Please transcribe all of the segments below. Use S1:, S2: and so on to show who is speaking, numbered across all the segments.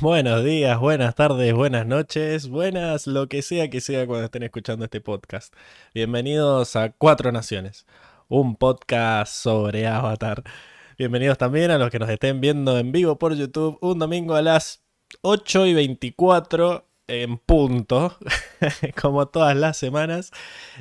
S1: Buenos días, buenas tardes, buenas noches, buenas lo que sea que sea cuando estén escuchando este podcast. Bienvenidos a Cuatro Naciones, un podcast sobre Avatar. Bienvenidos también a los que nos estén viendo en vivo por YouTube un domingo a las 8 y 24 en punto, como todas las semanas.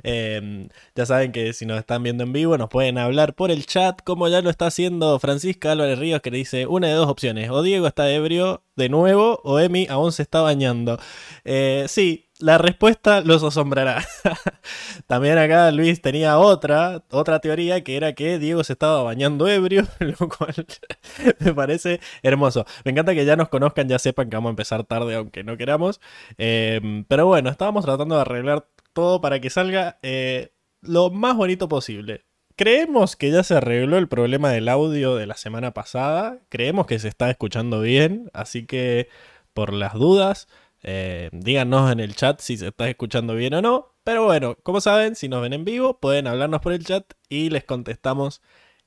S1: Em, ya saben que si nos están viendo en vivo nos pueden hablar por el chat, como ya lo está haciendo Francisca Álvarez Ríos, que le dice una de dos opciones, o Diego está ebrio de nuevo, o Emi aún se está bañando. Eh, sí, la respuesta los asombrará. También acá Luis tenía otra, otra teoría que era que Diego se estaba bañando ebrio, lo cual me parece hermoso. Me encanta que ya nos conozcan, ya sepan que vamos a empezar tarde aunque no queramos. Em, pero bueno, estábamos tratando de arreglar todo para que salga eh, lo más bonito posible. Creemos que ya se arregló el problema del audio de la semana pasada. Creemos que se está escuchando bien, así que por las dudas eh, díganos en el chat si se está escuchando bien o no. Pero bueno, como saben, si nos ven en vivo, pueden hablarnos por el chat y les contestamos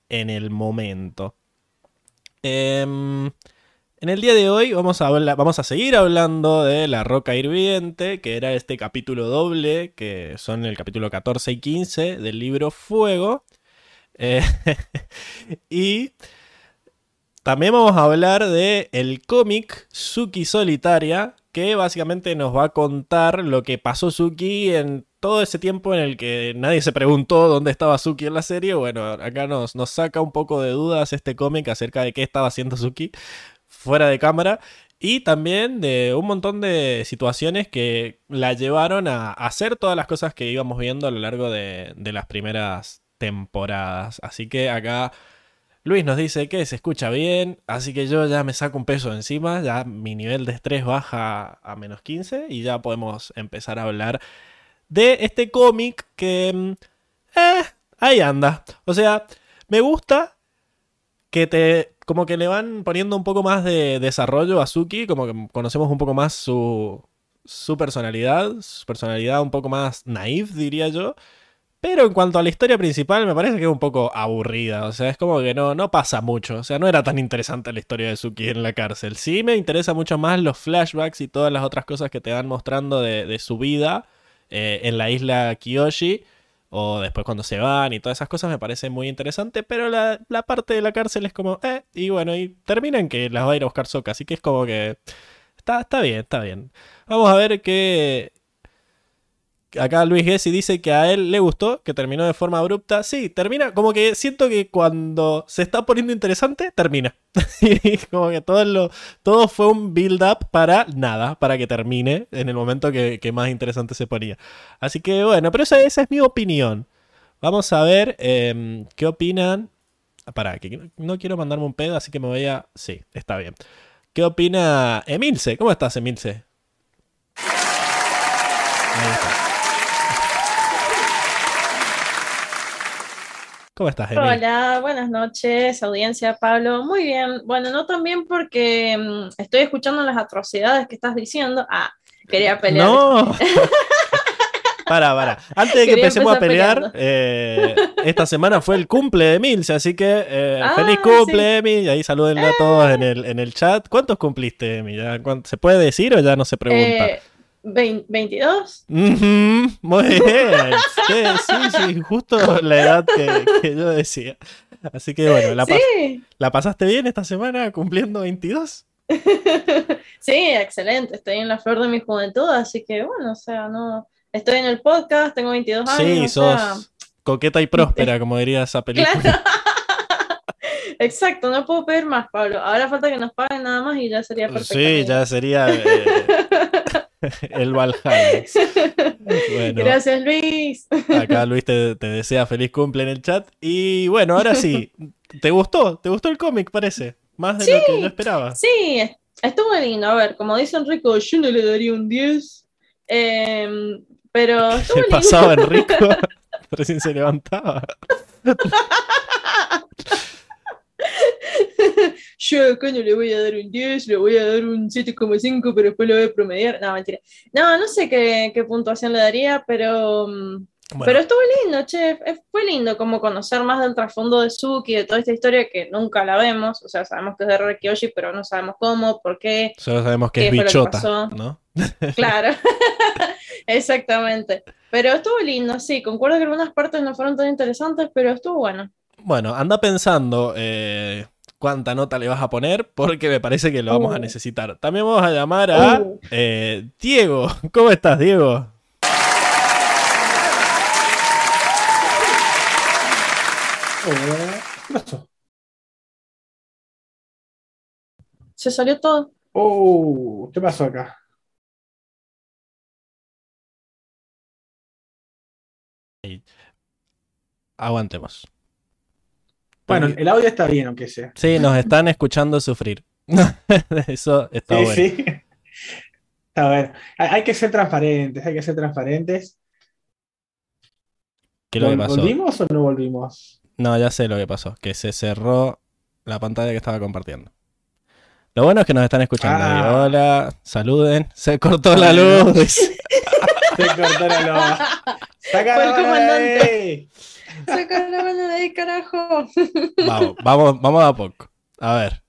S1: en el momento. Em, en el día de hoy vamos a, vamos a seguir hablando de La Roca Hirviente, que era este capítulo doble, que son el capítulo 14 y 15 del libro Fuego. Eh, y también vamos a hablar de el cómic Suki Solitaria, que básicamente nos va a contar lo que pasó Suki en todo ese tiempo en el que nadie se preguntó dónde estaba Suki en la serie. Bueno, acá nos, nos saca un poco de dudas este cómic acerca de qué estaba haciendo Suki fuera de cámara. Y también de un montón de situaciones que la llevaron a hacer todas las cosas que íbamos viendo a lo largo de, de las primeras temporadas. Así que acá Luis nos dice que se escucha bien, así que yo ya me saco un peso encima, ya mi nivel de estrés baja a menos 15 y ya podemos empezar a hablar de este cómic que... Mm, eh, ahí anda. O sea, me gusta que te... Como que le van poniendo un poco más de desarrollo a Suki, como que conocemos un poco más su, su personalidad, su personalidad un poco más naif, diría yo. Pero en cuanto a la historia principal, me parece que es un poco aburrida. O sea, es como que no, no pasa mucho. O sea, no era tan interesante la historia de Suki en la cárcel. Sí me interesa mucho más los flashbacks y todas las otras cosas que te van mostrando de, su vida eh, en la isla Kiyoshi. O después cuando se van y todas esas cosas me parece muy interesante. Pero la, parte de la cárcel es como, eh, y bueno, y termina en que las va a ir a buscar Soka. Así que es como que. Está, está bien, está bien. Vamos a ver qué, Acá Luis Gessi dice que a él le gustó, que terminó de forma abrupta. Sí, termina, como que siento que cuando se está poniendo interesante, termina. como que todo, lo, todo fue un build-up para nada, para que termine en el momento que, más interesante se ponía. Así que bueno, pero esa, es mi opinión. Vamos a ver em, qué opinan. Para, que no quiero mandarme un pedo, así que me voy a. Sí, está bien. ¿Qué opina Emilce? ¿Cómo estás, Emilce? Ahí está. ¿Cómo estás, Emi?
S2: Hola, buenas noches, audiencia, Pablo. Muy bien. Bueno, no tan bien porque mm, estoy escuchando las atrocidades que estás diciendo. Ah, quería pelear.
S1: No. para, para. Antes de que empecemos a pelear, eh, esta semana fue el cumple de Milce, así que eh, ah, feliz cumple, Emi. Y ahí salúdenlo a todos en el, en el chat. ¿Cuántos cumpliste, Emi? ¿Se puede decir o ya no se pregunta?
S2: Eh, 22.
S1: muy bien. Sí, sí, justo la edad que, yo decía. Así que bueno, la, ¿la pasaste bien esta semana cumpliendo 22?
S2: sí, excelente. Estoy en la flor de mi juventud, así que bueno, o sea, no. Estoy en el podcast, tengo 22 años.
S1: Sí, sos coqueta y próspera, como diría esa película.
S2: Exacto, no puedo pedir más, Pablo. Ahora falta que nos paguen nada más y ya sería perfecto.
S1: Sí, ya sería. Eh, el Valhalla.
S2: Gracias, Luis.
S1: Acá Luis te, desea feliz cumple en el chat. Y bueno, ahora sí, ¿te gustó? ¿Te gustó el cómic, parece? Más de lo que yo esperaba.
S2: Sí, estuvo lindo. A ver, como dice Enrico, yo no le daría un 10. Em, pero.
S1: ¿Qué pasaba, Enrico? Recién se levantaba.
S2: Yo acá no le voy a dar un 10, le voy a dar un 7,5, pero después lo voy a promediar. No, mentira. No, no sé qué, puntuación le daría, pero. Mm,
S1: Bueno,
S2: Pero estuvo lindo, che, fue lindo como conocer más del trasfondo de Suki, de toda esta historia que nunca la vemos, o sea, sabemos que es de Rekioshi, pero no sabemos cómo, por qué,
S1: solo sabemos que
S2: ¿qué
S1: es bichota? ¿no?
S2: claro, exactamente. Pero estuvo lindo, sí, concuerdo que algunas partes no fueron tan interesantes, pero estuvo bueno.
S1: Bueno, anda pensando eh, cuánta nota le vas a poner, porque me parece que lo vamos a
S2: Uh.
S1: necesitar. También vamos a llamar a
S2: Uh.
S1: eh, Diego. ¿Cómo estás, Diego?
S3: Hola. ¿Qué pasó?
S2: Se salió todo.
S3: Oh, ¿qué pasó acá?
S1: Aguantemos.
S3: Bueno, el audio está bien, aunque sea.
S1: Sí, nos están escuchando sufrir. Eso está
S3: Sí,
S1: bueno.
S3: sí. Está bueno. Hay, que ser transparentes, hay que ser transparentes.
S1: ¿Qué es lo que
S3: ¿Vol-
S1: pasó?
S3: ¿Volvimos o no volvimos?
S1: No, ya sé lo que pasó. Que se cerró la pantalla que estaba compartiendo. Lo bueno es que nos están escuchando.
S3: Ah.
S1: Hola, saluden. Se cortó la luz.
S3: Se cortó la loma. ¡Saca la mano de
S2: comandante.
S3: ahí!
S2: Saca la mano de ahí, carajo.
S1: Vamos, vamos, vamos a poco. A ver.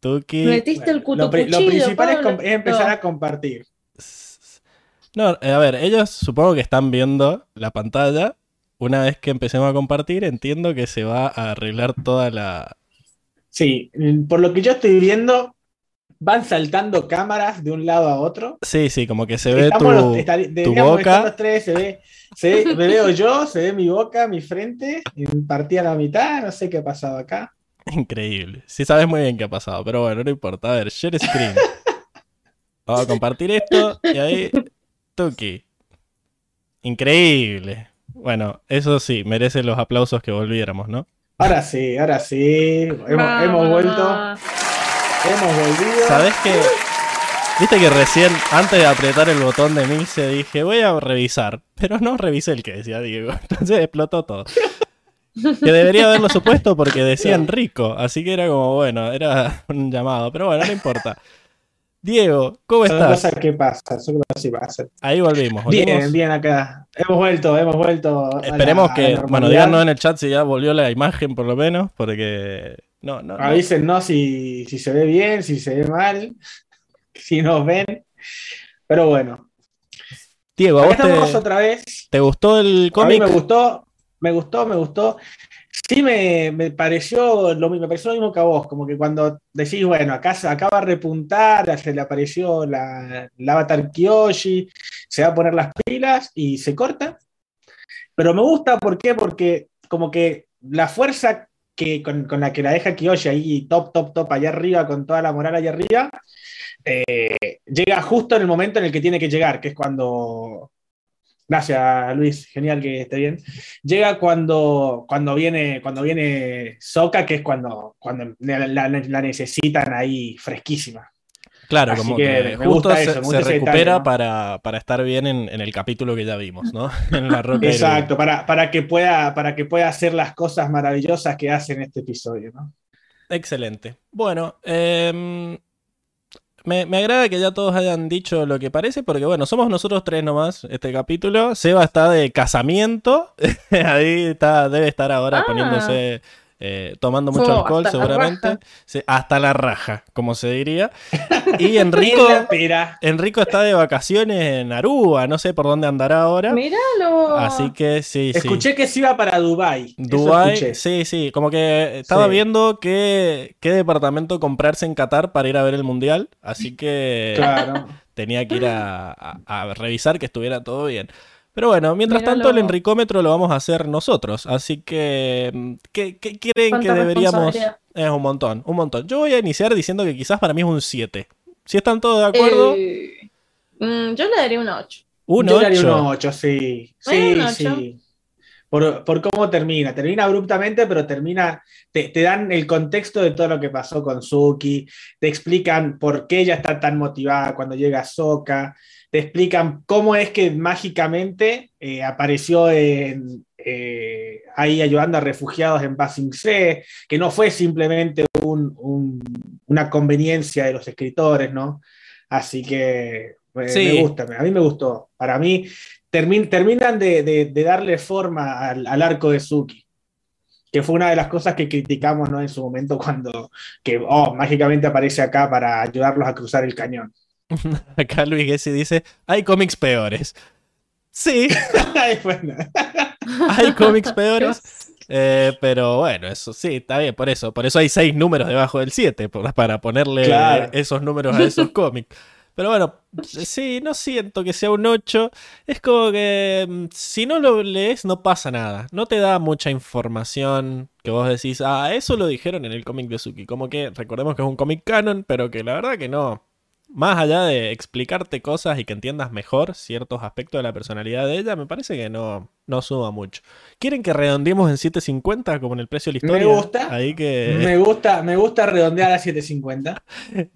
S1: Tuki.
S2: Metiste el
S3: Bueno, lo, principal es,
S2: Pablo.
S3: com- es empezar a compartir.
S1: No, a ver, ellos supongo que están viendo la pantalla. Una vez que empecemos a compartir, entiendo que se va a arreglar toda la.
S3: Sí, mm, por lo que yo estoy viendo, van saltando cámaras de un lado a otro.
S1: Sí, sí, como que se ve
S3: Estamos
S1: tu, boca.
S3: estar los tres, se ve, se ve- me veo yo, se ve mi boca, mi frente, partida a la mitad, no sé qué ha pasado acá.
S1: Increíble. Sí sabes muy bien qué ha pasado, pero bueno, no importa. A ver, share screen. Vamos a compartir esto y ahí, Tuki. Increíble. Bueno, eso sí, merece los aplausos que volviéramos, ¿no?
S3: Ahora sí, ahora sí, hemos vuelto, hemos volvido.
S1: ¿Sabes qué? Viste que recién, antes de apretar el botón de Milce, dije, voy a revisar. Pero no revisé el que decía Diego. Entonces explotó todo. Que debería haberlo supuesto porque decían rico. Así que era como, bueno, era un llamado. Pero bueno, no importa. Diego, ¿cómo
S3: Son
S1: estás?
S3: cosas que pasan, son cosas que pasan.
S1: Ahí volvimos. volvimos.
S3: Bien, bien acá. Hemos vuelto, hemos vuelto. a la-
S1: Esperemos
S3: a la
S1: que, bueno, díganos en el chat si ya volvió la imagen por lo menos, porque no, no, no.
S3: Avísennos si, si se ve bien, si se ve mal, si nos ven. Pero bueno,
S1: Diego, ¿a vos te,
S3: otra vez.
S1: te gustó el cómic?
S3: me gustó, me gustó, me gustó. Sí me, me pareció lo, me pareció lo mismo que a vos, como que cuando decís, bueno, acá se acaba de repuntar, se le apareció la, la avatar Kyoshi, se va a poner las pilas y se corta. Pero me gusta, ¿por qué? Porque como que la fuerza que, con, con la que la deja Kyoshi ahí, top, top, top, allá arriba, con toda la moral allá arriba, eh, llega justo en el momento en el que tiene que llegar, que es cuando... Gracias, Luis, genial que esté bien. Llega cuando, cuando viene, cuando viene Soka, que es cuando, cuando la, la- la necesitan ahí fresquísima.
S1: Claro,
S3: Así
S1: como
S3: que
S1: que,
S3: me
S1: justo
S3: gusta
S1: se,
S3: eso, me gusta
S1: se
S3: ese
S1: recupera
S3: detalle, ¿no?
S1: para, para estar bien en, en el capítulo que ya vimos, ¿no? En la roca.
S3: Exacto, para, para, que pueda, para que pueda hacer las cosas maravillosas que hace en este episodio. ¿no?
S1: Excelente. Bueno, em, me, me agrada que ya todos hayan dicho lo que parece, porque bueno, somos nosotros tres nomás este capítulo. Seba está de casamiento, ahí está, debe estar ahora
S2: Ah.
S1: poniéndose, eh, tomando mucho
S2: Oh,
S1: alcohol
S2: hasta
S1: seguramente. Sí, hasta la raja, como se diría. Y Enrico. Enrico está de vacaciones en Aruba, no sé por dónde andará ahora.
S2: Míralo.
S1: Así que sí, sí.
S3: Escuché que se iba para Dubai.
S1: Dubai, sí, sí, como que estaba
S3: Sí.
S1: viendo qué, qué departamento comprarse en Qatar para ir a ver el mundial, así que
S3: Claro.
S1: tenía que ir a, a- a revisar que estuviera todo bien. Pero bueno, mientras
S2: Míralo.
S1: tanto el enricómetro lo vamos a hacer nosotros, así que mm, ¿qué, qué creen que deberíamos? Es un montón, un montón. Yo voy a iniciar diciendo que quizás para mí es un 7. Si están todos de acuerdo,
S2: Eh, mm, yo le daría un 8.
S1: un
S3: Yo le haría un
S1: 8.
S3: 8, sí. Sí,
S2: un
S3: sí. Por, por cómo termina. Termina abruptamente, pero termina. Te, te dan el contexto de todo lo que pasó con Suki. Te explican por qué ella está tan motivada cuando llega Soka. Te explican cómo es que mágicamente eh, apareció en, eh, ahí ayudando a refugiados en Basing C, que no fue simplemente un- un- una conveniencia de los escritores, ¿no? Así que eh,
S1: Sí.
S3: me gusta, a mí me gustó. Para mí, termin- terminan de, de- de darle forma al, al arco de Suki. Que fue una de las cosas que criticamos ¿no? en su momento cuando que oh, mágicamente aparece acá para ayudarlos a cruzar el cañón.
S1: Acá Luis Gessi dice, hay cómics peores. Sí, hay cómics peores. eh, pero bueno, eso sí, está bien, por eso. Por eso hay seis números debajo del 7, para ponerle
S3: Claro.
S1: esos números a esos cómics. Pero bueno, sí, no siento que sea un 8. Es como que mm, si no lo lees no pasa nada. No te da mucha información que vos decís, ah, eso lo dijeron en el cómic de Suki. Como que recordemos que es un cómic canon, pero que la verdad que no. Más allá de explicarte cosas y que entiendas mejor ciertos aspectos de la personalidad de ella, me parece que no, no suma mucho. ¿Quieren que redondeemos en 7.50 como en el precio de la
S3: Me
S1: historia?
S3: gusta.
S1: Ahí que...
S3: Me gusta, me gusta redondear a 750.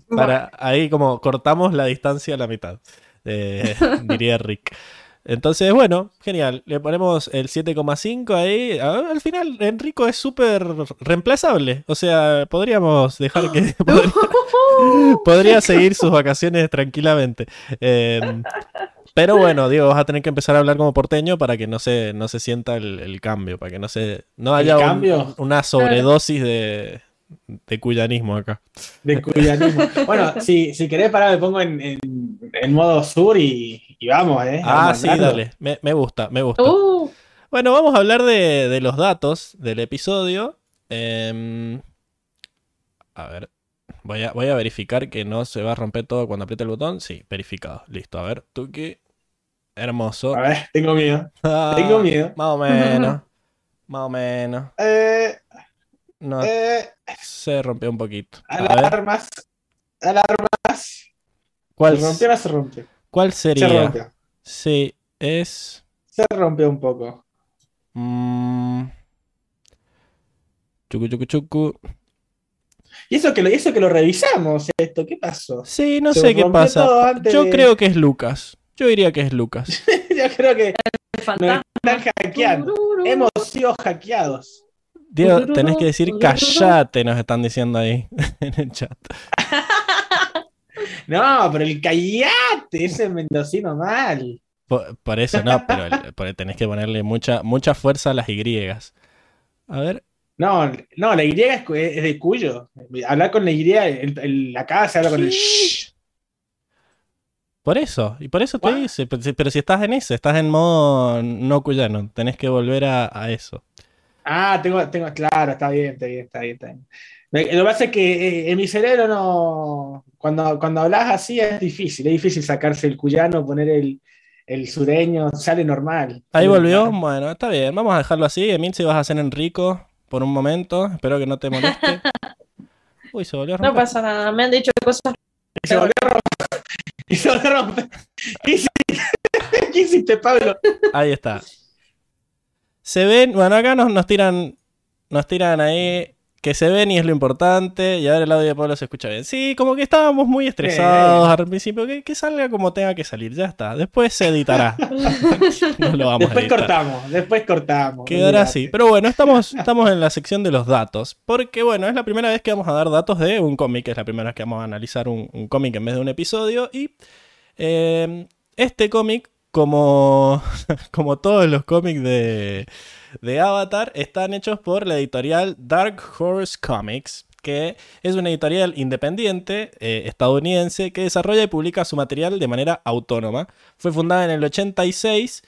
S1: Para, ahí como cortamos la distancia a la mitad, eh, diría Rick. Entonces, bueno, genial. Le ponemos el 7,5 ahí. Al final, Enrico es súper reemplazable. O sea, podríamos dejar que... podría, podría seguir sus vacaciones tranquilamente. Eh, pero bueno, digo, vas a tener que empezar a hablar como porteño para que no se, no se sienta el, el cambio, para que no se no
S3: ¿El
S1: haya un-
S3: cambio?
S1: una sobredosis de, de cuyanismo acá.
S3: De cuyanismo. Bueno, si, si querés parar, me pongo en, en- en modo sur y, y vamos, ¿eh?
S1: Ah,
S3: Vamos
S1: sí,
S3: andando.
S1: dale. Me, me gusta, me gusta.
S2: Uh,
S1: Bueno, vamos a hablar de, de los datos del episodio. Em, a ver, voy a, voy a verificar que no se va a romper todo cuando apriete el botón. Sí, verificado. Listo, a ver, Tuki. Hermoso.
S3: A ver, tengo miedo.
S1: Ah,
S3: tengo miedo.
S1: Más o menos. Más o menos.
S3: Eh,
S1: No,
S3: eh,
S1: se rompió un poquito. A ver,
S3: alarmas. Alarmas.
S1: ¿cuál,
S3: ¿Se rompió o no se rompió?
S1: cuál
S3: Se
S1: sería?
S3: rompió.
S1: Sí, es...
S3: Se rompió un poco.
S1: mm, chucu, chucu, chucu.
S3: Y eso que lo, eso que lo revisamos, esto, ¿qué pasó?
S1: Sí, no
S3: Se
S1: sé qué
S3: rompió
S1: pasa. Yo
S3: de-
S1: creo que es Lucas. Yo diría que es Lucas.
S3: Yo creo que
S2: el fantasma.
S3: nos están hackeando. Hemos sido hackeados.
S1: Diego, tenés que decir callate, nos están diciendo ahí en el chat.
S3: No, pero el callate, ese mendocino mal.
S1: Por, por eso no, pero el- por- tenés que ponerle mucha, mucha fuerza a las Y. A ver,
S3: No, no, la Y es, de Cuyo. Hablar con la Y, el, el- la casa se habla con el shh.
S1: por eso, y por eso te
S3: What?
S1: dice, pero si, pero si estás en ese, estás en modo no cuyano, tenés que volver a, a eso.
S3: Ah, tengo, tengo, claro, está bien, está bien, está bien, está bien. Lo que pasa es que eh, en mi cerebro no. Cuando, cuando hablas así es difícil, es difícil sacarse el cuyano, poner el, el sureño, sale normal.
S1: Ahí volvió, bueno, está bien, vamos a dejarlo así. Emil, si vas a hacer Enrico por un momento, espero que no te moleste. Uy, se volvió a
S2: No
S1: romper.
S2: pasa nada, me han dicho cosas.
S3: Y se volvió a romper. Y se volvió a romper. ¿Qué hiciste, ¿Qué hiciste, Pablo?
S1: Ahí está. Se ven, bueno, acá nos, nos tiran, nos tiran ahí que se ven y es lo importante. Y ahora el audio de Pablo se escucha bien. Sí, como que estábamos muy estresados al principio. Que, que salga como tenga que salir, ya está. Después se editará. No lo vamos a
S3: Después cortamos, después cortamos.
S1: Quedará así. Pero bueno, estamos, estamos en la sección de los datos. Porque bueno, es la primera vez que vamos a dar datos de un cómic. Es la primera vez que vamos a analizar un, un cómic en vez de un episodio. Y eh, este cómic, como, como todos los cómics de, de Avatar, están hechos por la editorial Dark Horse Comics. Que es una editorial independiente eh, estadounidense que desarrolla y publica su material de manera autónoma. Fue fundada en el 86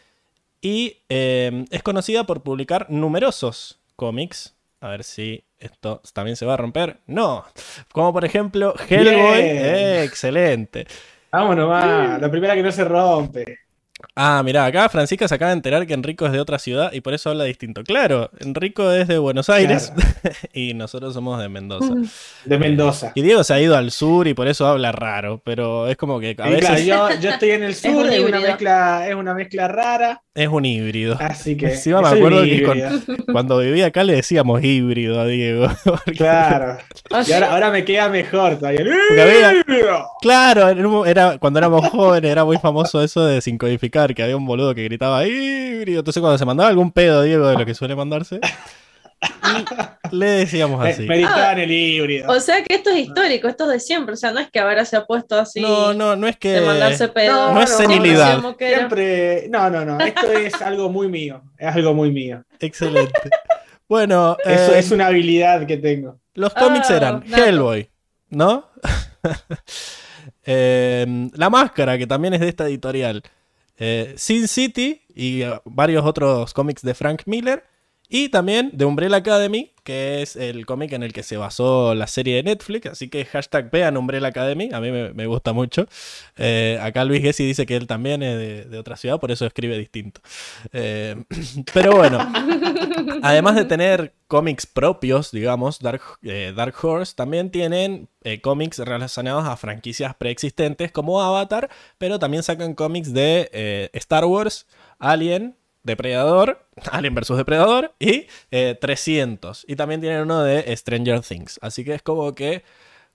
S1: y eh, es conocida por publicar numerosos cómics. A ver si esto también se va a romper. No. Como por ejemplo Hellboy. Eh, excelente.
S3: Vámonos, va. La primera que no se rompe.
S1: Ah, mirá, acá Francisca se acaba de enterar que Enrico es de otra ciudad y por eso habla distinto. Claro, Enrico es de Buenos Aires y nosotros somos de Mendoza.
S3: De Mendoza.
S1: Y Diego se ha ido al sur y por eso habla raro, pero es como que a
S3: Y claro,
S1: veces
S3: yo, yo estoy en el sur,
S2: un
S3: es, una mezcla, es una mezcla rara,
S1: es un híbrido.
S3: así que.
S1: Encima me acuerdo que con-. Cuando vivía acá le decíamos híbrido a Diego. porque-
S3: Claro.
S2: Ah,
S3: Y ahora, ahora me queda mejor todavía.
S1: Había-
S3: ¡Híbrido!
S1: Claro, era, cuando éramos jóvenes era muy famoso eso de sin codificar, que había un boludo que gritaba híbrido. Entonces cuando se mandaba algún pedo, Diego, de lo que suele mandarse, Le decíamos así.
S3: Meditaban el híbrido.
S2: O sea que esto es histórico, esto es de siempre. O sea, no es que ahora se ha puesto así
S1: No, no, no es que.
S2: de mandarse pedo.
S1: no es senilidad.
S2: era-
S3: Siempre. No, no, no. Esto es algo muy mío. Es algo muy mío.
S1: Excelente. Bueno,
S3: Eso
S1: eh,
S3: es una habilidad que tengo.
S1: los cómics
S2: Ah,
S1: eran. Hellboy, ¿no? Eh, la Máscara, que también es de esta editorial. Eh, Sin City y eh, varios otros cómics de Frank Miller. Y también de Umbrella Academy, que es el cómic en el que se basó la serie de Netflix. Así que hashtag vean Umbrella Academy, a mí me, gusta mucho. Eh, acá Luis Gessi dice que él también es de, otra ciudad, por eso escribe distinto. Eh, pero bueno, además de tener cómics propios, digamos, Dark, eh, Dark Horse, también tienen cómics relacionados a franquicias preexistentes como Avatar, pero también sacan cómics de Star Wars, Alien, Depredador, Alien vs Depredador y eh, 300. Y también tienen uno de Stranger Things. Así que es como que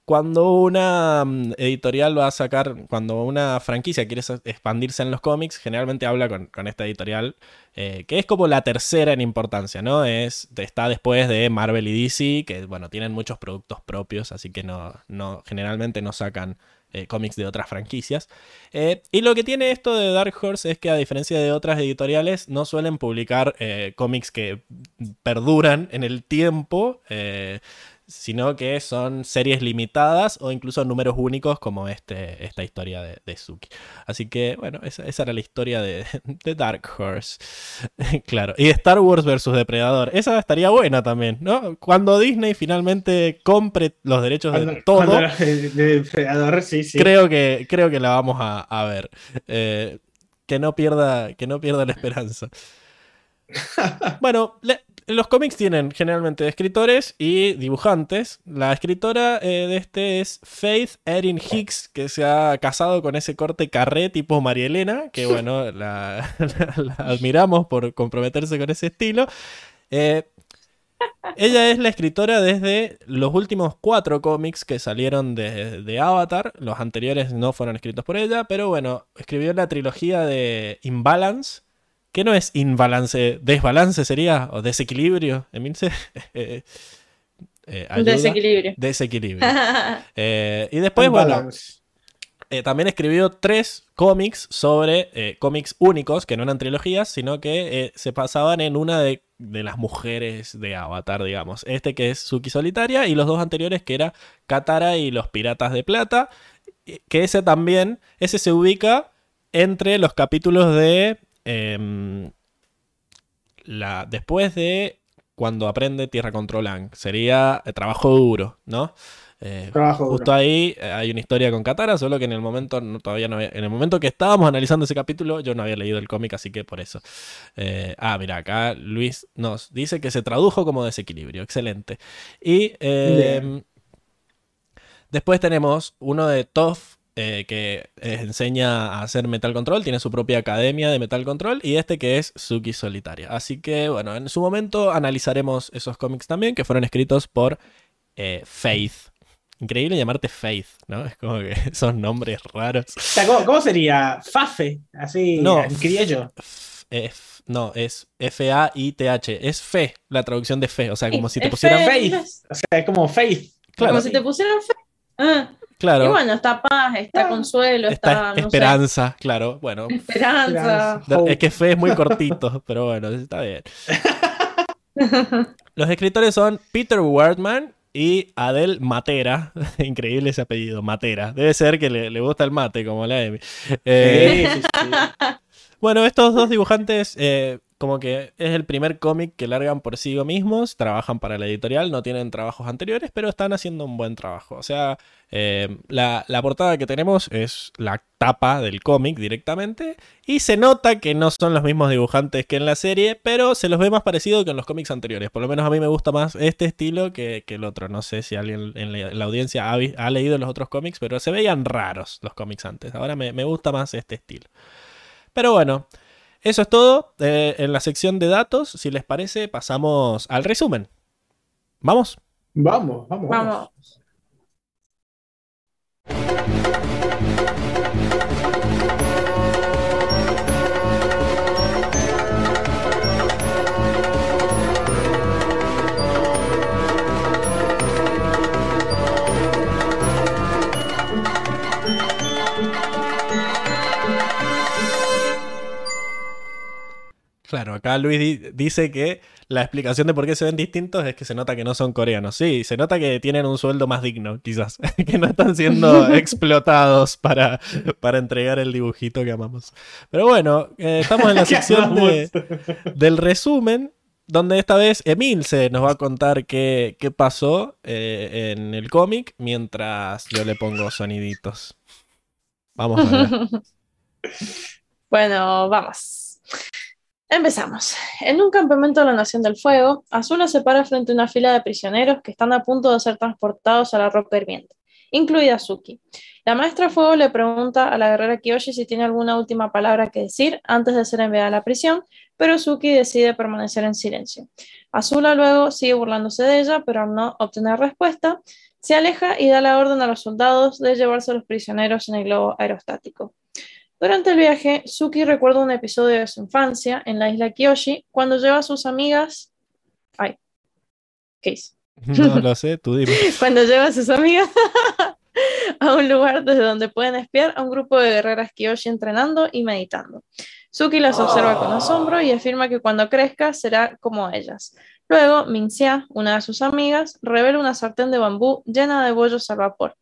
S1: cuando una mm, editorial va a sacar, cuando una franquicia quiere expandirse en los cómics, generalmente habla con, con esta editorial, eh, que es como la tercera en importancia, ¿no? Es, está después de Marvel y DC, que bueno, tienen muchos productos propios, así que no, no, generalmente no sacan eh, cómics de otras franquicias. Eh, y lo que tiene esto de Dark Horse es que a diferencia de otras editoriales, no suelen publicar eh, cómics que perduran en el tiempo. Sino que son series limitadas o incluso números únicos como este, esta historia de, de Suki. Así que, bueno, esa, esa era la historia de, de Dark Horse. claro, y Star Wars versus Depredador. Esa estaría buena también, ¿no? Cuando Disney finalmente compre los derechos de
S3: Cuando-
S1: todo,
S3: de, depredador, sí, sí.
S1: creo, que, creo que la vamos a, a ver. Eh, que, no pierda, que no pierda la esperanza. Bueno, le- los cómics tienen generalmente escritores y dibujantes. La escritora eh, de este es Faith Erin Hicks, que se ha casado con ese corte carré tipo María Elena, que bueno, la, la- la admiramos por comprometerse con ese estilo. Eh, ella es la escritora desde los últimos cuatro cómics que salieron de, de Avatar. Los anteriores no fueron escritos por ella, pero bueno, escribió la trilogía de Imbalance. ¿Qué no es imbalance? ¿Desbalance sería? ¿O desequilibrio? Emilce? Eh, eh,
S2: desequilibrio.
S1: Desequilibrio. Eh, y después, bueno, eh, también escribió tres cómics sobre eh, cómics únicos, que no eran trilogías, sino que eh, se pasaban en una de, de las mujeres de Avatar, digamos. Este que es Suki Solitaria y los dos anteriores que era Katara y los Piratas de Plata, que ese también, ese se ubica entre los capítulos de... em, la, después de cuando aprende Tierra Control Ang. Sería eh, trabajo duro, ¿no? Eh,
S3: Trabajo duro.
S1: Justo ahí eh, hay una historia con Katara, solo que en el momento no- todavía no había- en el momento que estábamos analizando ese capítulo yo no había leído el cómic, así que por eso. Eh, ah, mira, acá Luis nos dice que se tradujo como desequilibrio, excelente. Y
S3: Bien.
S1: después tenemos uno de Toff eh, que eh, enseña a hacer Metal Control, tiene su propia academia de Metal Control, y este que es Suki Solitaria. Así que bueno, en su momento analizaremos esos cómics también, que fueron escritos por eh, Faith. Increíble llamarte Faith, ¿no? Es como que son nombres raros.
S3: O sea, ¿cómo, cómo sería? Fafe, así
S1: No.
S3: en criollo.
S1: F- F- no, es F-A-I-T-H. Es fe, la traducción de fe. O sea, como si te pusieran.
S2: fe.
S3: Faith. O sea, es como Faith.
S1: Claro,
S2: Como si te pusieran fe. Ah, Y
S1: claro.
S2: bueno, está paz, está
S3: Ah,
S2: consuelo, está,
S1: Está
S2: no sé,
S1: esperanza, claro. Bueno,
S2: esperanza.
S3: Esperanza.
S1: es que fe es muy cortito, pero bueno, está bien. Los escritores son Peter Wardman y Adel Matera. Increíble ese apellido, Matera. Debe ser que le, le gusta el mate, como la Emi. Eh,
S3: Sí, sí, sí.
S1: Bueno, estos dos dibujantes, eh, como que es el primer cómic que largan por sí mismos, trabajan para la editorial, no tienen trabajos anteriores, pero están haciendo un buen trabajo. O sea, eh, la, la portada que tenemos es la tapa del cómic directamente, y se nota que no son los mismos dibujantes que en la serie, pero se los ve más parecido que en los cómics anteriores. Por lo menos a mí me gusta más este estilo que, que el otro. No sé si alguien en la, en la audiencia ha, ha leído los otros cómics, pero se veían raros los cómics antes. Ahora me- me gusta más este estilo. Pero bueno, eso es todo. Eh, en la sección de datos, si les parece, pasamos al resumen. ¿Vamos?
S3: Vamos, vamos, vamos.
S2: Vamos.
S1: Claro, acá Luis di- dice que la explicación de por qué se ven distintos es que se nota que no son coreanos. Sí, se nota que tienen un sueldo más digno, quizás, que no están siendo explotados para, para entregar el dibujito que amamos. Pero bueno, eh, estamos en la sección de, del resumen, donde esta vez Emilce nos va a contar qué, qué pasó eh, en el cómic mientras yo le pongo soniditos. Vamos a ver.
S2: Bueno, vamos. Empezamos. En un campamento de la Nación del Fuego, Azula se para frente a una fila de prisioneros que están a punto de ser transportados a la roca hirviente, incluida Suki. La maestra Fuego le pregunta a la guerrera Kiyoshi si tiene alguna última palabra que decir antes de ser enviada a la prisión, pero Suki decide permanecer en silencio. Azula luego sigue burlándose de ella, pero al no obtener respuesta, se aleja y da la orden a los soldados de llevarse a los prisioneros en el globo aerostático. Durante el viaje, Suki recuerda un episodio de su infancia en la isla Kyoshi cuando lleva a sus amigas. Ay, ¿qué hizo?
S1: No lo sé, tú dime.
S2: Cuando lleva a sus amigas a un lugar desde donde pueden espiar a un grupo de guerreras Kyoshi entrenando y meditando. Suki las observa con asombro y afirma que cuando crezca será como ellas. Luego, Minxia, una de sus amigas, revela una sartén de bambú llena de bollos al vapor,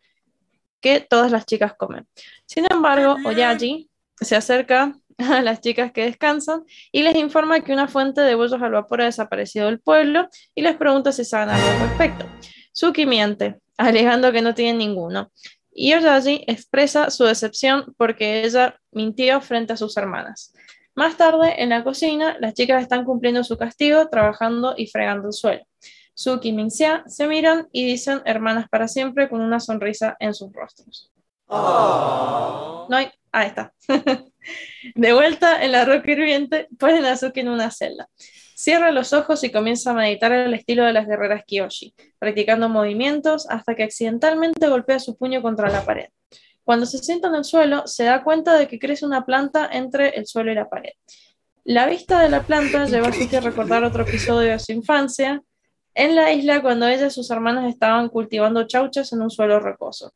S2: que todas las chicas comen. Sin embargo, Oyaji se acerca a las chicas que descansan y les informa que una fuente de bollos al vapor ha desaparecido del pueblo y les pregunta si saben algo al respecto. Suki miente, alegando que no tiene ninguno. Y Oyaji expresa su decepción porque ella mintió frente a sus hermanas. Más tarde, en la cocina, las chicas están cumpliendo su castigo, trabajando y fregando el suelo. Suki y Minxia se miran y dicen hermanas para siempre con una sonrisa en sus rostros. No hay. Ahí está. De vuelta en la roca hirviente, ponen a Suki en una celda. Cierra los ojos y comienza a meditar al estilo de las guerreras Kyoshi, practicando movimientos hasta que accidentalmente golpea su puño contra la pared. Cuando se sienta en el suelo, se da cuenta de que crece una planta entre el suelo y la pared. La vista de la planta lleva a Suki a recordar otro episodio de su infancia, en la isla cuando ella y sus hermanas estaban cultivando chauchas en un suelo rocoso.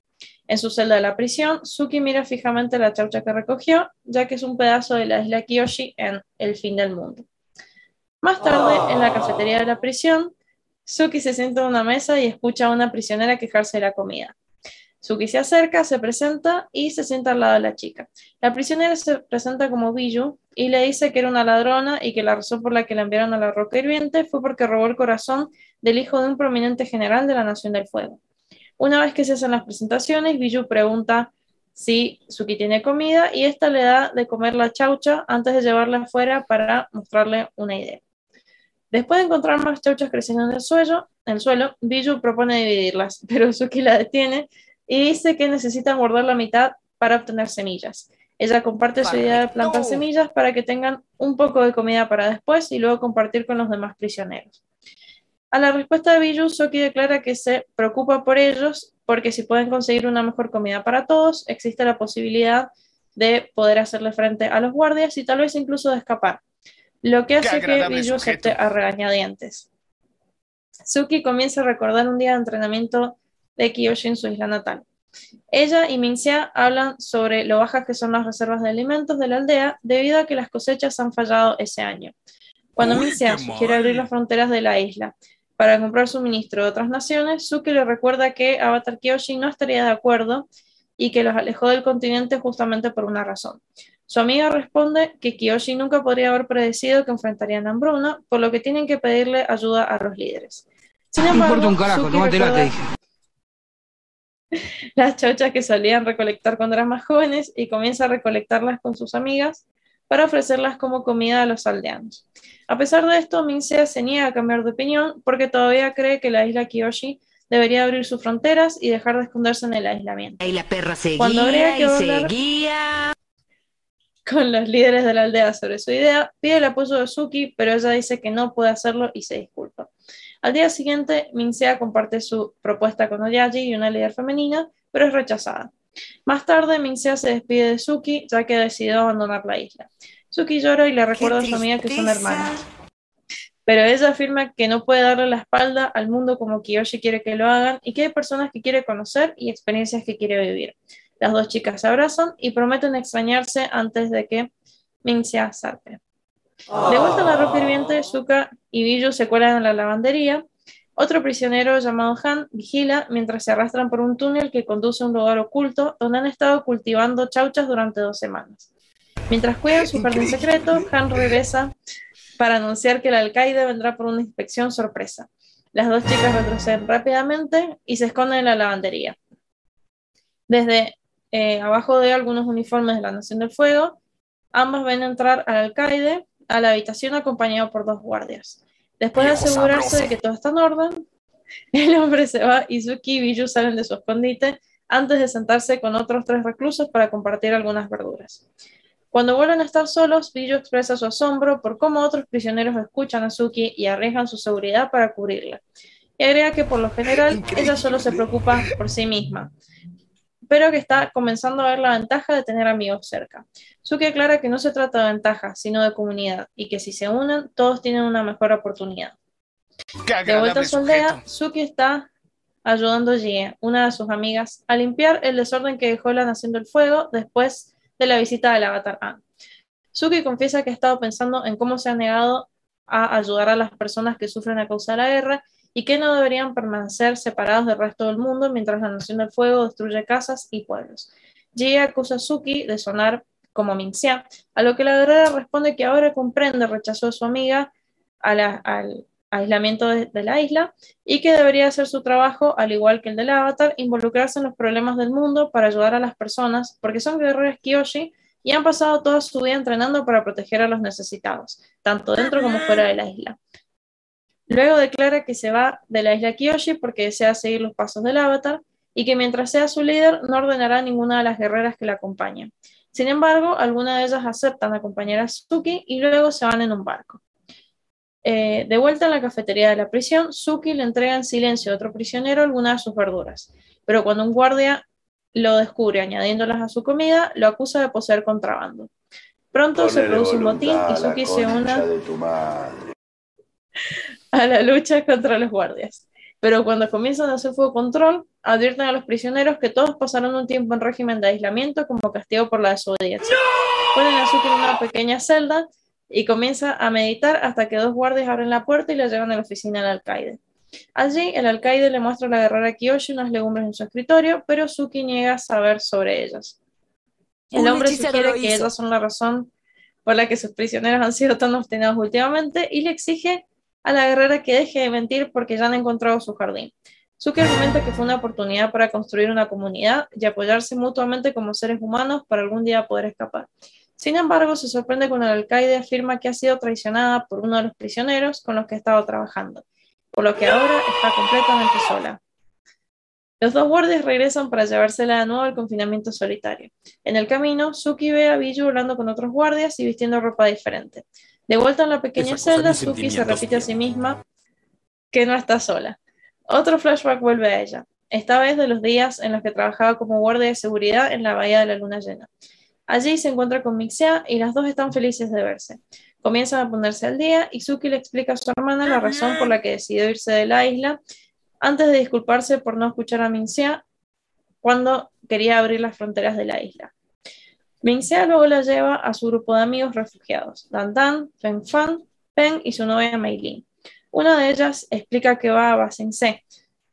S2: En su celda de la prisión, Suki mira fijamente la chaucha que recogió, ya que es un pedazo de la isla Kyoshi en El fin del mundo. Más tarde, en la cafetería de la prisión, Suki se sienta en una mesa y escucha a una prisionera quejarse de la comida. Suki se acerca, se presenta y se sienta al lado de la chica. La prisionera se presenta como Biju y le dice que era una ladrona y que la razón por la que la enviaron a la roca hirviente fue porque robó el corazón del hijo de un prominente general de la Nación del Fuego. Una vez que se hacen las presentaciones, Biju pregunta si Suki tiene comida y esta le da de comer la chaucha antes de llevarla afuera para mostrarle una idea. Después de encontrar más chauchas creciendo en el suelo, en el suelo Biju propone dividirlas, pero Suki la detiene y dice que necesitan guardar la mitad para obtener semillas. Ella comparte su idea de plantar semillas para que tengan un poco de comida para después y luego compartir con los demás prisioneros. A la respuesta de Biju, Soki declara que se preocupa por ellos porque si pueden conseguir una mejor comida para todos, existe la posibilidad de poder hacerle frente a los guardias y tal vez incluso de escapar, lo que hace que Biju acepte a regañadientes. Suki comienza a recordar un día de entrenamiento de Kiyoshi en su isla natal. Ella y Minxia hablan sobre lo bajas que son las reservas de alimentos de la aldea debido a que las cosechas han fallado ese año. Cuando Minxia sugiere abrir las fronteras de la isla para comprar suministro de otras naciones, Suki le recuerda que Avatar Kiyoshi no estaría de acuerdo y que los alejó del continente justamente por una razón. Su amiga responde que Kiyoshi nunca podría haber predecido que enfrentarían hambruna, por lo que tienen que pedirle ayuda a los líderes. Sin embargo,
S4: un carajo,
S2: recuerda
S4: dije.
S2: las chauchas que solían recolectar cuando eran más jóvenes y comienza a recolectarlas con sus amigas para ofrecerlas como comida a los aldeanos. A pesar de esto, Minsea se niega a cambiar de opinión porque todavía cree que la isla Kiyoshi debería abrir sus fronteras y dejar de esconderse en el aislamiento.
S4: Y la perra seguía
S2: Cuando que
S4: seguía.
S2: Con los líderes de la aldea sobre su idea, pide el apoyo de Suki, pero ella dice que no puede hacerlo y se disculpa. Al día siguiente, Minsea comparte su propuesta con Oyaji y una líder femenina, pero es rechazada. Más tarde, Minsea se despide de Suki, ya que ha decidido abandonar la isla. Suki llora y le recuerda a su amiga que son hermanas. Pero ella afirma que no puede darle la espalda al mundo como Kiyoshi quiere que lo hagan y que hay personas que quiere conocer y experiencias que quiere vivir. Las dos chicas se abrazan y prometen extrañarse antes de que Minxia zarpe. De vuelta en la roca hirviente, Zuka y Biju se cuelan en la lavandería. Otro prisionero llamado Han vigila mientras se arrastran por un túnel que conduce a un lugar oculto donde han estado cultivando chauchas durante dos semanas. Mientras cuidan su jardín secreto, Han regresa para anunciar que el alcaide vendrá por una inspección sorpresa. Las dos chicas retroceden rápidamente y se esconden en la lavandería. Desde eh, abajo de algunos uniformes de la Nación del Fuego, ambas ven entrar al alcaide a la habitación acompañado por dos guardias. Después de asegurarse de que todo está en orden, el hombre se va y Suki y Biju salen de su escondite antes de sentarse con otros tres reclusos para compartir algunas verduras. Cuando vuelven a estar solos, Biju expresa su asombro por cómo otros prisioneros escuchan a Suki y arriesgan su seguridad para cubrirla. Y agrega que por lo general ella solo se preocupa por sí misma, pero que está comenzando a ver la ventaja de tener amigos cerca. Suki aclara que no se trata de ventaja, sino de comunidad, y que si se unen, todos tienen una mejor oportunidad. De vuelta a su aldea, Suki está ayudando a Jie, una de sus amigas, a limpiar el desorden que dejó la Nación del Fuego después de la visita del Avatar An. Suki confiesa que ha estado pensando en cómo se ha negado a ayudar a las personas que sufren a causa de la guerra y que no deberían permanecer separados del resto del mundo mientras la Nación del Fuego destruye casas y pueblos. Jie acusa a Suki de sonar como Minxia, a lo que la guerrera responde que ahora comprende el rechazo de su amiga al aislamiento de, la isla y que debería hacer su trabajo, al igual que el del Avatar, involucrarse en los problemas del mundo para ayudar a las personas, porque son guerreras Kyoshi y han pasado toda su vida entrenando para proteger a los necesitados, tanto dentro como fuera de la isla. Luego declara que se va de la isla Kyoshi porque desea seguir los pasos del avatar y que mientras sea su líder no ordenará a ninguna de las guerreras que la acompañen. Sin embargo, algunas de ellas aceptan acompañar a Suki y luego se van en un barco. Eh, de vuelta en la cafetería de la prisión, Suki le entrega en silencio a otro prisionero algunas de sus verduras, pero cuando un guardia lo descubre añadiéndolas a su comida, lo acusa de poseer contrabando. Pronto se produce un motín y Suki se une a la lucha contra los guardias. Pero cuando comienzan a hacer fuego control, advierten a los prisioneros que todos pasaron un tiempo en régimen de aislamiento como castigo por la desobediencia. Ponen a Suki en una pequeña celda y comienza a meditar hasta que dos guardias abren la puerta y le llevan a la oficina del alcaide. Allí, el alcaide le muestra a la guerrera Kiyoshi unas legumbres en su escritorio, pero Suki niega saber sobre ellas. El hombre sugiere que ellas son la razón por la que sus prisioneros han sido tan obstinados últimamente y le exige a la guerrera que deje de mentir porque ya han encontrado su jardín. Suki argumenta que fue una oportunidad para construir una comunidad y apoyarse mutuamente como seres humanos para algún día poder escapar. Sin embargo, se sorprende cuando el alcaide afirma que ha sido traicionada por uno de los prisioneros con los que ha estado trabajando, por lo que ahora está completamente sola. Los dos guardias regresan para llevársela de nuevo al confinamiento solitario. En el camino, Suki ve a Biju hablando con otros guardias y vistiendo ropa diferente. De vuelta en la pequeña celda, Suki se repite a sí misma que no está sola. Otro flashback vuelve a ella, esta vez de los días en los que trabajaba como guardia de seguridad en la bahía de la luna llena. Allí se encuentra con Mixia y las dos están felices de verse. Comienzan a ponerse al día y Suki le explica a su hermana la razón por la que decidió irse de la isla antes de disculparse por no escuchar a Mixia cuando quería abrir las fronteras de la isla. Mingxia luego la lleva a su grupo de amigos refugiados, Dan Dan, Fen Fan, Pen y su novia Mei Una de ellas explica que va a Basingse,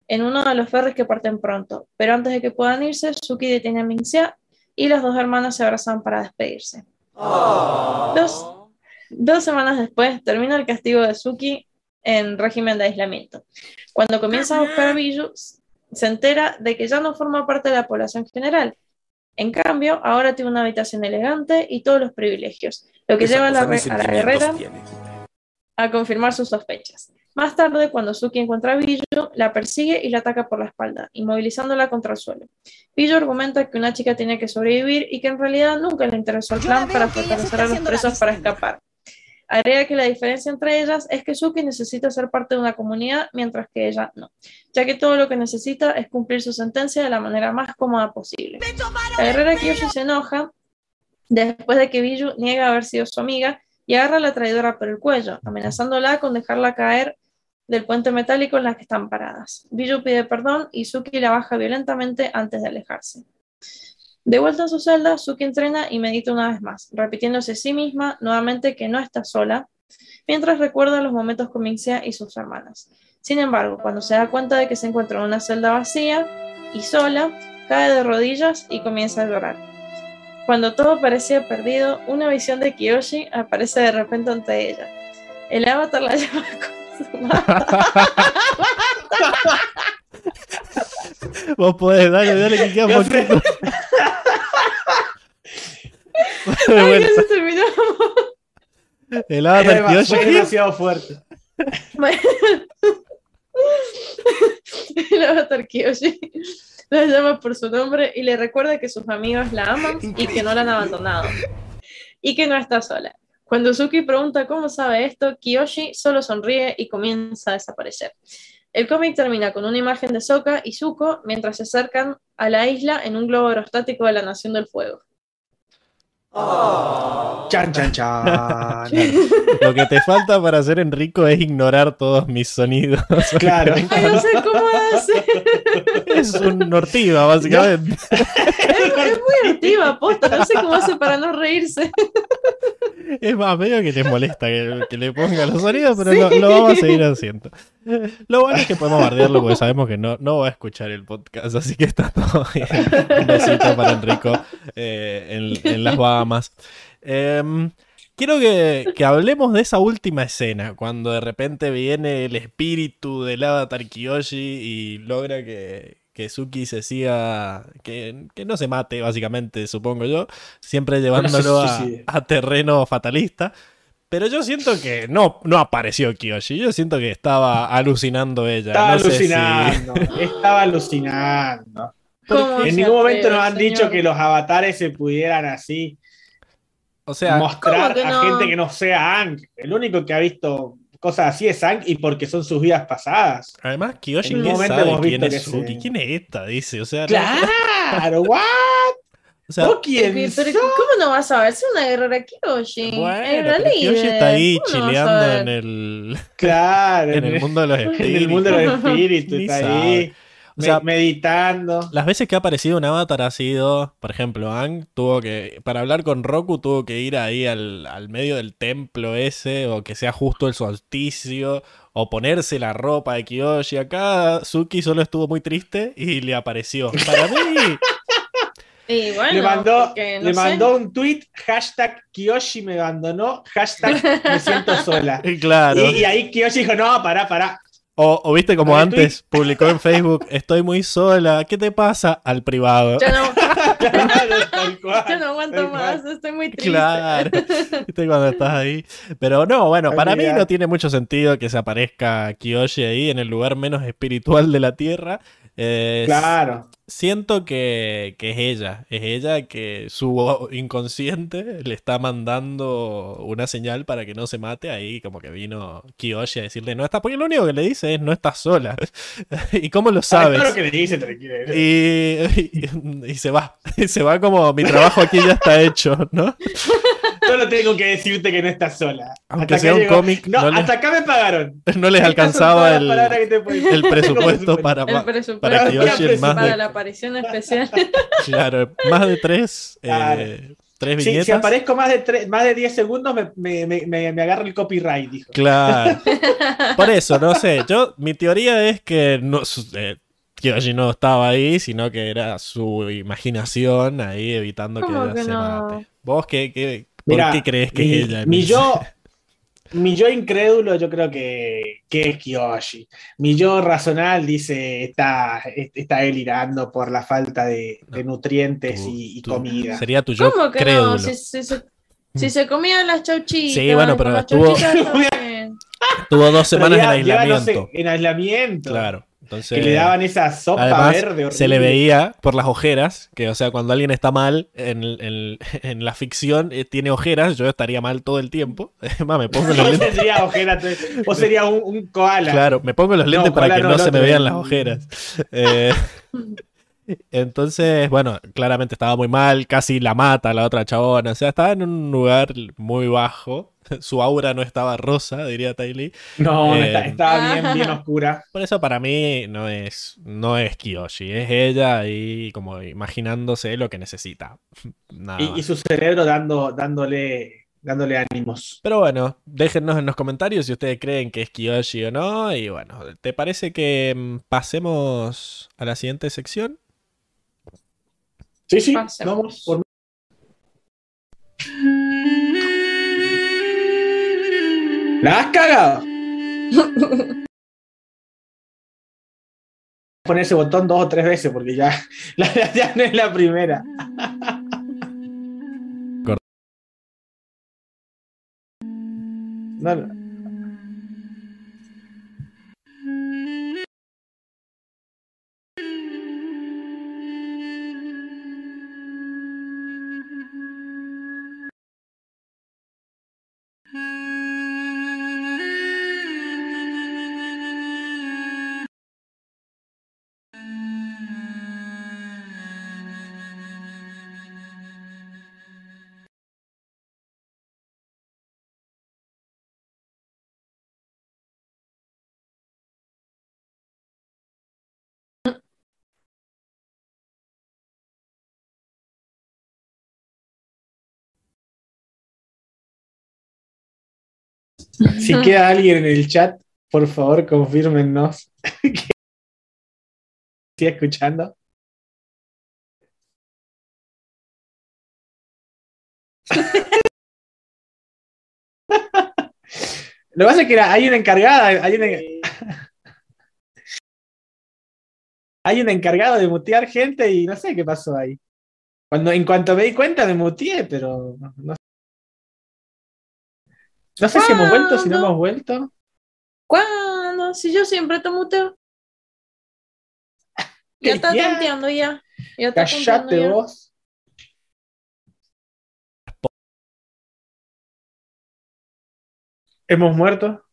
S2: en uno de los ferries que parten pronto, pero antes de que puedan irse, Suki detiene a Mingxia y las dos hermanas se abrazan para despedirse. Dos, dos semanas después termina el castigo de Suki en régimen de aislamiento. Cuando comienza a buscar a Biju, se entera de que ya no forma parte de la población general en cambio, ahora tiene una habitación elegante y todos los privilegios, lo que lleva a la, guerrera a confirmar sus sospechas. Más tarde, cuando Suki encuentra a Billo, la persigue y la ataca por la espalda, inmovilizándola contra el suelo. Billo argumenta que una chica tiene que sobrevivir y que en realidad nunca le interesó el plan para fortalecer a los presos para escapar. Agrega que la diferencia entre ellas es que Suki necesita ser parte de una comunidad, mientras que ella no, ya que todo lo que necesita es cumplir su sentencia de la manera más cómoda posible. La guerrera Kyoshi se enoja después de que Biju niega haber sido su amiga y agarra a la traidora por el cuello, amenazándola con dejarla caer del puente metálico en la que están paradas. Biju pide perdón y Suki la baja violentamente antes de alejarse. De vuelta en su celda, Suki entrena y medita una vez más, repitiéndose a sí misma nuevamente que no está sola, mientras recuerda los momentos con Mixia y sus hermanas. Sin embargo, cuando se da cuenta de que se encuentra en una celda vacía y sola, cae de rodillas y comienza a llorar. Cuando todo parecía perdido, una visión de Kiyoshi aparece de repente ante ella. El avatar la llama con su.
S1: Vos podés, dale, dale, que queda
S3: No sé.
S1: poquito. De
S2: Ay, ya se terminó.
S1: El Kiyoshi.
S3: fue demasiado fuerte.
S2: El avatar Kiyoshi la llama por su nombre y le recuerda que sus amigos la aman y que no la han abandonado. Y que no está sola. Cuando Suki pregunta cómo sabe esto, Kiyoshi solo sonríe y comienza a desaparecer. El cómic termina con una imagen de Sokka y Zuko mientras se acercan a la isla en un globo aerostático de la Nación del Fuego.
S3: Chan, chan, chan.
S1: Lo que te falta para ser Enrico es ignorar todos mis sonidos.
S3: Claro.
S2: Ay, no sé cómo hace.
S1: Es un Nortiva, básicamente.
S2: Es, es muy activa, posta. No sé cómo hace para no reírse.
S1: Es más, medio que les molesta que, que le ponga los sonidos, pero lo, lo vamos a seguir haciendo. Lo bueno es que podemos bardearlo porque sabemos que no, no va a escuchar el podcast, así que está todo bien. Un besito para Enrico eh, en, en las Bahamas. Em, quiero que, que hablemos de esa última escena, cuando de repente viene el espíritu del avatar Kiyoshi y logra que, que Suki se siga, que, que no se mate, básicamente, supongo yo, siempre llevándolo a terreno fatalista. Pero yo siento que no, no apareció Kiyoshi, yo siento que estaba alucinando ella.
S3: Estaba
S1: no sé si-
S3: alucinando. Estaba alucinando.
S2: ¿Cómo
S3: En ningún momento nos han dicho que los avatares se pudieran así
S1: O sea,
S3: mostrar
S2: ¿cómo que
S3: a gente que no sea Ang. El único que ha visto cosas así es Ang y porque son sus vidas pasadas.
S1: además Kiyoshi
S3: en
S1: ¿qué
S3: un momento
S1: sabe
S3: hemos
S1: quién
S3: visto
S1: es
S3: que
S1: Suki, quién es esta, dice, o sea, no-
S3: ¡Claro! ¿What?
S1: O sea.
S2: ¿Cómo no vas a ver? Es una guerrera Kiyoshi. es
S1: bueno, pero
S2: líder.
S1: está ahí
S2: ¿Cómo no vas a
S1: chileando en el,
S3: Claro,
S1: en el mundo de los
S3: en
S1: espíritus.
S3: el mundo de los espíritus, está
S1: sabe.
S3: ahí.
S1: O sea,
S3: me- meditando.
S1: Las veces que ha aparecido un avatar ha sido, por ejemplo, Ang tuvo que, para hablar con Roku tuvo que ir ahí al, al medio del templo ese, o que sea justo el solsticio, o ponerse la ropa de Kiyoshi. Acá Suki solo estuvo muy triste y le apareció. Para mí,
S2: Y bueno,
S3: le mandó,
S2: porque, no
S3: le mandó un tweet, hashtag Kiyoshi me abandonó, hashtag me siento sola.
S1: claro.
S3: Y, y ahí Kiyoshi dijo, no, pará, pará.
S1: O, o viste como antes, publicó en Facebook, estoy muy sola, ¿qué te pasa? Al privado.
S2: Ya no,
S3: Claro, tal cual,
S2: ya no aguanto
S3: tal
S2: más,
S3: cual.
S2: estoy muy triste.
S1: Claro, viste cuando estás ahí. Pero no, bueno, para mí no tiene mucho sentido que se aparezca Kiyoshi ahí en el lugar menos espiritual de la Tierra. Eh,
S3: Claro.
S1: Siento que, que es ella, es ella que su inconsciente le está mandando una señal para que no se mate. Ahí como que vino Kiyoshi a decirle no está, porque lo único que le dice es no estás sola. ¿Y cómo lo sabes?
S3: Claro que le dice, tranquilo.
S1: Y, y- y se va, y se va como mi trabajo aquí ya está hecho, ¿no?
S3: Solo tengo que decirte que no estás sola.
S1: Aunque
S3: Hasta
S1: sea un cómic,
S3: No, hasta acá me pagaron.
S1: No les alcanzaba el, el presupuesto para,
S2: El presupuesto
S1: para
S3: Pero
S1: Kiyoshi en más
S2: para
S1: de,
S2: la aparición especial.
S1: claro, más de tres, eh, tres
S3: Si,
S1: viñetas.
S3: si aparezco más de, tres, más de 10 segundos, me, me, me, agarra el copyright, dijo.
S1: Claro. Por eso, no sé. Yo, mi teoría es que no, eh, Kiyoshi no estaba ahí, sino que era su imaginación ahí evitando que
S2: ¿Cómo
S1: ella
S2: que
S1: se
S2: no?
S1: mate. ¿Vos qué, qué- por
S3: Mira,
S1: qué crees que
S3: mi,
S1: es ella?
S3: Mi yo, mi yo incrédulo, yo creo que, que es Kiyoshi. Mi yo razonal dice, está, está delirando por la falta de, de nutrientes
S1: Tu-
S3: y, y
S1: tu-
S3: comida.
S1: Sería tu yo
S2: ¿Cómo que
S1: crédulo.
S2: no? Si, si se, si se comían las chauchitas.
S1: Sí, bueno, pero estuvo-
S2: chauchitas también.
S1: Tuvo dos semanas en aislamiento.
S3: sé, en aislamiento.
S1: Claro. Entonces,
S3: Que le daban esa sopa
S1: Además,
S3: verde
S1: se le
S3: horrible.
S1: veía por las ojeras, que o sea, cuando alguien está mal en, en- en la ficción, eh, tiene ojeras, yo estaría mal todo el tiempo. Es más, me pongo los lentes.
S3: sería ojera, o sería un, un koala.
S1: Claro, me pongo los lentes
S3: No,
S1: para que
S3: no,
S1: no, se me vean las ojeras. Eh, Entonces, bueno, claramente estaba muy mal, casi la mata la otra chabona, o sea, estaba en un lugar muy bajo, su aura no estaba rosa, diría Tylee.
S3: No,
S1: Eh,
S3: está- estaba bien, bien oscura.
S1: Por eso para mí no es, no es Kiyoshi, es ella ahí como imaginándose lo que necesita. Nada
S3: Y, y su cerebro dando, dándole, dándole ánimos.
S1: Pero bueno, déjennos en los comentarios si ustedes creen que es Kiyoshi o no. Y bueno, ¿te parece que mm, pasemos a la siguiente sección?
S3: Sí, sí,
S2: Pasemos.
S3: vamos por ¡La has cagado! Poner ese botón dos o tres veces porque ya, la- ya no es la primera. No, no. Si queda alguien en el chat, por favor, confírmenos que sigue escuchando. Lo que pasa es que era- hay una encargada, hay una, hay una encargada de mutear gente y no sé qué pasó ahí. Cuando, en cuanto me di cuenta me muteé, pero no, no- no sé si hemos vuelto, si no hemos vuelto.
S2: ¿Cuándo? Si yo siempre te muteo. Ya está
S3: Ya.
S2: tonteando ya. Ya está
S3: Callate
S2: ya.
S3: vos. Hemos muerto.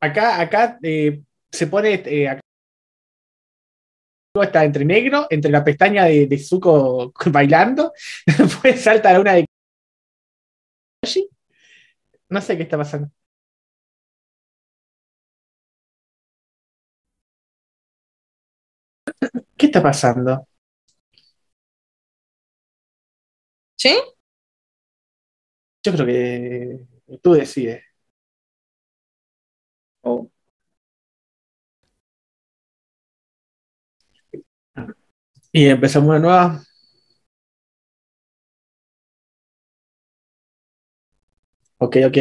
S3: Acá, acá eh, se pone. eh, acá está entre negro, entre la pestaña de, de Zuko bailando. Después salta la una de. Yoshi. No sé qué está pasando. ¿Qué está pasando?
S2: ¿Sí?
S3: Yo creo que tú decides.
S2: Oh.
S3: Y empezamos una nueva. Ok, ok.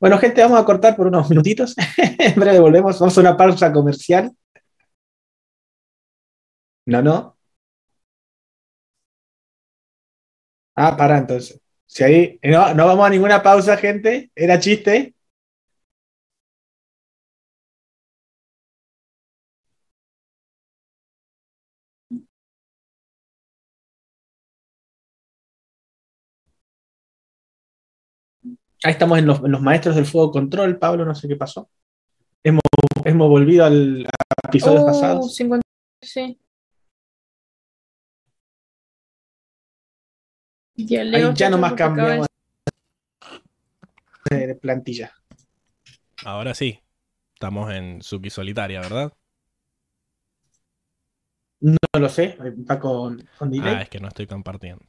S3: Bueno, gente, vamos a cortar por unos minutitos. En breve volvemos. Vamos a una pausa comercial. No, no. Ah, para entonces. Si ahí. No, no vamos a ninguna pausa, gente. Era chiste. Ahí estamos en los, en los maestros del fuego control, Pablo, no sé qué pasó. Hemos, hemos volvido al, a episodios
S2: Oh,
S3: pasados.
S2: 50, sí. Ya,
S3: Ahí
S2: Leo
S3: ya nomás cambiamos de, de plantilla.
S1: Ahora sí, estamos en Suki solitaria, ¿verdad?
S3: No lo sé, está con, con delay.
S1: Ah, es que no estoy compartiendo.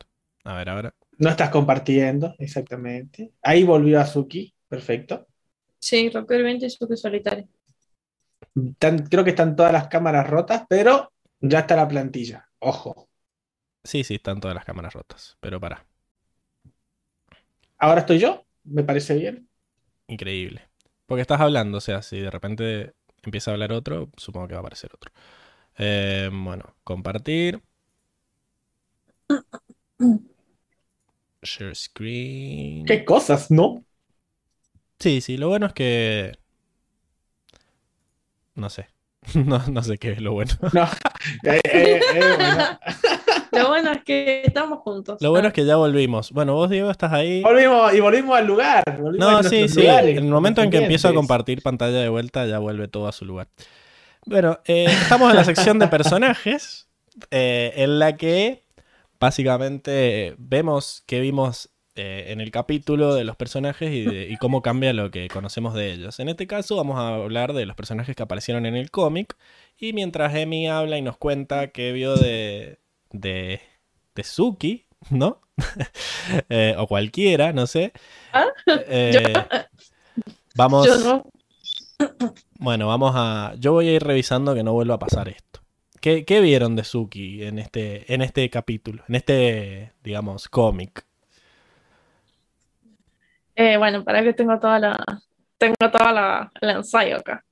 S1: A ver, ahora.
S3: No estás compartiendo, exactamente. Ahí volvió Azuki, perfecto.
S2: Sí, Rocker 20 y Suki solitario.
S3: Creo que están todas las cámaras rotas, pero ya está la plantilla. Ojo.
S1: Sí, sí, están todas las cámaras rotas. Pero para,
S3: Ahora estoy yo, me parece bien.
S1: increíble. Porque estás hablando, o sea, si de repente empieza a hablar otro, supongo que va a aparecer otro. Eh, bueno, compartir. Share screen.
S3: Qué cosas, ¿no?
S1: Sí, sí, lo bueno es que. No sé. No, no sé qué es lo bueno.
S3: No. Eh, eh, eh, bueno.
S2: Lo bueno es que estamos juntos.
S1: Lo bueno es que ya volvimos. Bueno, vos, Diego, estás ahí.
S3: Volvimos, y volvimos al lugar. volvimos
S1: No, sí, sí.
S3: lugares
S1: En el momento en que empiezo a compartir pantalla de vuelta, ya vuelve todo a su lugar. Bueno, eh, estamos en la sección de personajes, eh, en la que básicamente vemos que vimos eh, en el capítulo de los personajes y, de- y cómo cambia lo que conocemos de ellos. En este caso vamos a hablar de los personajes que aparecieron en el cómic y mientras Emi habla y nos cuenta qué vio de, de, de Suki, ¿no? Eh, o cualquiera, no sé.
S2: ¿Ah?
S1: Eh, vamos,
S2: Yo no.
S1: bueno, vamos a. Yo voy a ir revisando que no vuelva a pasar esto. ¿Qué, qué vieron de Suki en este, en este capítulo? En este, digamos, cómic.
S2: Eh, bueno, para que tengo toda la. Tengo toda la, el ensayo acá.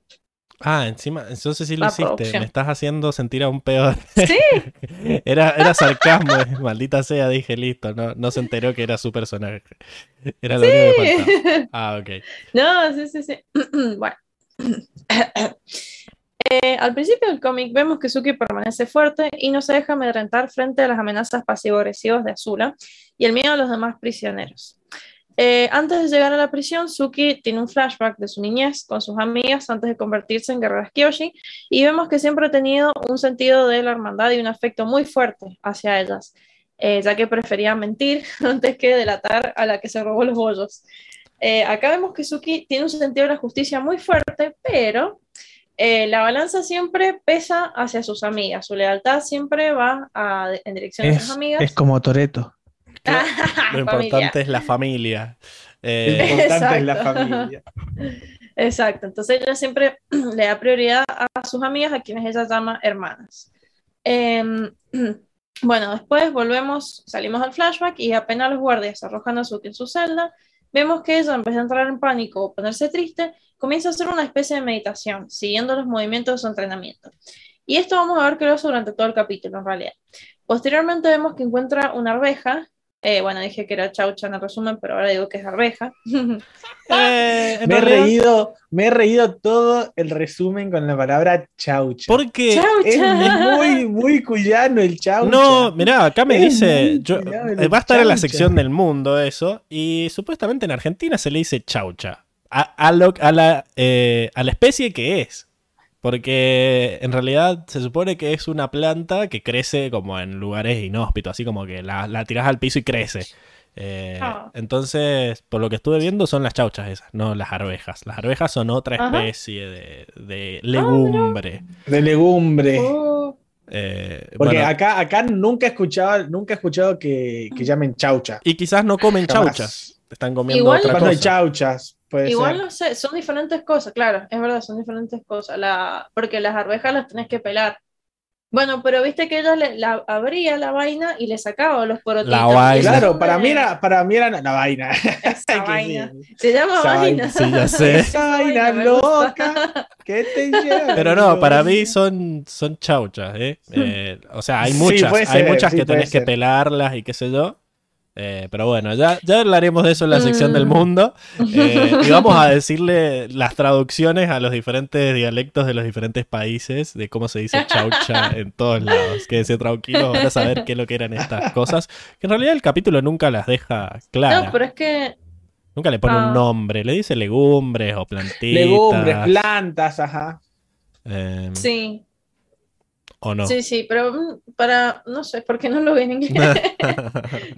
S1: Ah, encima, entonces sí lo
S2: La
S1: hiciste.
S2: producción.
S1: Me estás haciendo sentir aún peor.
S2: Sí,
S1: Era, era sarcasmo, eh, maldita sea, dije, listo, no, no se enteró que era su personaje. Era lo único que faltaba. Ah, ok.
S2: No, sí, sí, sí. Bueno. Eh, al principio del cómic vemos que Suki permanece fuerte y no se deja amedrentar frente a las amenazas pasivo-agresivas de Azula y el miedo a los demás prisioneros. Eh, antes de llegar a la prisión, Suki tiene un flashback de su niñez con sus amigas antes de convertirse en guerreras Kyoshi y vemos que siempre ha tenido un sentido de la hermandad y un afecto muy fuerte hacia ellas, eh, ya que prefería mentir antes que delatar a la que se robó los bollos. Eh, acá vemos que Suki tiene un sentido de la justicia muy fuerte, pero eh, la balanza siempre pesa hacia sus amigas. Su lealtad siempre va a- en dirección a sus
S3: Es,
S2: amigas.
S3: es como Toreto.
S1: Lo importante es la familia.
S3: Lo
S1: Eh,
S3: importante es la
S2: Exacto.
S3: familia.
S2: Exacto, entonces ella siempre le da prioridad a sus amigas, a quienes ella llama hermanas. Em, bueno, después volvemos, salimos al flashback y apenas los guardias arrojan a Suki en su celda, vemos que ella, en vez de entrar en pánico o ponerse triste, comienza a hacer una especie de meditación, siguiendo los movimientos de su entrenamiento. Y esto vamos a ver que lo hace durante todo el capítulo, en realidad. Posteriormente vemos que encuentra una arveja. Eh, bueno, dije que era chaucha en el resumen, pero ahora digo que es arveja.
S1: eh,
S3: Me he reído, me he reído todo el resumen con la palabra chaucha.
S1: Porque
S3: Es muy, muy cuyano el chaucha.
S1: No, mirá, acá me
S3: Es
S1: dice. yo- eh, va a estar en la sección del mundo eso. Y supuestamente en Argentina se le dice chaucha. A, a lo- a la, eh, a la especie que es. Porque en realidad se supone que es una planta que crece como en lugares inhóspitos, así como que la, la tirás al piso y crece. Eh,
S2: Ah.
S1: Entonces, por lo que estuve viendo, son las chauchas esas, no las arvejas. Las arvejas son otra especie de, de legumbre.
S3: De legumbre.
S2: Oh,
S1: Eh,
S3: Porque
S1: bueno,
S3: acá, acá nunca he escuchado, nunca he escuchado que, que llamen chaucha.
S1: y quizás no comen
S3: Jamás.
S1: chauchas. Están comiendo
S2: Igual-
S1: otra
S3: Cuando hay
S1: cosa.
S3: chauchas, puede
S2: Igual
S3: ser.
S2: no sé, son diferentes cosas, claro, es verdad, son diferentes cosas. La, porque las arvejas las tenés que pelar. Bueno, pero viste que ella le, la abría la vaina y le sacaba los porotitos.
S1: La vaina.
S3: Claro, para mí era, para mí era la vaina.
S2: Esa vaina.
S3: sí.
S2: Se llama
S3: Esa
S2: vaina.
S1: Sí, ya sé.
S3: Esa vaina loca. ¿Qué te lleva?
S1: Pero no, para mí son, son chauchas, ¿eh? Eh, O sea, hay
S3: Sí,
S1: muchas, hay
S3: ser,
S1: muchas
S3: sí,
S1: que tenés que pelarlas y qué sé yo. Eh, pero bueno, ya, ya hablaremos de eso en la sección
S2: Mm.
S1: del mundo. Eh, y vamos a decirle las traducciones a los diferentes dialectos de los diferentes países de cómo se dice chaucha en todos lados. Quédense tranquilos, van a saber qué es lo que eran estas cosas. Que en realidad el capítulo nunca las deja claras.
S2: No, pero es que
S1: Nunca le pone
S2: Ah.
S1: un nombre, le dice legumbres o plantitas.
S3: Legumbres, plantas, ajá.
S1: eh,
S2: sí,
S1: ¿O no?
S2: sí, sí, pero mm, para, no sé, porque no lo vi en inglés.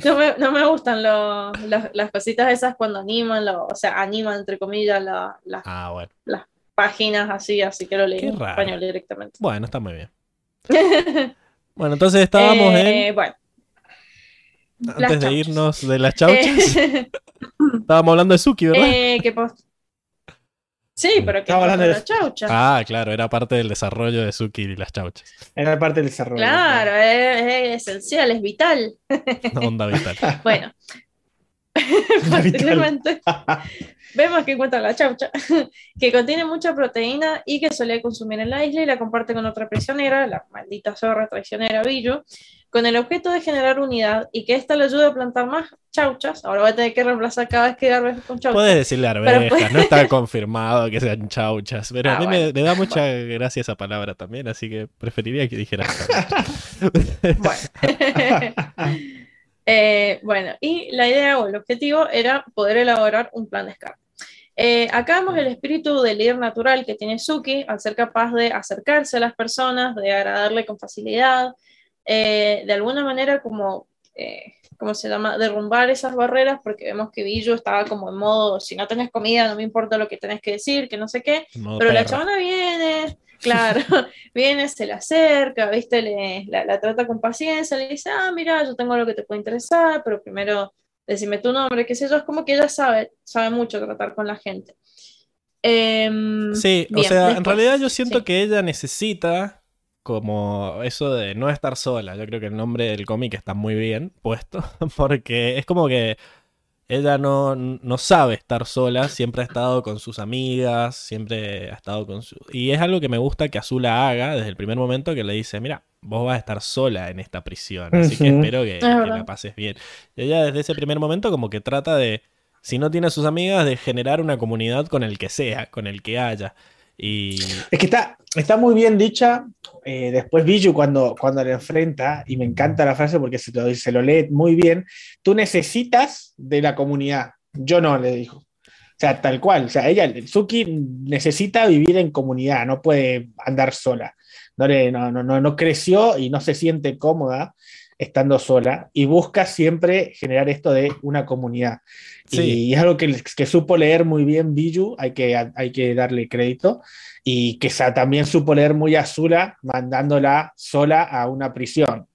S2: No me, no me gustan lo- las, las cositas esas cuando animan, lo- o sea, animan entre comillas la- las
S1: ah, bueno.
S2: páginas así, así que lo leí
S1: Qué
S2: en español directamente.
S1: Bueno, está muy bien. Bueno, entonces estábamos
S2: Eh, bueno,
S1: en.
S2: las
S1: Antes de irnos de las chauchas, estábamos hablando de Suki, ¿verdad?
S2: eh, ¿qué pos- Sí, pero que
S3: Estaba hablando de-
S2: la chaucha.
S1: Ah, claro, era parte del desarrollo de Suki y las chauchas.
S3: Era parte del desarrollo.
S2: Claro, es, es esencial, es vital.
S1: Onda vital.
S2: Bueno, posteriormente vemos que encuentra la chaucha, que contiene mucha proteína y que solía consumir en la isla y la comparte con otra prisionera, la maldita zorra traicionera Billu. con el objeto de generar unidad y que ésta le ayude a plantar más chauchas. Ahora voy a tener que reemplazar cada vez que arvejas con chauchas.
S1: Puedes decirle arvejas,
S2: pues-
S1: no está confirmado que sean chauchas, pero
S2: Ah,
S1: a mí me,
S2: bueno.
S1: me da mucha gracia esa palabra también, así que preferiría que dijeras
S2: Bueno. Eh, bueno, y la idea o el objetivo era poder elaborar un plan de escape. Eh, acá vemos el espíritu del líder natural que tiene Suki al ser capaz de acercarse a las personas, de agradarle con facilidad, eh, de alguna manera como, eh, ¿cómo se llama? Derrumbar esas barreras porque vemos que Billo estaba como en modo, si no tenés comida no me importa lo que tenés que decir, que no sé qué, pero la chabona viene, claro, viene, se le acerca, ¿viste? Le, la, la trata con paciencia, le dice, ah, mira, yo tengo lo que te puede interesar, pero primero decime tu nombre, qué sé yo, es como que ella sabe, sabe mucho tratar con la gente. Em,
S1: Sí, o sea, en realidad yo siento
S2: sí.
S1: que ella necesita como eso de no estar sola. Yo creo que el nombre del cómic está muy bien puesto, porque es como que ella no, no sabe estar sola, siempre ha estado con sus amigas, siempre ha estado con su... Y es algo que me gusta que Azula haga desde el primer momento que le dice, mira, vos vas a estar sola en esta prisión, así que espero que, que la pases bien. Y ella desde ese primer momento como que trata de, si no tiene a sus amigas, de generar una comunidad con el que sea, con el que haya. Y
S3: Es que está, está muy bien dicha. eh, después Biju cuando, cuando le enfrenta, y me encanta la frase porque se lo, se lo lee muy bien, tú necesitas de la comunidad. Yo no, le dijo. O sea, tal cual. O sea, ella, Suki necesita vivir en comunidad, no puede andar sola. No, no, no, no creció y no se siente cómoda estando sola y busca siempre generar esto de una comunidad.
S1: Sí.
S3: Y es algo que, que supo leer muy bien Biju, hay que, hay que darle crédito, y que sa- también supo leer muy Azula mandándola sola a una prisión,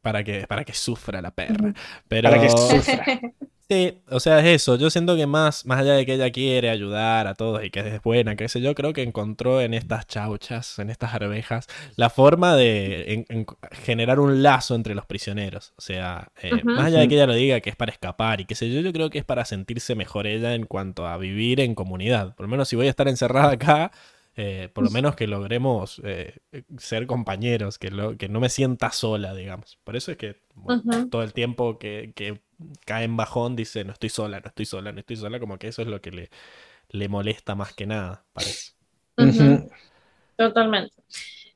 S1: para que, para que sufra la perra. Pero
S3: para que sufra.
S1: sí, o sea, es eso. Yo siento que más, más allá de que ella quiere ayudar a todos y que es buena, qué sé yo, creo que encontró en estas chauchas, en estas arvejas, la forma de en- en- generar un lazo entre los prisioneros. O sea, eh, más allá de que ella lo diga que es para escapar y qué sé yo, yo creo que es para sentirse mejor ella en cuanto a vivir en comunidad. Por lo menos si voy a estar encerrada acá. Eh, por lo menos que logremos eh, ser compañeros, que, lo, que no me sienta sola, digamos. Por eso es que bueno, todo el tiempo que, que cae en bajón dice, no estoy sola, no estoy sola, no estoy sola, como que eso es lo que le, le molesta más que nada, parece.
S2: Totalmente.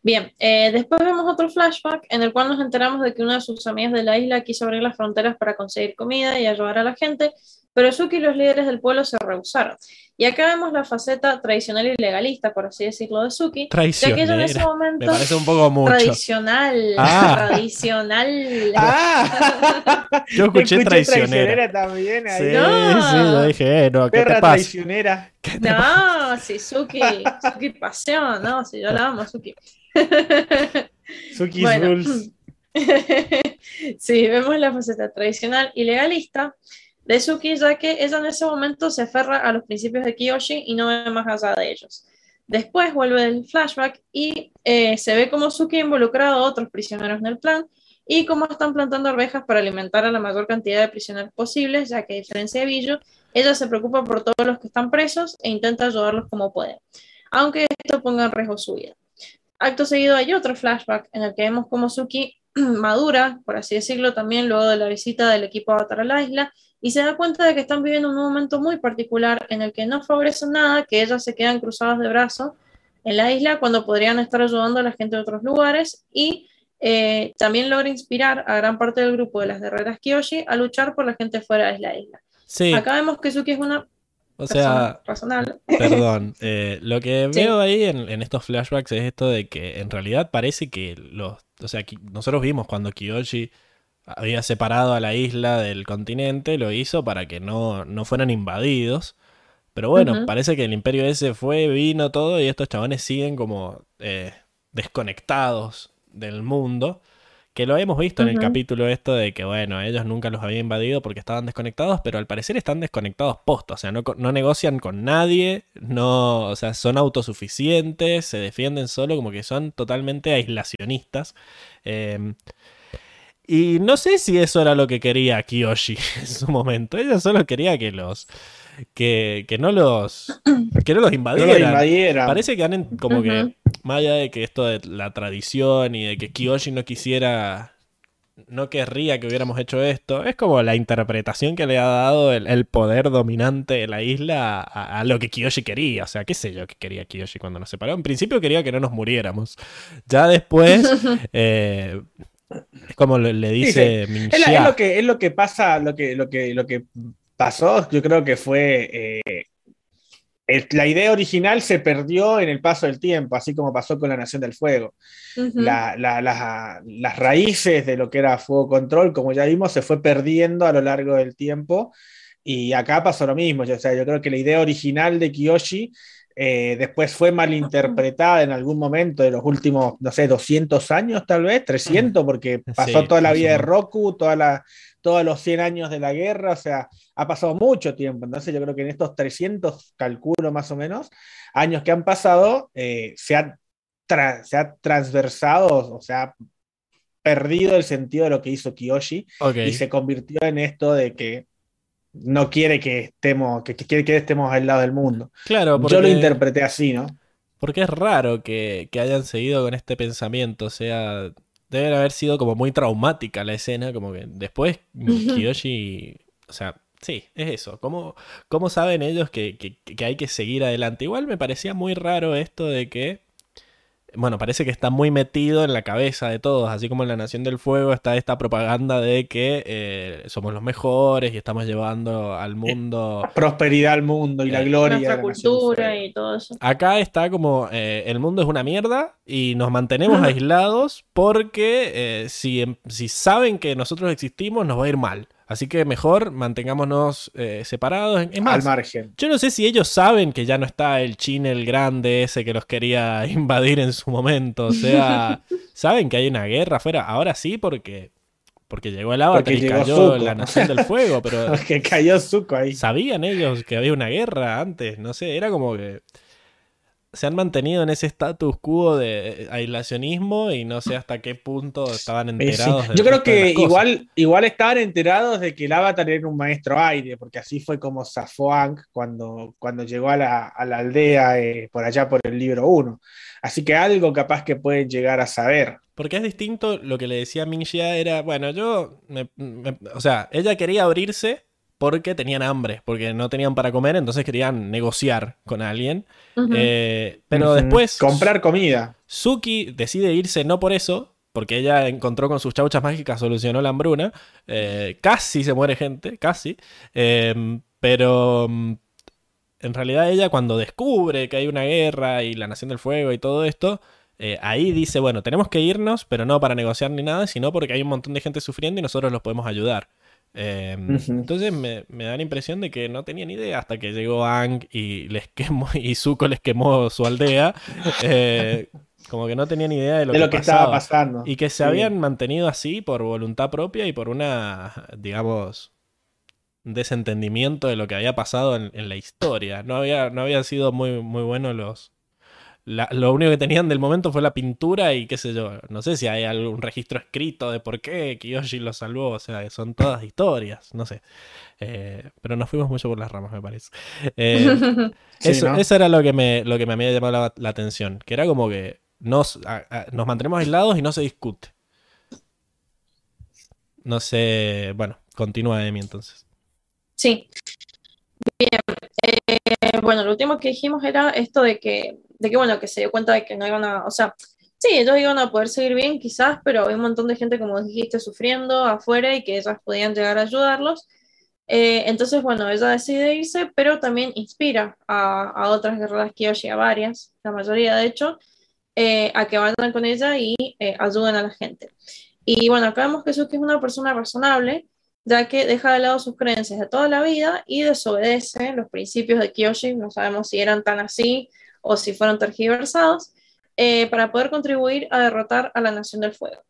S2: Bien, eh, después vemos otro flashback en el cual nos enteramos de que una de sus amigas de la isla quiso abrir las fronteras para conseguir comida y ayudar a la gente, pero Suki y los líderes del pueblo se rehusaron. Y acá vemos la faceta tradicional y legalista, por así decirlo, de Suki, ya que ella en ese
S1: Traicionera.
S2: momento
S1: Me parece un poco mucho.
S2: tradicional,
S1: Ah.
S2: tradicional.
S3: ¡Ah!
S1: Yo escuché traicionera.
S3: también
S1: Sí,
S3: ahí.
S2: No.
S1: sí, yo dije, eh, no, ¿qué
S3: Perra
S1: te pasa?
S3: traicionera.
S1: ¿Qué te pasa?
S2: No, si Suki, Suki pasión, no, si yo la amo, Suki.
S3: Suki's
S2: Bueno.
S3: Rules.
S2: sí, vemos la faceta tradicional y legalista de Suki, ya que ella en ese momento se aferra a los principios de Kiyoshi y no ve más allá de ellos. Después vuelve el flashback y eh, se ve como Suki involucrado a otros prisioneros en el plan y cómo están plantando arvejas para alimentar a la mayor cantidad de prisioneros posibles, ya que a diferencia de Billo, ella se preocupa por todos los que están presos e intenta ayudarlos como puede, aunque esto ponga en riesgo su vida. Acto seguido hay otro flashback en el que vemos cómo Suki madura, por así decirlo, también luego de la visita del equipo Avatar a la isla, y se da cuenta de que están viviendo un momento muy particular en el que no favorece nada que ellas se quedan cruzadas de brazos en la isla cuando podrían estar ayudando a la gente de otros lugares y eh, también logra inspirar a gran parte del grupo de las guerreras Kyoshi a luchar por la gente fuera de la isla.
S1: Sí,
S2: Acá vemos que Suki es una
S1: o sea,
S2: razonable.
S1: Perdón, eh, lo que
S2: Sí.
S1: veo ahí en, en estos flashbacks es esto de que en realidad parece que los, o sea, nosotros vimos cuando Kiyoshi había separado a la isla del continente, lo hizo para que no, no fueran invadidos. Pero bueno, parece que el imperio ese fue, vino todo y estos chabones siguen como eh, desconectados del mundo. Que lo hemos visto en el capítulo esto de que, bueno, ellos nunca los habían invadido porque estaban desconectados, pero al parecer están desconectados posta. O sea, no, no negocian con nadie, no, o sea, son autosuficientes, se defienden solo, como que son totalmente aislacionistas. Eh, y no sé si eso era lo que quería Kiyoshi en su momento. Ella solo quería que los. que, que no los. que no los
S3: No
S1: invadieran.
S3: lo invadieran.
S1: Parece que han como que, más allá de que esto de la tradición y de que Kiyoshi no quisiera no querría que hubiéramos hecho esto. Es como la interpretación que le ha dado el, poder dominante de la isla a, lo que Kiyoshi quería. O sea, qué sé yo que quería Kiyoshi cuando nos separó. En principio quería que no nos muriéramos. Ya después... Eh, es como le, dice
S3: Es, lo que, es lo que pasa, lo que, lo que, lo que pasó, yo creo que fue eh, la idea original se perdió en el paso del tiempo, así como pasó con la Nación del Fuego. las raíces de lo que era Fuego Control, como ya vimos, se fue perdiendo a lo largo del tiempo. Y acá pasó lo mismo. O sea, yo creo que la idea original de Kiyoshi eh, después fue malinterpretada en algún momento de los últimos, no sé, 200 años tal vez, 300, porque pasó toda la vida de Roku, toda la, todos los 100 años de la guerra, o sea, ha pasado mucho tiempo. Entonces yo creo que en estos 300, calculo más o menos, años que han pasado, eh, se, ha se ha transversado, o sea, perdido el sentido de lo que hizo Kiyoshi y se convirtió en esto de que no quiere que estemos, que, quiere que estemos al lado del mundo.
S1: Claro,
S3: yo lo interpreté así, ¿no?
S1: Porque es raro que, que hayan seguido con este pensamiento, o sea, debe haber sido como muy traumática la escena, como que después Kiyoshi, o sea, sí, es eso. ¿Cómo, cómo saben ellos que, que, hay que seguir adelante? Igual me parecía muy raro esto de que bueno, parece que está muy metido en la cabeza de todos, así como en la Nación del Fuego está esta propaganda de que eh, somos los mejores y estamos llevando al mundo...
S3: prosperidad al mundo y la eh, gloria.
S2: Nuestra cultura y todo eso.
S1: Acá está como eh, el mundo es una mierda y nos mantenemos aislados porque si, si saben que nosotros existimos nos va a ir mal. Así que mejor mantengámonos eh, separados. Es más,
S3: Al margen.
S1: Yo no sé si ellos saben que ya no está el chin, el grande ese que los quería invadir en su momento. O sea, saben que hay una guerra afuera. Ahora sí, porque, porque llegó el avatar y cayó la Nación del Fuego. Pero
S3: que cayó Zuko ahí.
S1: Sabían ellos que había una guerra antes. No sé, era como que se han mantenido en ese status quo de aislacionismo y no sé hasta qué punto estaban eh, enterados.
S3: Yo creo que igual, igual estaban enterados de que el avatar era un maestro aire, porque así fue como zafó cuando, cuando llegó a la, aldea eh, por allá por el libro 1. Así que algo capaz que pueden llegar a saber.
S1: Porque es distinto, lo que le decía Minxia era, bueno, yo, o sea, ella quería abrirse porque tenían hambre, porque no tenían para comer, entonces querían negociar con alguien. Eh, pero después...
S3: Comprar comida.
S1: Suki decide irse no por eso, porque ella encontró con sus chauchas mágicas, solucionó la hambruna. Eh, casi se muere gente, casi. Em, pero mm, en realidad ella cuando descubre que hay una guerra y la Nación del Fuego y todo esto, eh, ahí dice, bueno, tenemos que irnos, pero no para negociar ni nada, sino porque hay un montón de gente sufriendo y nosotros los podemos ayudar. Em, entonces me, da la impresión de que no tenían idea hasta que llegó Ang y les quemó y Zuko les quemó su aldea. Eh, como que no tenían idea de lo, que,
S3: estaba pasando.
S1: Y que se habían mantenido así por voluntad propia y por una, digamos, desentendimiento de lo que había pasado en, en la historia. No había, no habían sido muy, muy buenos los, lo único que tenían del momento fue la pintura y qué sé yo. No sé si hay algún registro escrito de por qué Kiyoshi lo salvó. O sea, son todas historias, no sé. Eh, pero nos fuimos mucho por las ramas, me parece. Eh, eso, era lo que me, lo que me había llamado la, atención. Que era como que nos, nos mantenemos aislados y no se discute. No sé. Bueno, continúa Emi entonces.
S2: Sí. Bien. Eh, bueno, lo último que dijimos era esto de que de que bueno, que se dio cuenta de que no iban a, o sea, sí, ellos iban a poder seguir bien quizás, pero hay un montón de gente, como dijiste, sufriendo afuera y que ellas podían llegar a ayudarlos. Eh, entonces, bueno, ella decide irse, pero también inspira a, a otras guerreras Kiyoshi, a varias, la mayoría de hecho, eh, a que vayan con ella y eh, ayuden a la gente. Y bueno, acá vemos que Suki es una persona razonable, ya que deja de lado sus creencias de toda la vida y desobedece los principios de Kiyoshi, no sabemos si eran tan así o si fueron tergiversados, eh, para poder contribuir a derrotar a la Nación del Fuego.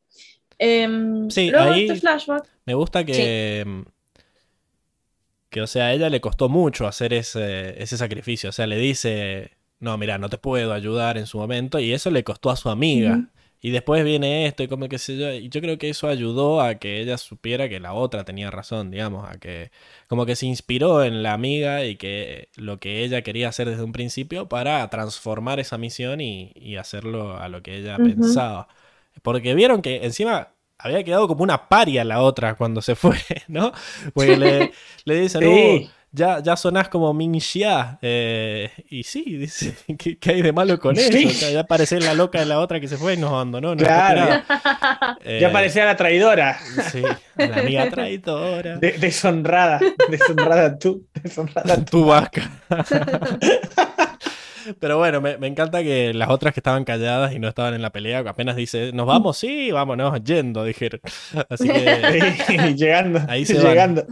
S1: Em, sí, ahí este flashback, me gusta que, em, que, o sea, a ella le costó mucho hacer ese, ese sacrificio. O sea, le dice, no, mira, no te puedo ayudar en su momento, y eso le costó a su amiga. Y después viene esto y como que sé yo. Y yo creo que eso ayudó a que ella supiera que la otra tenía razón, digamos. A que como que se inspiró en la amiga y que lo que ella quería hacer desde un principio para transformar esa misión y, hacerlo a lo que ella pensaba. Porque vieron que encima había quedado como una paria la otra cuando se fue, ¿no? Porque le, le dicen,
S3: Sí.
S1: "Uh, ya, ya sonás como Ming Xia. Eh, y sí, dice, ¿qué, qué hay de malo con eso?
S3: Sí.
S1: O sea, ya parecés la loca de la otra que se fue y nos abandonó. no
S3: Claro.
S1: Eh,
S3: Ya parecía la traidora.
S1: Sí, la amiga traidora.
S3: De- deshonrada. Deshonrada tú. Deshonrada tú.
S1: Tu vaca. Pero bueno, me, me encanta que las otras que estaban calladas y no estaban en la pelea, apenas dice, ¿nos vamos? Sí, vámonos, yendo, dijeron. Así que
S3: Sí, llegando.
S1: Ahí se van.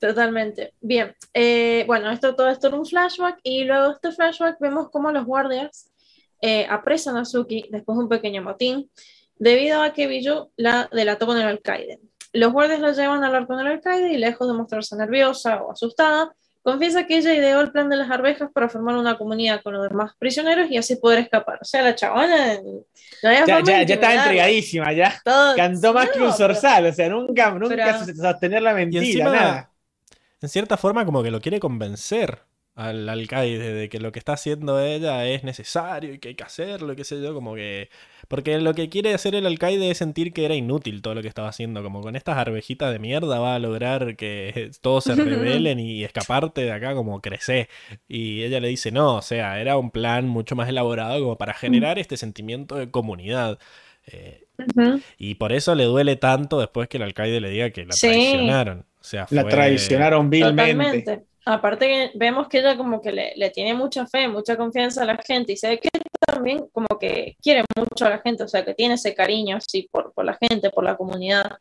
S2: Totalmente. Bien. eh, bueno, esto todo esto era un flashback y luego de este flashback vemos cómo los guardias eh, apresan a Suki después de un pequeño motín debido a que Biju la delató con el alcaide. Los guardias la llevan a hablar con el alcaide y lejos de mostrarse nerviosa o asustada, confiesa que ella ideó el plan de las arvejas para formar una comunidad con los demás prisioneros y así poder escapar. O sea, la chabona no
S3: Ya, ya, ya estaba entregadísima, ya.
S2: Todo-
S3: Cantó más
S2: No,
S3: que un
S2: pero-
S3: zorzal, o sea, nunca, nunca
S2: Pero-
S3: sostener la
S1: Y
S3: mentira,
S1: encima,
S3: nada.
S1: En cierta forma, como que lo quiere convencer al alcaide de que lo que está haciendo ella es necesario y que hay que hacerlo, y qué sé yo, como que... Porque lo que quiere hacer el alcaide es sentir que era inútil todo lo que estaba haciendo, como con estas arvejitas de mierda va a lograr que todos se rebelen y escaparte de acá como crecer. Y ella le dice, no, o sea, era un plan mucho más elaborado como para generar este sentimiento de comunidad. Eh, y por eso le duele tanto después que el alcaide le diga que la
S2: Sí.
S1: traicionaron.
S3: La traicionaron vilmente.
S2: Totalmente. Aparte que vemos que ella como que le, le tiene mucha fe, mucha confianza a la gente y se ve que también como que quiere mucho a la gente, o sea, que tiene ese cariño así por, por la gente, por la comunidad.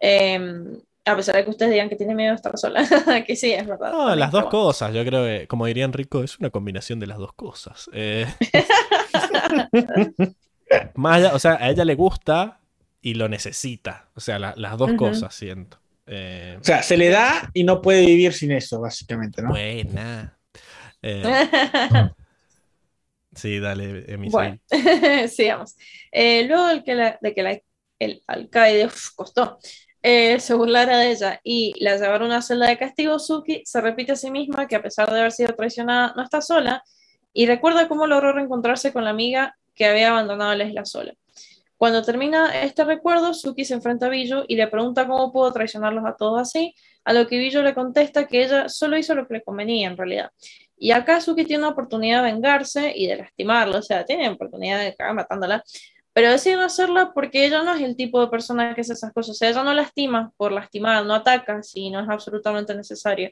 S2: Eh, a pesar de que ustedes digan que tiene miedo de estar sola, que sí, es verdad.
S1: No, las dos cosas, yo creo que, como diría Enrico, es una combinación de las dos cosas. Eh, más allá- o sea, a ella le gusta y lo necesita. O sea, la- las dos cosas siento. Eh,
S3: O sea, se le da y no puede vivir sin eso, básicamente, ¿no?
S1: buena. Eh, sí, dale, Emi,
S2: Bueno, sigamos. Eh, luego de que, la- de que la- el alcaide uf, costó eh, se burlara de ella y la llevara a una celda de castigo, Suki se repite a sí misma que a pesar de haber sido traicionada, no está sola y recuerda cómo logró reencontrarse con la amiga que había abandonado la isla sola. Cuando termina este recuerdo, Suki se enfrenta a Billo y le pregunta cómo pudo traicionarlos a todos así, a lo que Billo le contesta que ella solo hizo lo que le convenía en realidad. Y acá Suki tiene una oportunidad de vengarse y de lastimarlo, o sea, tiene oportunidad de acabar matándola, pero decide no hacerla porque ella no es el tipo de persona que hace esas cosas, o sea, ella no lastima por lastimar, no ataca si no es absolutamente necesario.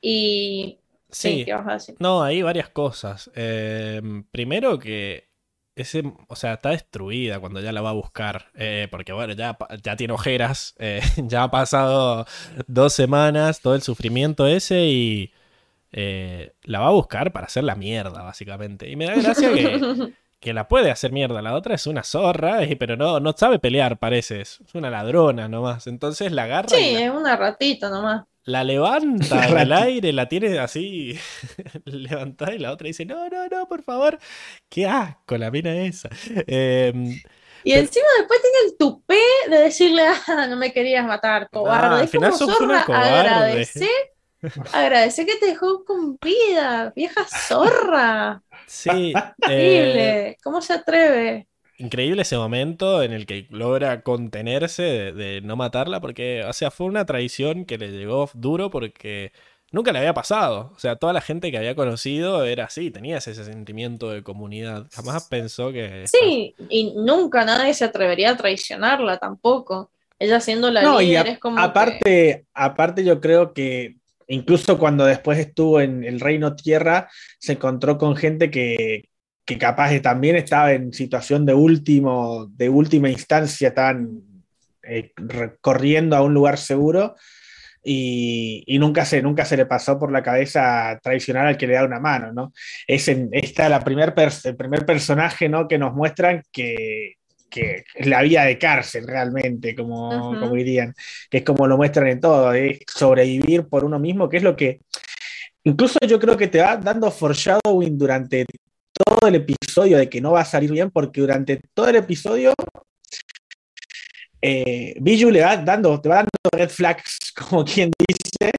S2: Y sí,
S1: Sí.
S2: ¿qué vas a decir?
S1: No, hay varias cosas. Eh, primero que ese, o sea, está destruida cuando ya la va a buscar. eh, porque bueno, ya, ya tiene ojeras. eh, ya ha pasado dos semanas, todo el sufrimiento ese y eh, la va a buscar para hacer la mierda, básicamente. Y me da gracia que, que la puede hacer mierda. La otra es una zorra, pero no, no sabe pelear, parece. Es una ladrona nomás. Entonces la agarra
S2: Sí,
S1: la-
S2: es una ratita nomás.
S1: La levanta en el aire, la tiene así levantada y la otra dice, no, no, no, por favor. Qué asco la mina esa. Em,
S2: Y
S1: Pero-
S2: encima después tiene el tupé de decirle, ah, no me querías matar, cobarde.
S1: al
S2: es
S1: final
S2: como
S1: sos una
S2: zorra,
S1: cobarde.
S2: agradece, agradece que te dejó con vida, vieja zorra.
S1: sí, eh,
S2: Horrible, ¿cómo se atreve?
S1: Increíble ese momento en el que logra contenerse de, de no matarla porque, o sea, fue una traición que le llegó duro porque nunca le había pasado. O sea, toda la gente que había conocido era así, tenía ese sentimiento de comunidad. Jamás pensó que...
S2: Sí, y nunca nadie se atrevería a traicionarla tampoco. Ella siendo la
S3: No, y
S2: líder
S3: a-
S2: es como que-
S3: aparte, aparte yo creo que incluso cuando después estuvo en el Reino Tierra, se encontró con gente que, que capaz de también estaba en situación de último, de última instancia, estaban eh, corriendo a un lugar seguro. Y, y nunca, se, nunca se le pasó por la cabeza traicionar al que le da una mano, ¿no? Es en, está la primer el primer personaje, ¿no? Que nos muestran que, que es la vida de cárcel realmente, como, como dirían, que es como lo muestran en todo, es sobrevivir por uno mismo, que es lo que incluso yo creo que te va dando foreshadowing durante todo el episodio de que no va a salir bien, porque durante todo el episodio eh, Biju le va dando, te va dando red flags, como quien dice,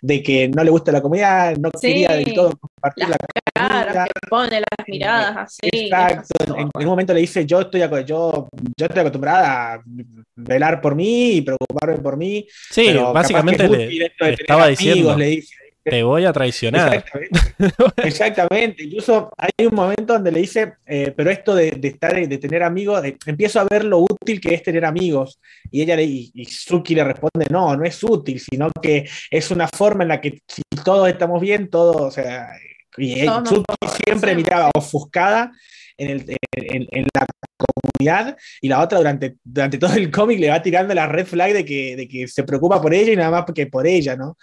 S3: de que no le gusta la comunidad, no
S2: Sí.
S3: quería del todo compartir
S2: Las
S3: la
S2: caras
S3: comida.
S2: que pone, las miradas así.
S3: Exacto.
S2: esas-
S3: En, en un momento le dice, yo estoy, yo, yo estoy acostumbrada a velar por mí y preocuparme por mí.
S1: Sí, básicamente le, estaba
S3: amigos,
S1: diciendo,
S3: le dice.
S1: Te voy a traicionar.
S3: Exactamente. Exactamente. Incluso hay un momento donde le dice, eh, pero esto de, de estar, de tener amigos, empiezo a ver lo útil que es tener amigos. Y ella le, y, y Suki le responde, no, no es útil, sino que es una forma en la que si todos estamos bien, todos, o sea, y
S2: nos
S3: Suki siempre miraba ofuscada en, el- en- en la y la otra durante, durante todo el cómic le va tirando la red flag de que, de que se preocupa por ella y nada más que por ella, ¿no?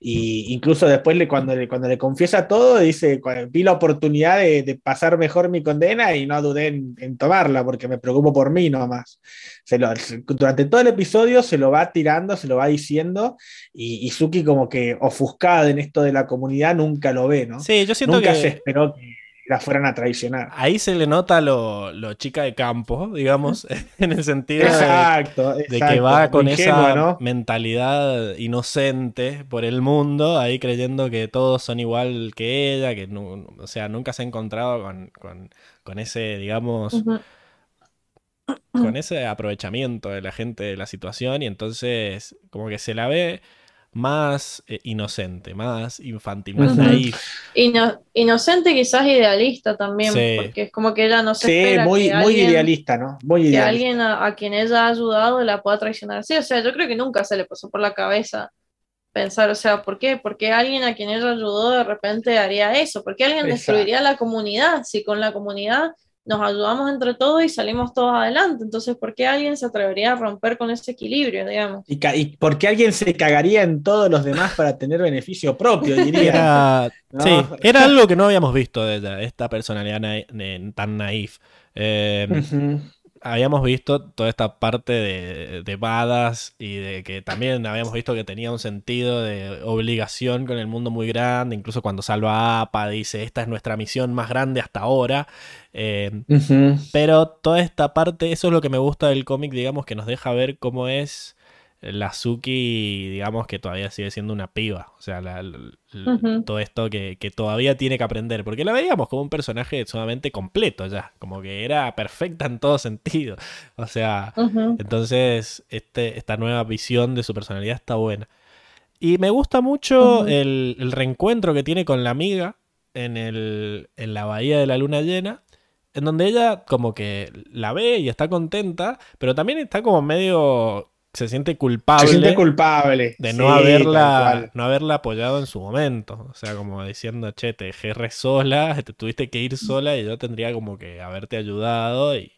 S3: Y incluso después le, cuando, le, cuando le confiesa todo, dice, "Cu- vi la oportunidad de, de pasar mejor mi condena y no dudé en, en tomarla porque me preocupo por mí nomás. Se lo- durante todo el episodio se lo va tirando, se lo va diciendo y, y Suki como que ofuscada en esto de la comunidad nunca lo ve, ¿no?
S1: Sí, yo siento
S3: nunca
S1: que
S3: se esperó que la fueran a traicionar.
S1: ahí se le nota lo, lo chica de campo, digamos, en el sentido de,
S3: Exacto,
S1: de que va con
S3: ingenua,
S1: esa
S3: ¿no?
S1: mentalidad inocente por el mundo, ahí creyendo que todos son igual que ella, que no, o sea, nunca se ha encontrado con, con- con ese, digamos, con ese aprovechamiento de la gente de la situación y entonces como que se la ve más eh, inocente, más infantil, más
S2: Ujú.
S1: naif.
S2: Ino- inocente, quizás idealista también,
S1: Sí.
S2: porque es como que ella no se
S3: Sí,
S2: espera
S3: muy,
S2: que
S3: muy
S2: alguien,
S3: idealista, ¿no? Muy
S2: que
S3: idealista.
S2: alguien a, a quien ella ha ayudado la pueda traicionar así. O sea, yo creo que nunca se le pasó por la cabeza pensar, o sea, ¿por qué? ¿Por qué alguien a quien ella ayudó de repente haría eso? ¿Por qué alguien
S3: Exacto.
S2: destruiría la comunidad si con la comunidad nos ayudamos entre todos y salimos todos adelante? Entonces, ¿por qué alguien se atrevería a romper con ese equilibrio, digamos?
S3: Y, y porque alguien se cagaría en todos los demás para tener beneficio propio, diría.
S1: Era,
S3: ¿no?
S1: sí, era algo que no habíamos visto de ella, esta personalidad na- tan naif. Eh. Habíamos visto toda esta parte de, de badass y de que también habíamos visto que tenía un sentido de obligación con el mundo muy grande, incluso cuando salva a Appa dice, esta es nuestra misión más grande hasta ahora. Eh, pero toda esta parte, eso es lo que me gusta del cómic, digamos, que nos deja ver cómo es la Suki, digamos, que todavía sigue siendo una piba. O sea, la- la- todo esto que, que todavía tiene que aprender. Porque la veíamos como un personaje sumamente completo ya. Como que era perfecta en todo sentido. O sea, entonces este, esta nueva visión de su personalidad está buena. Y me gusta mucho el, el reencuentro que tiene con la amiga en, el, en la bahía de la luna llena, en donde ella como que la ve y está contenta, pero también está como medio... se siente culpable
S3: Se siente culpable.
S1: de no haberla, no haberla apoyado en su momento. O sea, como diciendo, che, te dejé re sola, te tuviste que ir sola y yo tendría como que haberte ayudado. Y,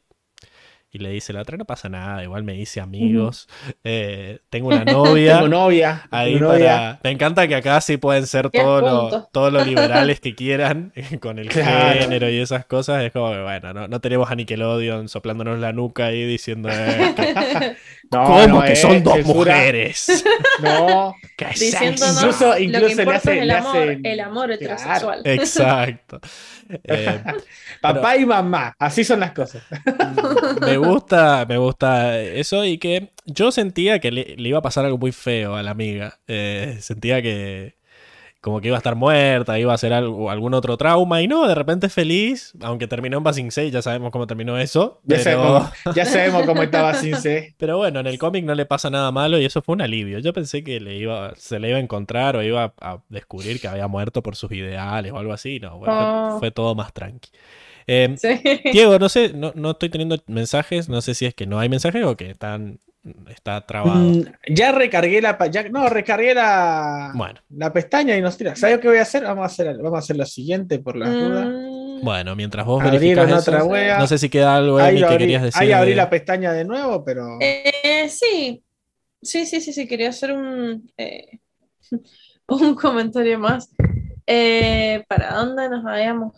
S1: y le dice, la otra no pasa nada, igual me hice amigos. Eh, tengo una novia.
S3: Tengo novia.
S1: Ahí
S3: tengo novia.
S1: para... Me encanta que acá sí pueden ser todos los todos los liberales que quieran con el
S3: Claro.
S1: género y esas cosas. Es como que, bueno, no, no tenemos a Nickelodeon soplándonos la nuca ahí diciendo eh, que-
S3: No,
S1: ¿Cómo
S3: no,
S1: que
S3: eh,
S1: son dos
S3: censura.
S1: mujeres?
S3: No.
S1: ¿Qué es eso?
S3: Incluso-
S2: lo que
S3: incluso hace-
S2: es el
S3: le
S2: amor,
S3: hacen-
S2: el amor
S3: Claro.
S2: heterosexual.
S1: Exacto. Eh,
S3: Papá y mamá, así son las cosas.
S1: me gusta, me gusta eso y que yo sentía que le, le iba a pasar algo muy feo a la amiga. Eh, sentía que como que iba a estar muerta, iba a hacer algo, algún otro trauma y no, de repente feliz, aunque terminó en Basing 6, ya sabemos cómo terminó eso.
S3: Ya,
S1: Pero,
S3: sabemos, ya sabemos cómo estaba sin C.
S1: pero bueno, en el cómic no le pasa nada malo y eso fue un alivio. Yo pensé que le iba, se le iba a encontrar o iba a descubrir que había muerto por sus ideales o algo así. No, bueno, fue-
S2: Oh.
S1: fue, todo más tranqui. Eh,
S2: Sí.
S1: Diego, no sé, no, no estoy teniendo mensajes, no sé si es que no hay mensajes o que están está trabado.
S3: Mm, ya recargué la ya- no, recargué la,
S1: Bueno,
S3: la pestaña y nos tira. ¿Sabes qué voy a hacer? Vamos a hacer, vamos a hacer lo siguiente por las dudas.
S2: Mm,
S1: bueno, mientras vos
S3: Abrieron
S1: verificas
S3: otra
S1: eso,
S3: wea.
S1: no sé si queda algo
S3: Ahí,
S1: Emi, que
S3: abrí,
S1: querías decir.
S3: ahí abrí
S1: de-
S3: la pestaña de nuevo, pero
S2: eh, sí, sí, sí, sí, sí, quería hacer un, eh, un comentario más. Eh, ¿para dónde nos habíamos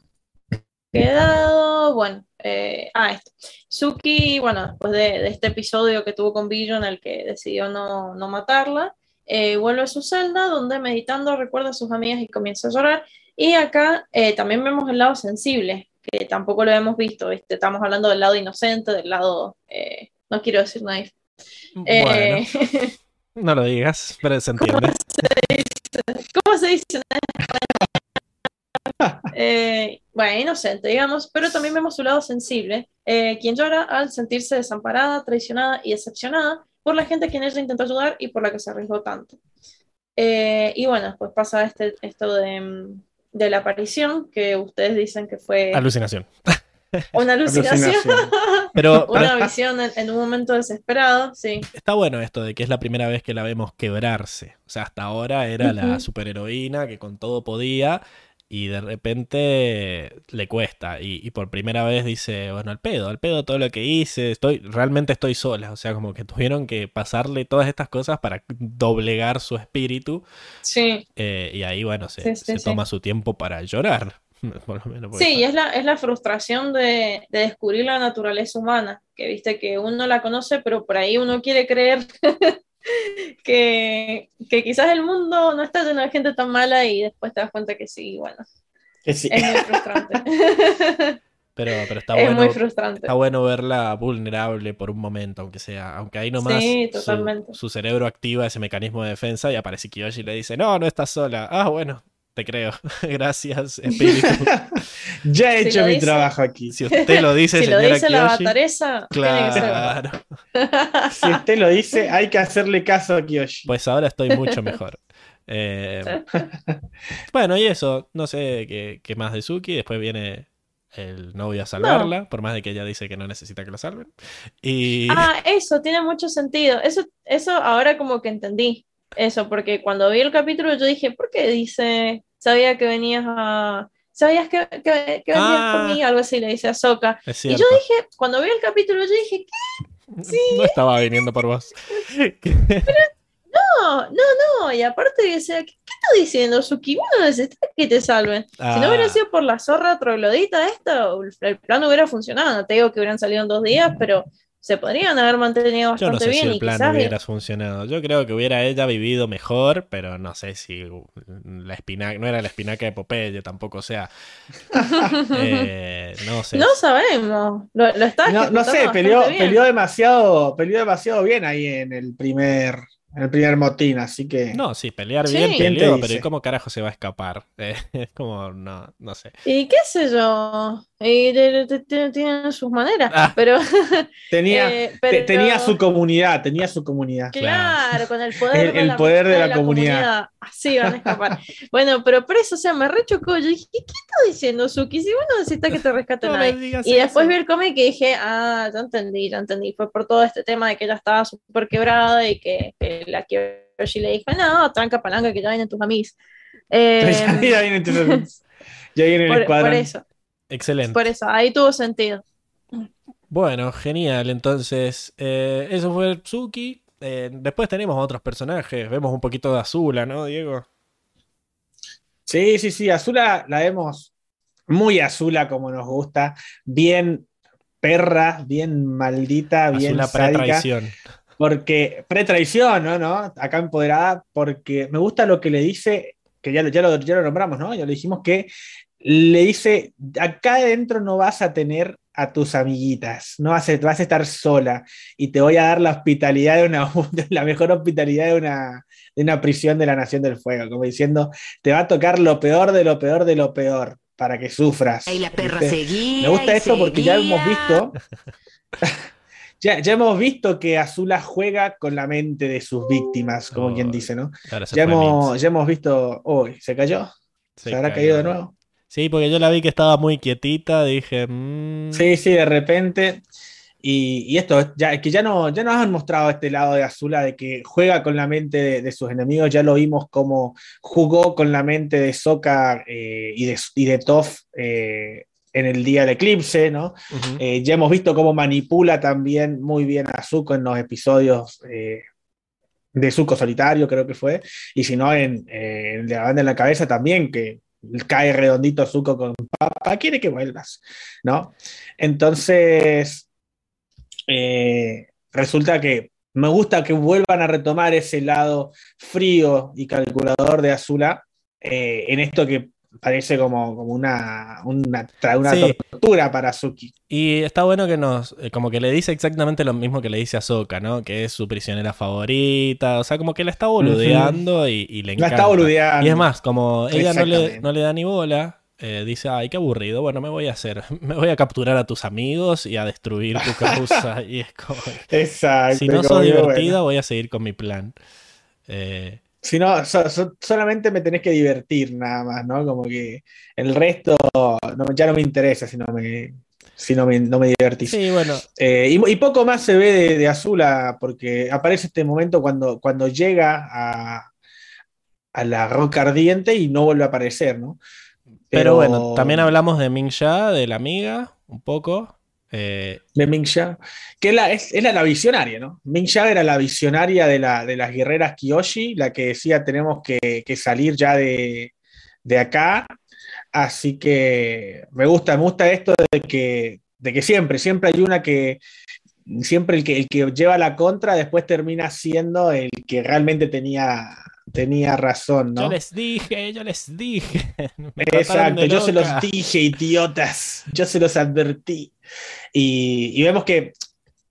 S2: quedado? Bueno, eh, ah, esto. Suki, bueno, después de, de este episodio que tuvo con Billo en el que decidió no, no matarla, eh, vuelve a su celda donde meditando recuerda a sus amigas y comienza a llorar. Y acá eh, también vemos el lado sensible, que tampoco lo hemos visto, ¿viste? Estamos hablando del lado inocente, del lado, eh, no quiero decir naif.
S1: Bueno,
S2: Eh,
S1: no lo digas, pero se entiende.
S2: Bueno, inocente, digamos, pero también vemos su lado sensible, eh, quien llora al sentirse desamparada, traicionada y decepcionada por la gente a quien ella intentó ayudar y por la que se arriesgó tanto. Eh, y bueno, pues pasa este, esto de, mm, de la aparición, que ustedes dicen que fue
S1: Alucinación.
S2: una alucinación,
S3: Alucinación.
S1: Pero, pero
S2: una visión en, en un momento desesperado, sí.
S1: está bueno esto de que es la primera vez que la vemos quebrarse. O sea, hasta ahora era la superheroína que con todo podía y de repente le cuesta. Y, y por primera vez dice, bueno, al pedo, al pedo todo lo que hice, estoy, realmente estoy sola. O sea, como que tuvieron que pasarle todas estas cosas para doblegar su espíritu.
S2: Sí,
S1: eh, y ahí, bueno, se,
S2: Sí, sí,
S1: se toma su tiempo para llorar. Por lo menos porque
S2: sí, y es la, es la frustración de, de descubrir la naturaleza humana, que viste que uno la conoce, pero por ahí uno quiere creer que, que quizás el mundo no está lleno de gente tan mala y después te das cuenta que sí, bueno,
S3: Que sí.
S2: es muy frustrante.
S1: Pero, pero está
S2: es
S1: bueno.
S2: muy frustrante.
S1: Está bueno verla vulnerable por un momento, aunque sea, aunque ahí nomás
S2: Sí,
S1: su-. Su, cerebro activa ese mecanismo de defensa y aparece Kiyoshi y le dice, no, no estás sola. Ah, bueno, te creo. Gracias, espíritu.
S3: Ya he
S2: Si
S3: hecho mi
S2: dice-
S3: trabajo aquí.
S1: Si usted lo dice,
S2: si lo dice la
S1: Kiyoshi,
S2: bataresa, tiene que ser
S1: claro.
S3: Si usted lo dice, hay que hacerle caso a Kiyoshi.
S1: Pues ahora estoy mucho mejor. Eh, bueno, y eso, no sé qué, qué más de Suki. Después viene el novio a salvarla, por más de que ella dice que no necesita que la salven. Y
S2: Ah, eso tiene mucho sentido. Eso, eso ahora como que entendí. Eso, porque cuando vi el capítulo yo dije, ¿por qué dice, sabía que venías a... ¿Sabías que, que, que venías
S1: Ah.
S2: por mí? Algo así le dice a Soka.
S1: es
S2: Y yo dije, cuando vi el capítulo yo dije, ¿qué?
S1: No estaba viniendo por vos.
S2: No, no, no. Y aparte decía, ¿qué, qué está diciendo Suki? Vos no necesitas que te salven. Si no hubiera
S1: Ah.
S2: sido por la zorra troglodita esta, el, el plan hubiera funcionado. No te digo que hubieran salido en dos días, pero se podrían haber mantenido
S1: Yo no
S2: bastante
S1: sé
S2: bien
S1: si el plan
S2: quizás
S1: hubiera funcionado. Yo creo que hubiera ella vivido mejor, pero no sé si la espinaca, no era la espinaca de Popeye tampoco, o sea, eh, no sé.
S2: No sabemos. Lo, lo está
S3: No, no sé, peleó,
S2: bastante
S3: peleó demasiado, peleó demasiado bien ahí en el primer, el primer motín, así que.
S1: No, sí, pelear
S2: Sí.
S1: bien
S3: ¿Quién te
S1: peleó, pero ¿y cómo carajo se va a escapar? Eh, es como, no, no sé.
S2: Y qué sé yo. Y de- de- de- tienen sus maneras.
S1: Ah.
S2: Pero,
S3: tenía,
S2: eh, pero-
S3: tenía su comunidad, tenía su comunidad.
S2: Claro, con el poder,
S3: El-
S2: de,
S3: el
S2: la
S3: poder de
S2: amistad
S3: la comunidad.
S2: Así van a escapar. bueno, pero por eso, o sea, me rechocó. Yo dije, ¿qué está diciendo Suki? Si vos no necesitas que te rescate
S1: No digas
S2: Y después
S1: eso.
S2: vi el cómic y dije, ah, ya entendí, ya entendí. Fue por todo este tema de que ella estaba súper quebrada y que, que la Kyoshi le dijo, no, tranca palanca que ya vienen tus amigos. Eh,
S3: ya viene, entonces, ya viene el
S2: por,
S3: escuadrón.
S2: por eso,
S1: Excelente.
S2: por eso, ahí tuvo sentido.
S1: Bueno, genial. Entonces, eh, eso fue Tsuki. Eh, después tenemos otros personajes. Vemos un poquito de Azula, ¿no, Diego?
S3: Sí, sí, sí, Azula la vemos muy Azula como nos gusta, bien perra, bien maldita, bien
S1: Azula
S3: sádica,
S1: pre-traición.
S3: Porque pre-traición, ¿no? ¿no? Acá empoderada, porque me gusta lo que le dice, que ya, lo- ya, lo, ya lo nombramos, ¿no? Ya lo dijimos que le dice, acá adentro no vas a tener a tus amiguitas, no vas a, vas a estar sola y te voy a dar la hospitalidad de una, la mejor hospitalidad de una, de una prisión de la Nación del Fuego, como diciendo, te va a tocar lo peor de lo peor de lo peor para que sufras.
S4: Y la perra seguía.
S3: Me gusta
S4: y
S3: esto porque ya hemos visto. Ya, ya hemos visto que Azula juega con la mente de sus víctimas, como
S1: Oh,
S3: quien dice, ¿no?
S1: Se
S3: Ya hemos, ya hemos visto. Uy, ¿se cayó? ¿Se,
S1: Se
S3: habrá
S1: cayó.
S3: caído de nuevo?
S1: Sí, porque yo la vi que estaba muy quietita. Dije, mm,
S3: Sí, sí, de repente. Y, y esto, ya, que ya, no, ya nos han mostrado este lado de Azula, de que juega con la mente de, de sus enemigos. Ya lo vimos como jugó con la mente de Sokka eh, y, de, y de Toph eh, en el día del eclipse, ¿no? Eh, ya hemos visto cómo manipula también muy bien a Zuko en los episodios eh, de Zuko solitario, creo que fue. Y si no, en, eh, en la banda en la cabeza también, que cae redondito Zuko con papá, quiere que vuelvas, ¿no? Entonces, eh, resulta que me gusta que vuelvan a retomar ese lado frío y calculador de Azula en esto que parece como, como una, una, una
S1: Sí.
S3: tortura para Suki.
S1: Y está bueno que nos, eh, como que le dice exactamente lo mismo que le dice a Soka, ¿no? Que es su prisionera favorita, o sea, como que la está boludeando y, y le
S3: La
S1: encanta.
S3: está boludeando.
S1: Y es más, como ella no le, no le da ni bola, eh, dice, ay, qué aburrido, bueno, me voy a hacer, me voy a capturar a tus amigos y a destruir tu causa. y es como,
S3: Exacto.
S1: si no sos divertida,
S3: bueno,
S1: voy a seguir con mi plan. Eh,
S3: Si no, so- so- solamente me tenés que divertir nada más, ¿no? Como que el resto no, ya no me interesa si no me, si no me, no me divertís.
S1: sí, bueno,
S3: Eh, y, y poco más se ve de, de Azula, porque aparece este momento cuando, cuando llega a, a la roca ardiente y no vuelve a aparecer, ¿no?
S1: pero bueno, también hablamos de Ming Ya, de la amiga, un poco. Eh,
S3: de Ming Ya, que es la, es, la, la visionaria, ¿no? Ming Ya era la visionaria de, la, de las guerreras Kyoshi, la que decía tenemos que, que salir ya de, de acá. Así que me gusta, me gusta esto de que, de que siempre, siempre hay una que, siempre el que, el que lleva la contra después termina siendo el que realmente tenía, tenía razón,
S1: Yo
S3: ¿no?
S1: les dije, yo les dije. Me
S3: Exacto, yo se los dije, idiotas, yo se los advertí. Y, y vemos que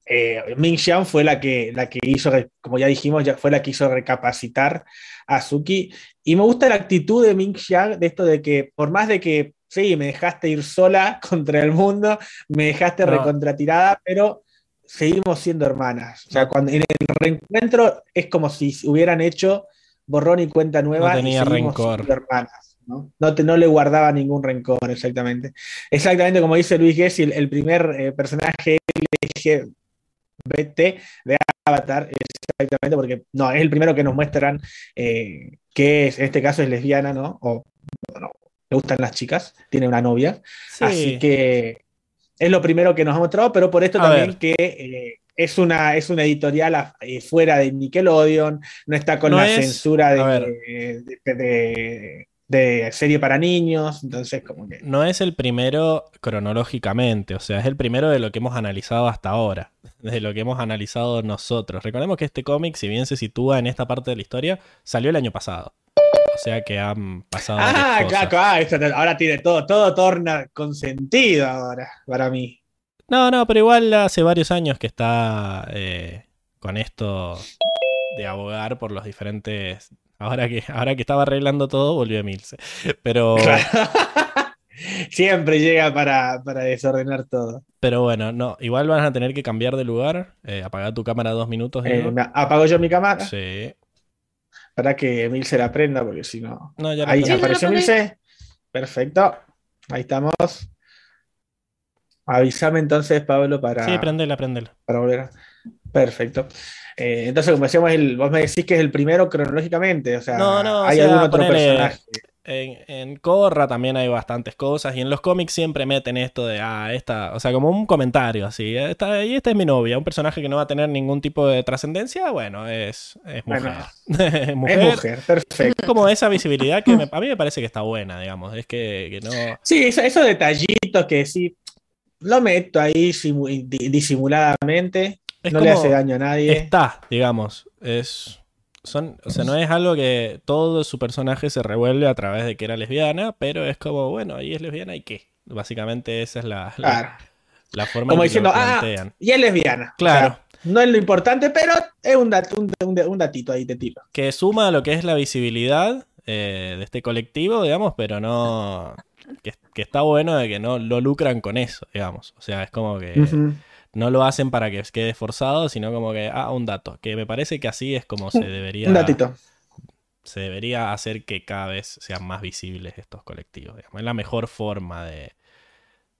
S3: eh, Ming Xian fue la que, la que hizo, como ya dijimos, ya fue la que hizo recapacitar a Suki. Y me gusta la actitud de Ming Xian, de esto de que por más de que, sí, me dejaste ir sola contra el mundo, me dejaste
S1: No.
S3: recontratirada, pero seguimos siendo hermanas. O sea, cuando en el reencuentro es como si hubieran hecho borrón y cuenta nueva
S1: No
S3: y
S1: tenía
S3: seguimos
S1: rencor.
S3: hermanas. ¿no? No, te- no le guardaba ningún rencor, exactamente. Exactamente como dice Luis Gessi, el, el primer eh, personaje LGBT de Avatar, exactamente, porque no, es el primero que nos muestran eh, que es, en este caso es lesbiana, ¿no? O no, le gustan las chicas, tiene una novia.
S1: Sí.
S3: Así que es lo primero que nos ha mostrado, pero por esto
S1: A
S3: también
S1: ver.
S3: que eh, es, una, es una editorial a- eh, fuera de Nickelodeon, no está con
S1: No
S3: la
S1: es-
S3: censura de, de, de- de serie para niños, entonces como que...
S1: No es el primero cronológicamente, o sea, es el primero de lo que hemos analizado hasta ahora, de lo que hemos analizado nosotros. Recordemos que este cómic, si bien se sitúa en esta parte de la historia, salió el año pasado. O sea que han pasado.
S3: Ah,
S1: cosas.
S3: claro, esto te- ahora tiene todo, todo torna con sentido ahora, para mí.
S1: No, no, pero igual hace varios años que está eh, con esto de abogar por los diferentes. Ahora que, ahora que estaba arreglando todo, volvió a Milce. Pero.
S3: Siempre llega para, para desordenar todo.
S1: pero bueno, no, igual van a tener que cambiar de lugar. Eh, apagar tu cámara dos minutos.
S3: Eh, apago yo mi cámara
S1: Sí.
S3: para que Emil se la prenda, porque si no.
S1: No, ya
S3: Ahí apareció Milce. Perfecto. Ahí estamos. Avísame entonces, Pablo, para,
S1: Sí, prendela, prendela.
S3: para volver. a- Perfecto. Eh, entonces, como decíamos, el, vos me decís que es el primero cronológicamente. O sea,
S1: No, no, o
S3: hay
S1: sea,
S3: algún otro
S1: ponele-
S3: personaje.
S1: En, en Korra también hay bastantes cosas y en los cómics siempre meten esto de, ah, esta, o sea, como un comentario así, esta, y esta es mi novia, un personaje que no va a tener ningún tipo de trascendencia, bueno, es, es mujer.
S3: Bueno,
S1: mujer.
S3: Es mujer, perfecto.
S1: Como esa visibilidad que me- a mí me parece que está buena, digamos, es que, que no...
S3: Sí, eso- esos detallitos que sí, lo meto ahí simu- di- disimuladamente,
S1: Es
S3: no le hace daño a nadie.
S1: Está, digamos, es... Son, o sea, no es algo que todo su personaje se revuelve a través de que era lesbiana, pero es como, bueno, ahí es lesbiana y qué. Básicamente esa es la, la,
S3: Claro.
S1: la forma
S3: Como
S1: en que lo
S3: diciendo, ah, y es lesbiana.
S1: Claro.
S3: O sea, no es lo importante, pero es un, dat- un, un- un datito ahí te tiro.
S1: que suma a lo que es la visibilidad eh, de este colectivo, digamos, pero no. Que, que está bueno de que no lo lucran con eso, digamos. O sea, es como que no lo hacen para que quede forzado, sino como que, ah, un dato. Que me parece que así es como se debería.
S3: Un datito.
S1: Se debería hacer que cada vez sean más visibles estos colectivos. digamos. Es la mejor forma de.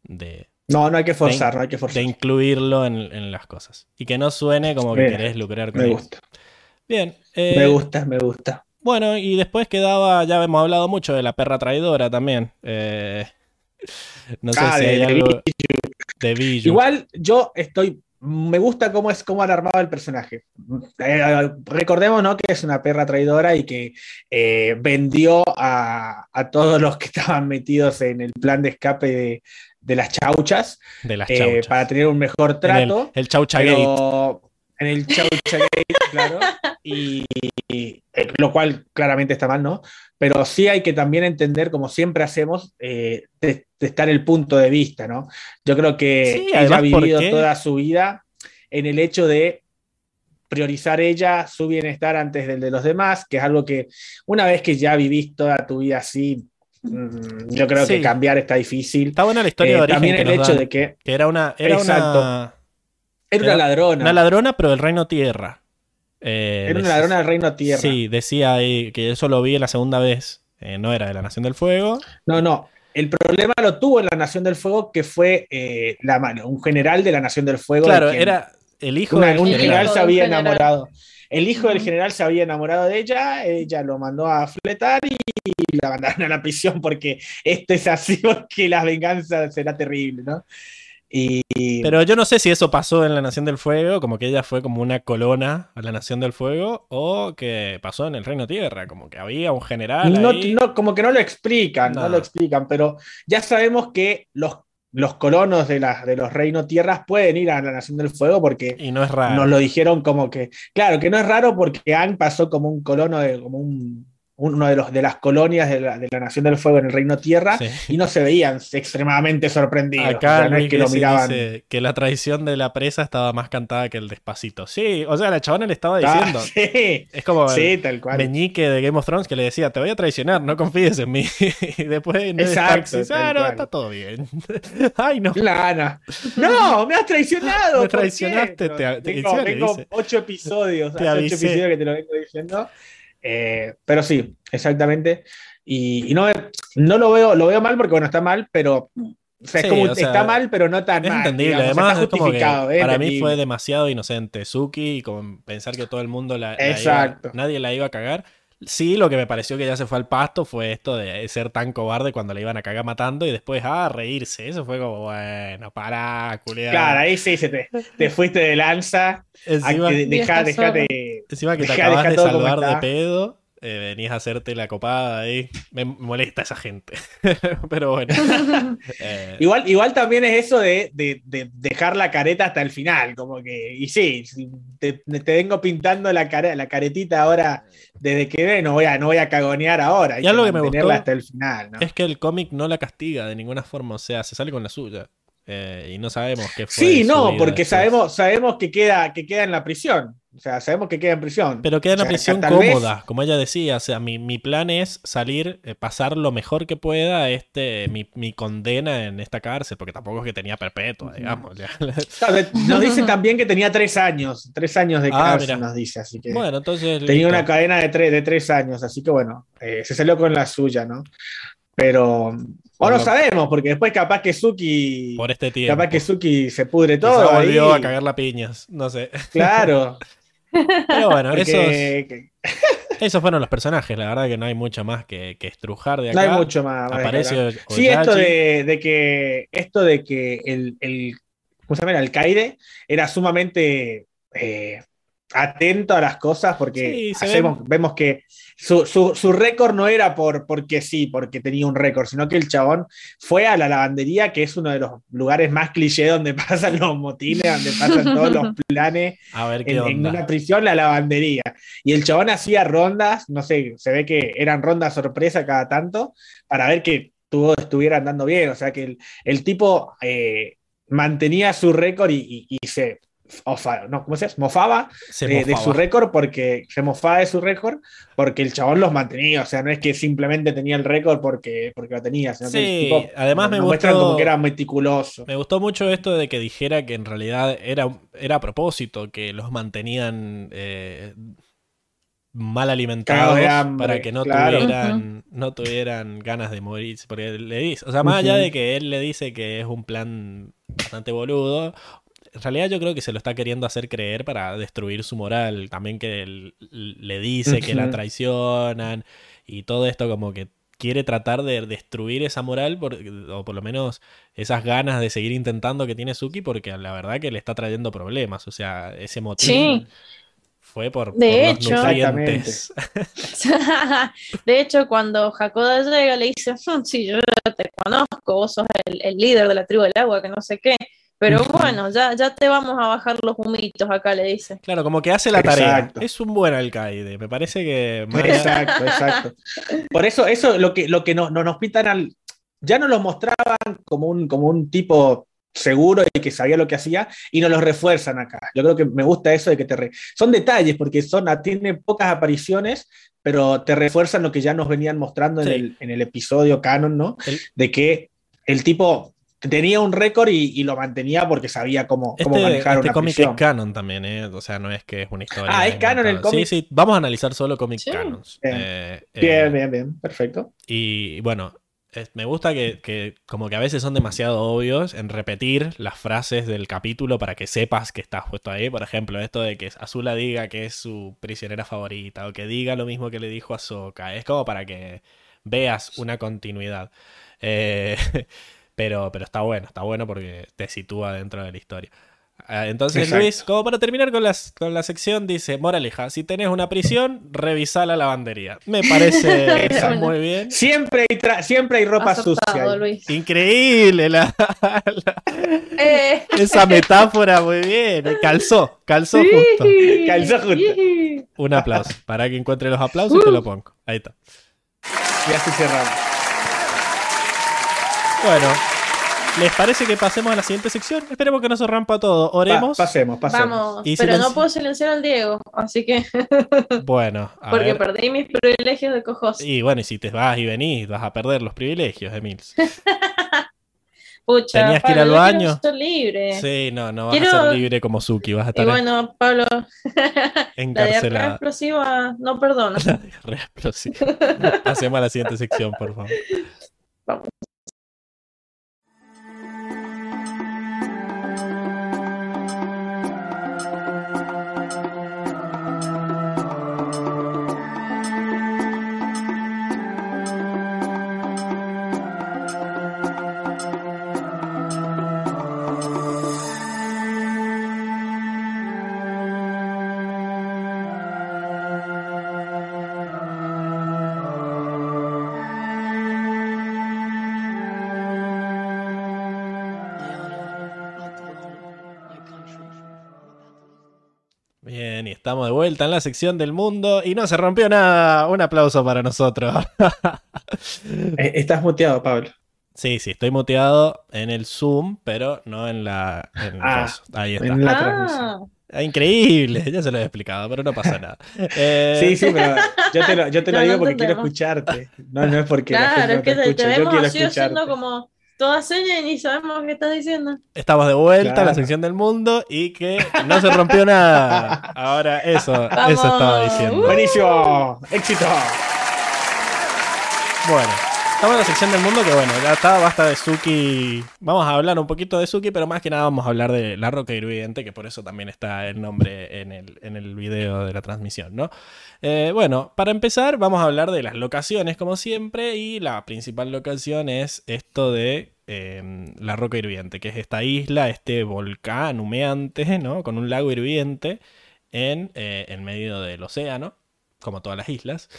S1: de,
S3: No, no hay que forzar, no hay que
S1: de
S3: forzar.
S1: incluirlo en, en las cosas. Y que no suene como que
S3: Mira,
S1: querés lucrar con
S3: Me gusta,
S1: Bien. eh,
S3: me gusta, me gusta.
S1: Bueno, y después quedaba, ya hemos hablado mucho de la perra traidora también. Eh, no sé
S3: Ah,
S1: si
S3: de-
S1: hay
S3: de
S1: algo de Biju.
S3: Igual yo estoy. Me gusta cómo es cómo han armado el personaje. Eh, recordemos ¿no? que es una perra traidora y que eh, vendió a, a todos los que estaban metidos en el plan de escape de, de las chauchas
S1: de las chauchas.
S3: para tener un mejor
S1: En el,
S3: trato.
S1: el Chauchagate.
S3: pero en el Chauchagate, claro. Y, y, eh, lo cual claramente está mal, ¿no? Pero sí hay que también entender, como siempre hacemos, eh, de, de estar el punto de vista, ¿no? Yo creo que
S1: Sí,
S3: ella ha vivido toda su vida en el hecho de priorizar ella su bienestar antes del de los demás, que es algo que una vez que ya vivís toda tu vida así, mm, yo creo
S1: Sí.
S3: que cambiar está difícil.
S1: Está buena la historia
S3: Eh,
S1: de origen
S3: también el hecho
S1: dan,
S3: de que
S1: que era una, era
S3: Exacto.
S1: una,
S3: era una ladrona.
S1: una ladrona, pero del reino tierra. Eh,
S3: era una
S1: decía-
S3: ladrona del reino tierra.
S1: Sí, decía ahí que eso lo vi la segunda vez. Eh, no era de la Nación del Fuego.
S3: No, no. El problema lo tuvo en la Nación del Fuego, que fue eh, la mano, un general de la Nación del Fuego.
S1: Claro,
S3: de quien
S1: era el hijo
S3: una-
S1: del
S3: un
S1: general.
S3: se había
S2: general.
S3: enamorado. El hijo del general se había enamorado de ella, ella lo mandó a fletar y la mandaron a la prisión porque esto es así, porque la venganza será terrible, ¿no? Y
S1: Pero yo no sé si eso pasó en la Nación del Fuego, como que ella fue como una colona a la Nación del Fuego, o que pasó en el Reino Tierra, como que había un general
S3: no,
S1: ahí.
S3: no, como que no lo explican, no.
S1: No.
S3: lo explican, pero ya sabemos que los, los colonos de, las de los reinos tierras pueden ir a la Nación del Fuego porque
S1: Y no es raro.
S3: nos lo dijeron como que, claro, que no es raro porque Ang pasó como un colono, de, como un, uno de, los, de las colonias de la, de la Nación del Fuego en el Reino Tierra
S1: Sí.
S3: y no se veían extremadamente sorprendidos.
S1: Acá
S3: O sea, no es que lo miraban.
S1: dice que la traición de la presa estaba más cantada que el despacito. Sí, o sea, la chabona le estaba
S3: Ah,
S1: diciendo.
S3: sí,
S1: Es como el
S3: sí, tal cual.
S1: meñique de Game of Thrones que le decía, te voy a traicionar, no confíes en mí. y después en el
S3: Exacto,
S1: taxi,
S3: tal
S1: ah, no, está todo bien. Ay, no.
S3: Lana. No, me has traicionado.
S1: Me traicionaste,
S3: No,
S1: te- te-
S3: vengo
S1: dice.
S3: ocho episodios,
S1: Te
S3: hace ocho episodios que te lo vengo diciendo. Eh, pero sí, exactamente. Y, y no, no lo veo, lo veo mal porque bueno, está mal, pero o sea, es
S1: Sí,
S3: como,
S1: o sea,
S3: está mal, pero no tan
S1: Es
S3: mal.
S1: entendible,
S3: digamos,
S1: además
S3: está justificado. es
S1: para mí fue demasiado inocente Suki y como pensar que todo el mundo la, la iba-
S3: Exacto.
S1: nadie la iba a cagar. Sí, lo que me pareció que ya se fue al pasto fue esto de ser tan cobarde cuando la iban a cagar matando y después, ah, reírse. Eso fue como, bueno, pará, culiado.
S3: Claro, ahí sí se te, te fuiste de lanza.
S1: encima,
S3: a que
S2: Vieja
S3: deja, dejate.
S1: encima que te acabas de salvar de pedo, eh, venís a hacerte la copada ahí. Me molesta esa gente. Pero bueno. eh,
S3: Igual, igual también es eso de, de- de dejar la careta hasta el final, como que, y sí, te, te vengo pintando la, care- la caretita ahora desde que ve, no voy a, no voy a cagonear ahora, hay
S1: Y algo que me
S3: mantenerla
S1: gustó
S3: hasta el final, ¿no?
S1: es que el cómic no la castiga de ninguna forma, o sea, se sale con la suya. Eh, y no sabemos qué fue.
S3: Sí, no, porque
S1: después.
S3: sabemos, sabemos que queda, que queda en la prisión. O sea, sabemos que queda en prisión.
S1: Pero queda en
S3: O sea,
S1: prisión
S3: vez-
S1: cómoda, como ella decía. O sea, mi, mi plan es salir, eh, pasar lo mejor que pueda este, mi, mi condena en esta cárcel, porque tampoco es que tenía perpetua, digamos.
S3: Nos dice también que tenía tres años, tres años de
S1: Ah,
S3: cárcel,
S1: mira.
S3: nos dice, así que
S1: bueno, entonces.
S3: tenía
S1: listo.
S3: una cadena de, tres de tres años, así que bueno, eh, se salió con la suya, ¿no? Pero, o no
S1: lo-
S3: sabemos, porque después capaz que Suki,
S1: Por este tiempo.
S3: capaz que Suki se pudre todo.
S1: volvió
S3: ahí.
S1: a cagar la piñas, no sé.
S3: Claro,
S1: Pero bueno,
S3: porque
S1: esos, esos fueron los personajes. La verdad que no hay mucho más que, que estrujar de
S3: no
S1: acá.
S3: hay mucho más.
S1: Aparece
S3: Sí, esto de, de que esto de que el, el ¿cómo se llama? El alcaide era sumamente eh, atento a las cosas porque
S1: Sí,
S3: hacemos, vemos que su, su- su récord no era por porque sí, porque tenía un récord, sino que el chabón fue a la lavandería, que es uno de los lugares más cliché donde pasan los motines, donde pasan todos los planes
S1: A ver qué
S3: en, una prisión, la lavandería. Y el chabón hacía rondas, no sé, se ve que eran rondas sorpresa cada tanto, para ver que todo estuviera andando bien. O sea que el, el tipo eh, mantenía su récord y, y- y se. Ofa- no, ¿Cómo se llama? Mofaba
S1: Se
S3: de, su récord porque se mofaba de su récord porque el chabón los mantenía. O sea, no es que simplemente tenía el récord porque, porque lo tenía, sino que el
S1: Sí,
S3: tipo
S1: además me
S3: muestran
S1: gustó-
S3: como que era meticuloso.
S1: Me gustó mucho esto de que dijera que en realidad era, era a propósito, que los mantenían eh, mal alimentados
S3: hambre,
S1: para que no
S3: claro.
S1: tuvieran, no tuvieran ganas de morir. Porque le dice, o sea, más allá de que él le dice que es un plan bastante boludo, en realidad yo creo que se lo está queriendo hacer creer para destruir su moral. También que le dice que la traicionan y todo esto como que quiere tratar de destruir esa moral por- o por lo menos esas ganas de seguir intentando que tiene Suki porque la verdad que le está trayendo problemas. O sea, ese motivo
S2: Sí.
S1: fue por,
S2: De
S1: por los
S2: hecho.
S1: nutrientes.
S2: De hecho, cuando Hakoda llega, le dice: "Hmm, Sí, yo te conozco, vos sos el, el líder de la tribu del agua, que no sé qué. Pero bueno, ya, ya te vamos a bajar los humitos acá, le dice.
S1: Claro, como que hace la tarea.
S3: Exacto.
S1: Es un buen alcaide. Me parece que más-
S3: Exacto, exacto. Por eso, eso lo que, lo que no, no nos pintan al. Ya no los mostraban como un, como un tipo seguro y que sabía lo que hacía y nos los refuerzan acá. Yo creo que me gusta eso de que te... Re... Son detalles porque son, tienen pocas apariciones, pero te refuerzan lo que ya nos venían mostrando
S1: Sí.
S3: en, el, en el episodio canon, ¿no?
S1: El-
S3: De que el tipo tenía un récord y, y lo mantenía porque sabía cómo, cómo
S1: Este,
S3: manejar
S1: este
S3: una
S1: cómic
S3: prisión.
S1: es canon también, ¿eh? O sea, no es que es una historia.
S3: Ah, ¿es canon el cómic?
S1: Sí, sí, vamos a analizar solo cómic
S2: Sí.
S1: canons.
S3: Bien.
S1: Eh, eh,
S3: Bien, bien, bien, perfecto.
S1: Y bueno, es- me gusta que, que como que a veces son demasiado obvios en repetir las frases del capítulo para que sepas que estás puesto ahí. Por ejemplo, esto de que Azula diga que es su prisionera favorita o que diga lo mismo que le dijo a Sokka. Es como para que veas una continuidad. Eh, pero, pero está bueno, está bueno porque te sitúa dentro de la historia. Ah, Entonces
S3: Exacto.
S1: Luis, como para terminar con, las, con la sección, dice, moraleja, si tenés una prisión, revisá la lavandería. Me parece muy bien.
S3: Siempre hay, tra- siempre hay ropa
S2: Acertado,
S3: sucia.
S2: Luis.
S1: Increíble la- la-
S2: Eh,
S1: esa metáfora, muy bien. Calzó, calzó justo.
S3: Calzó justo.
S2: sí.
S1: Un aplauso. Para que encuentre los aplausos y te lo pongo. Ahí está.
S3: Y así cerramos.
S1: Bueno, ¿les parece que pasemos a la siguiente sección? Esperemos que no se rompa todo.
S3: Pa-
S1: Oremos.
S3: pasemos, pasemos.
S2: Vamos,
S1: Y
S2: pero
S1: silencio.
S2: no puedo silenciar al Diego, así que
S1: Bueno, a
S2: porque
S1: ver.
S2: perdí mis privilegios de cojos.
S1: Y bueno, y si te vas y venís, vas a perder los privilegios, Emils.
S2: Pucha,
S1: Tenías que ir
S2: Pablo,
S1: al
S2: quiero
S1: baño.
S2: ser libre.
S1: Sí, no, no vas
S2: Quiero-
S1: a ser libre como Suki, vas a
S2: Y
S1: estar
S2: bueno, Pablo, la diarrea
S1: encarcelada.
S2: explosiva no perdona.
S1: Re explosivo. Pasemos a la siguiente sección, por favor.
S2: Vamos.
S1: Vuelta en la sección del mundo y no se rompió nada. Un aplauso para nosotros.
S3: Eh, estás muteado, Pablo.
S1: Sí, sí, estoy muteado en el Zoom, pero no en la. en
S3: Ah.
S1: Ahí está.
S3: en la
S2: Ah,
S3: transmisión.
S1: Ah, Increíble, ya se lo he explicado, pero no pasa nada. Eh,
S3: Sí, sí, pero yo te lo, yo te lo
S2: No,
S3: digo
S2: no
S3: porque quiero escucharte. No, no es porque la gente
S2: claro,
S3: no
S2: es que te, te
S3: escuche. Yo
S2: vemos
S3: quiero
S2: así haciendo
S3: escucharte.
S2: como toda seña y ni sabemos qué estás diciendo.
S1: Estamos de vuelta a la sección del mundo y que no se rompió nada. Ahora, eso, eso estaba diciendo.
S2: Uh.
S3: Buenísimo, éxito.
S1: Bueno, estamos en la sección del mundo que bueno, ya está, basta de Suki. Vamos a hablar un poquito de Suki, pero más que nada vamos a hablar de la roca hirviente, que por eso también está el nombre en el, en el video de la transmisión, ¿no? Eh, bueno, para empezar vamos a hablar de las locaciones, como siempre, y la principal locación es esto de eh, la roca hirviente, que es esta isla, este volcán humeante, ¿no? Con un lago hirviente en, eh, en medio del océano, como todas las islas.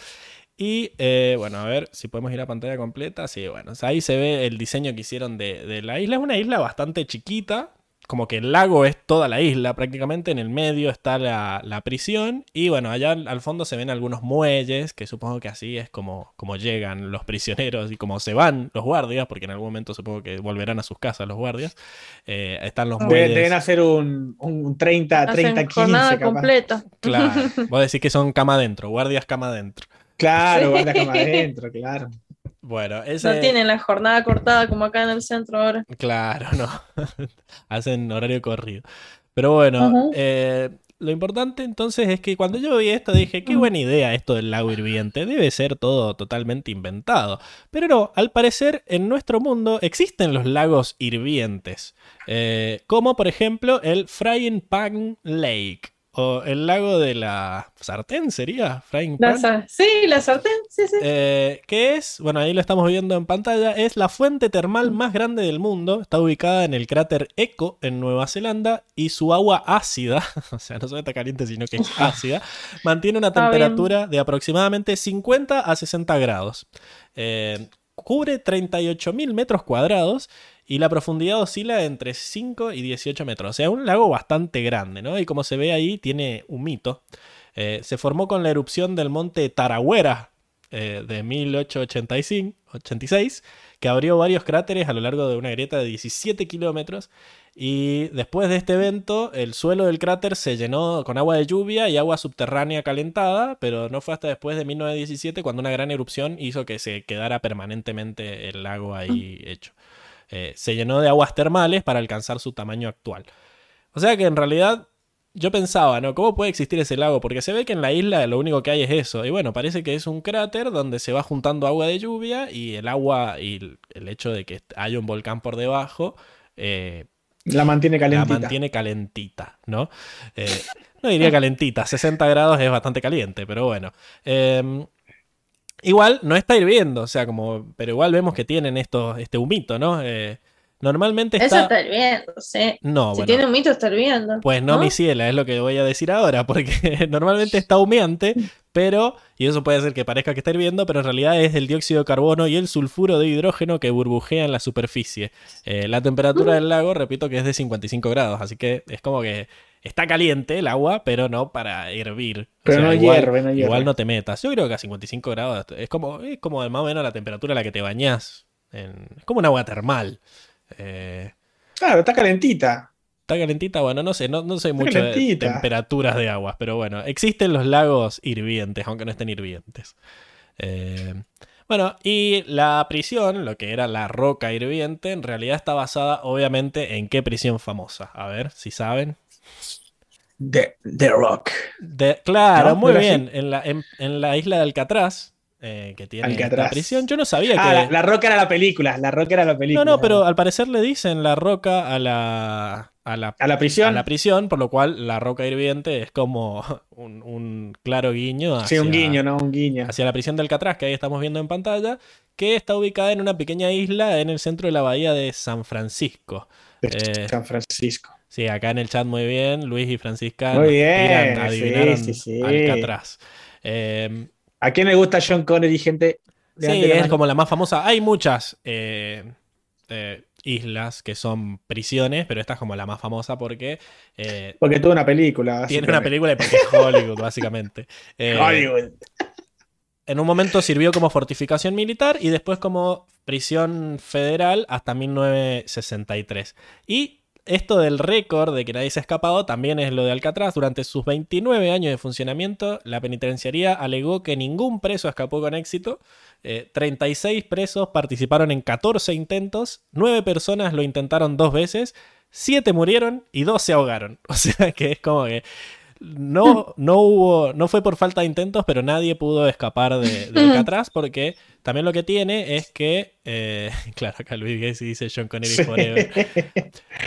S1: Y eh, bueno, a ver si podemos ir a pantalla completa. Sí, bueno, ahí se ve el diseño que hicieron de, de la isla. Es una isla bastante chiquita, como que el lago es toda la isla prácticamente. En el medio está la, la prisión. Y bueno, allá al, al fondo se ven algunos muelles, que supongo que así es como, como llegan los prisioneros y como se van los guardias, porque en algún momento supongo que volverán a sus casas los guardias. Eh, están los
S3: De-
S1: muelles.
S3: deben hacer un, un 30,
S2: Hacen
S3: 30, 15.
S2: jornada
S3: capaz.
S2: completa.
S1: Claro, vos decís que son cama adentro, guardias cama adentro.
S3: Claro,
S2: Sí.
S3: guarda cama adentro, claro.
S1: Bueno, ese...
S2: No tienen la jornada cortada como acá en el centro ahora.
S1: Claro, no. Hacen horario corrido. Pero bueno, eh, lo importante entonces es que cuando yo vi esto dije, qué buena idea esto del lago hirviente, debe ser todo totalmente inventado. Pero no, al parecer en nuestro mundo existen los lagos hirvientes, eh, como por ejemplo el Frying Pan Lake. O el lago de la sartén sería, Frying Pan.
S2: sí, la sartén, sí, sí.
S1: Eh, que es, bueno, ahí lo estamos viendo en pantalla, es la fuente termal más grande del mundo. Está ubicada en el cráter Echo, en Nueva Zelanda, y su agua ácida, o sea, no solo está caliente, sino que es ácida, mantiene una temperatura de aproximadamente 50 a 60 grados. Eh, cubre 38.000 metros cuadrados y la profundidad oscila entre 5 y 18 metros. O sea, un lago bastante grande, ¿no? Y como se ve ahí, tiene un mito. Eh, se formó con la erupción del monte Tarahuera eh, de 1886, 86, que abrió varios cráteres a lo largo de una grieta de 17 kilómetros. Y después de este evento, el suelo del cráter se llenó con agua de lluvia y agua subterránea calentada, pero no fue hasta después de 1917 cuando una gran erupción hizo que se quedara permanentemente el lago ahí hecho. Eh, se llenó de aguas termales para alcanzar su tamaño actual. O sea que en realidad yo pensaba, ¿no? ¿Cómo puede existir ese lago? Porque se ve que en la isla lo único que hay es eso. Y bueno, parece que es un cráter donde se va juntando agua de lluvia y el agua y el hecho de que haya un volcán por debajo eh,
S3: la mantiene calentita.
S1: La mantiene calentita, ¿no? Eh, no diría calentita, 60 grados es bastante caliente, pero bueno. Em, igual no está hirviendo, o sea, como, pero igual vemos que tienen esto, este humito, ¿no? Eh, Normalmente está.
S2: Eso está hirviendo, sí.
S1: No,
S2: si tiene un mito, está hirviendo.
S1: Pues no, mi ciela, es lo que voy a decir ahora, porque normalmente está humeante, pero, y eso puede ser que parezca que está hirviendo, pero en realidad es el dióxido de carbono y el sulfuro de hidrógeno que burbujea en la superficie. Eh, la temperatura del lago, repito, que es de 55 grados, así que es como que está caliente el agua, pero no para hervir.
S3: Pero no, hierve, no hierve.
S1: Igual no te metas. Yo creo que a 55 grados es como, es como más o menos la temperatura a la que te bañas. es como un agua termal.
S3: Eh, claro, está calentita.
S1: Está calentita, bueno, no sé, no, no sé mucho de temperaturas de aguas, pero bueno, existen los lagos hirvientes, aunque no estén hirvientes. Eh, bueno, y la prisión, lo que era la roca hirviente, en realidad está basada obviamente en qué prisión famosa. A ver, si saben.
S3: The, Rock.
S1: claro, muy bien. En la, en la isla de Alcatraz, eh, que tiene la prisión. Yo no sabía
S3: ah, que. La, Roca era la película. La Roca era la película.
S1: No, no, pero al parecer le dicen la Roca a la. A la,
S3: a la prisión.
S1: A la prisión, por lo cual la roca hirviente es como un, claro guiño.
S3: Hacia, sí, un guiño, ¿no? Un guiño.
S1: Hacia la prisión del Alcatraz, que ahí estamos viendo en pantalla, que está ubicada en una pequeña isla en el centro de la bahía de San Francisco.
S3: Eh, San Francisco.
S1: Sí, acá en el chat muy bien, Luis y Francisca.
S3: Muy bien, sí, sí,
S1: Alcatraz. Eh,
S3: ¿A quién le gusta John Connery, gente?
S1: Sí, es como la más famosa. Hay muchas eh, eh, islas que son prisiones, pero esta es como la más famosa porque.
S3: Eh, porque tuvo una película.
S1: Tiene una película y porque es Hollywood, básicamente. Hollywood. En un momento sirvió como fortificación militar y después como prisión federal hasta 1963. Y esto del récord de que nadie se ha escapado también es lo de Alcatraz. Durante sus 29 años de funcionamiento, la penitenciaría alegó que ningún preso escapó con éxito. 36 eh, presos participaron en 14 intentos, 9 personas lo intentaron dos veces, 7 murieron y 2 se ahogaron. O sea que es como que no, no hubo, no fue por falta de intentos, pero nadie pudo escapar de, de Alcatraz porque también lo que tiene es que, eh, claro, acá Luis Gates dice John Connery forever.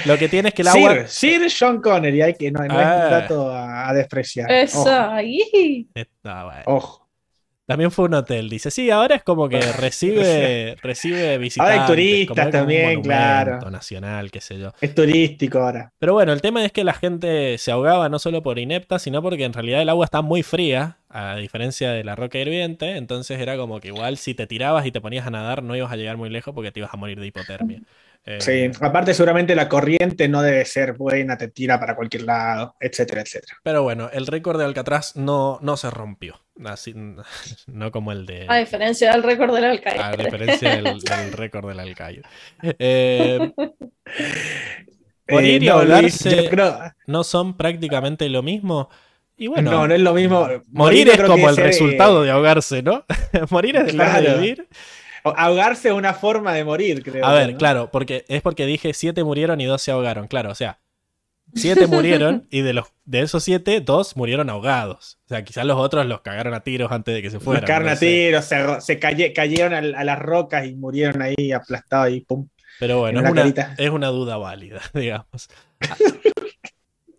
S1: Lo que tiene es que el agua...
S3: Sir, Sir John Connery, hay que, no, no es un ah. dato a, despreciar.
S2: Eso, ahí.
S3: Ojo.
S1: También fue un hotel, dice. Sí, ahora es como que recibe, recibe visitantes.
S3: Ahora hay turistas también, claro.
S1: nacional, qué sé yo.
S3: Es turístico ahora.
S1: Pero bueno, el tema es que la gente se ahogaba no solo por inepta, sino porque en realidad el agua está muy fría, a diferencia de la roca hirviente. Entonces era como que igual si te tirabas y te ponías a nadar no ibas a llegar muy lejos porque te ibas a morir de hipotermia.
S3: Sí, eh, aparte seguramente la corriente no debe ser buena, te tira para cualquier lado, etcétera, etcétera.
S1: Pero bueno, el récord de Alcatraz no, no se rompió. Así, no como el de.
S2: A diferencia del récord del Alcaide.
S1: A diferencia del, récord del Alcaide. Eh, morir y ahogarse no son prácticamente lo mismo. Y bueno,
S3: no, no es lo mismo.
S1: Morir, es como el resultado de ahogarse, ¿no? morir es dejar de vivir.
S3: Ahogarse es una forma de morir, creo.
S1: A ver, claro, porque es porque dije siete murieron y dos se ahogaron. Claro, o sea, Siete murieron y de, los, de esos siete, dos murieron ahogados. O sea, quizás los otros los cagaron a tiros antes de que se fueran.
S3: Los cagaron a tiros, se, cayeron a, las rocas y murieron ahí aplastados y pum.
S1: Pero bueno, es una, es una, duda válida, digamos.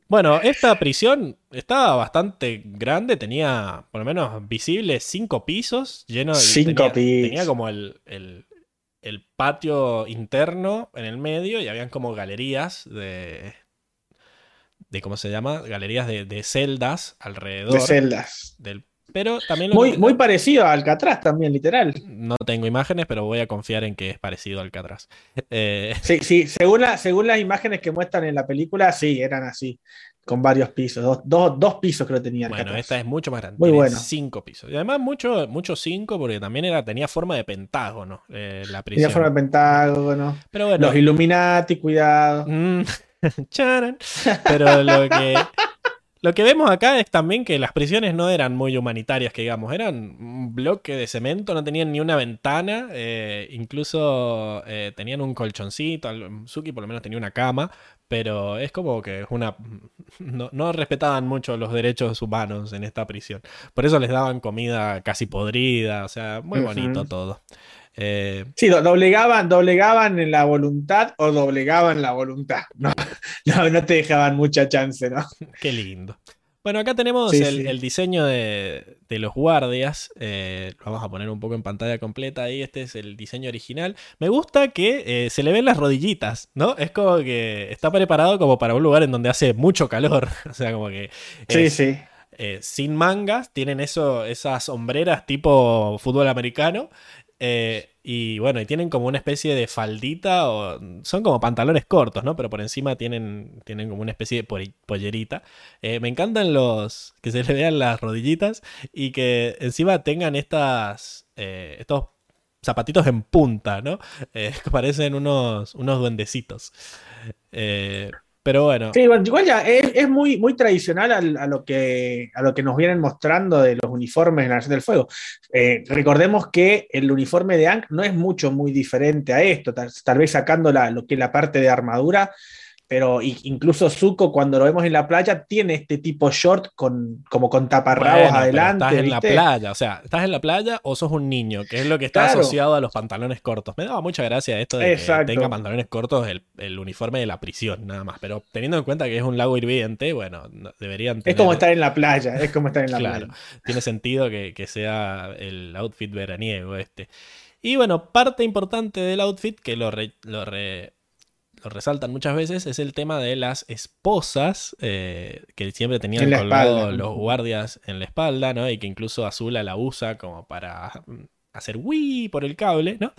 S1: bueno, esta prisión estaba bastante grande, tenía por lo menos visibles cinco pisos, lleno de...
S3: Cinco
S1: pisos. Tenía como el, el, el patio interno en el medio y habían como galerías de, de ¿cómo se llama? Galerías de, celdas alrededor.
S3: De celdas.
S1: Del, pero también
S3: muy, muy parecido a Alcatraz también, literal.
S1: No tengo imágenes, pero voy a confiar en que es parecido a Alcatraz.
S3: Eh, sí, sí, según, según las imágenes que muestran en la película, sí, eran así. con varios pisos. Dos, dos, dos pisos creo que tenía.
S1: Bueno, esta es mucho más grande.
S3: Muy bueno.
S1: Cinco pisos. Y además, mucho, mucho cinco, porque también era, tenía forma de pentágono eh, la
S3: Tenía
S1: prisión.
S3: forma de pentágono.
S1: Pero bueno.
S3: Los Illuminati, cuidado.
S1: Mm, charan. Pero lo que, lo que vemos acá es también que las prisiones no eran muy humanitarias, que digamos, eran un bloque de cemento, no tenían ni una ventana, eh, incluso eh, tenían un colchoncito, Suki por lo menos tenía una cama, pero es como que es una no, no respetaban mucho los derechos humanos en esta prisión. Por eso les daban comida casi podrida, o sea, muy bonito todo. Eh,
S3: Sí, do- doblegaban, doblegaban en la voluntad o doblegaban la voluntad. No, no, no te dejaban mucha chance, ¿no?
S1: Qué lindo. Bueno, acá tenemos
S3: Sí,
S1: el,
S3: sí.
S1: el diseño de, de los guardias. eh, lo vamos a poner un poco en pantalla completa ahí. Este es el diseño original. Me gusta que eh, se le ven las rodillitas, ¿no? Es como que está preparado como para un lugar en donde hace mucho calor. O sea, como que
S3: Sí, sí.
S1: eh, sin mangas, tienen eso, esas hombreras tipo fútbol americano. Eh, y bueno, y tienen como una especie de faldita o son como pantalones cortos, ¿no? Pero por encima tienen, tienen como una especie de pollerita. Eh, me encantan los que se le vean las rodillitas y que encima tengan estas, eh, estos zapatitos en punta, ¿no? Que parecen unos, unos duendecitos. Pero bueno,
S3: Sí, bueno, igual ya es, muy, muy tradicional al- a, lo que, a lo que nos vienen mostrando de los uniformes en la Nación del Fuego. Eh, recordemos que el uniforme de Ankh no es mucho, muy diferente a esto, tal, vez sacando la, lo que la parte de armadura, pero incluso Zuko cuando lo vemos en la playa tiene este tipo short con, como con taparrabos
S1: Bueno,
S3: adelante.
S1: estás en la playa, o sea, estás en la playa o sos un niño, que es lo que está
S3: Claro.
S1: asociado a los pantalones cortos. Me daba mucha gracia esto de
S3: Exacto.
S1: que tenga pantalones cortos el, el uniforme de la prisión, nada más. Pero teniendo en cuenta que es un lago hirviente, bueno, no- deberían
S3: Es
S1: tener.
S3: como estar en la playa, es como estar en la
S1: Claro,
S3: playa.
S1: tiene sentido que, que sea el outfit veraniego este. Y bueno, parte importante del outfit que lo, re- lo, re- resaltan muchas veces es el tema de las esposas eh, que siempre tenían colgado
S3: espalda.
S1: los guardias en la espalda, ¿no? Y que incluso Azula la usa como para mm, hacer Wii por el cable, ¿no?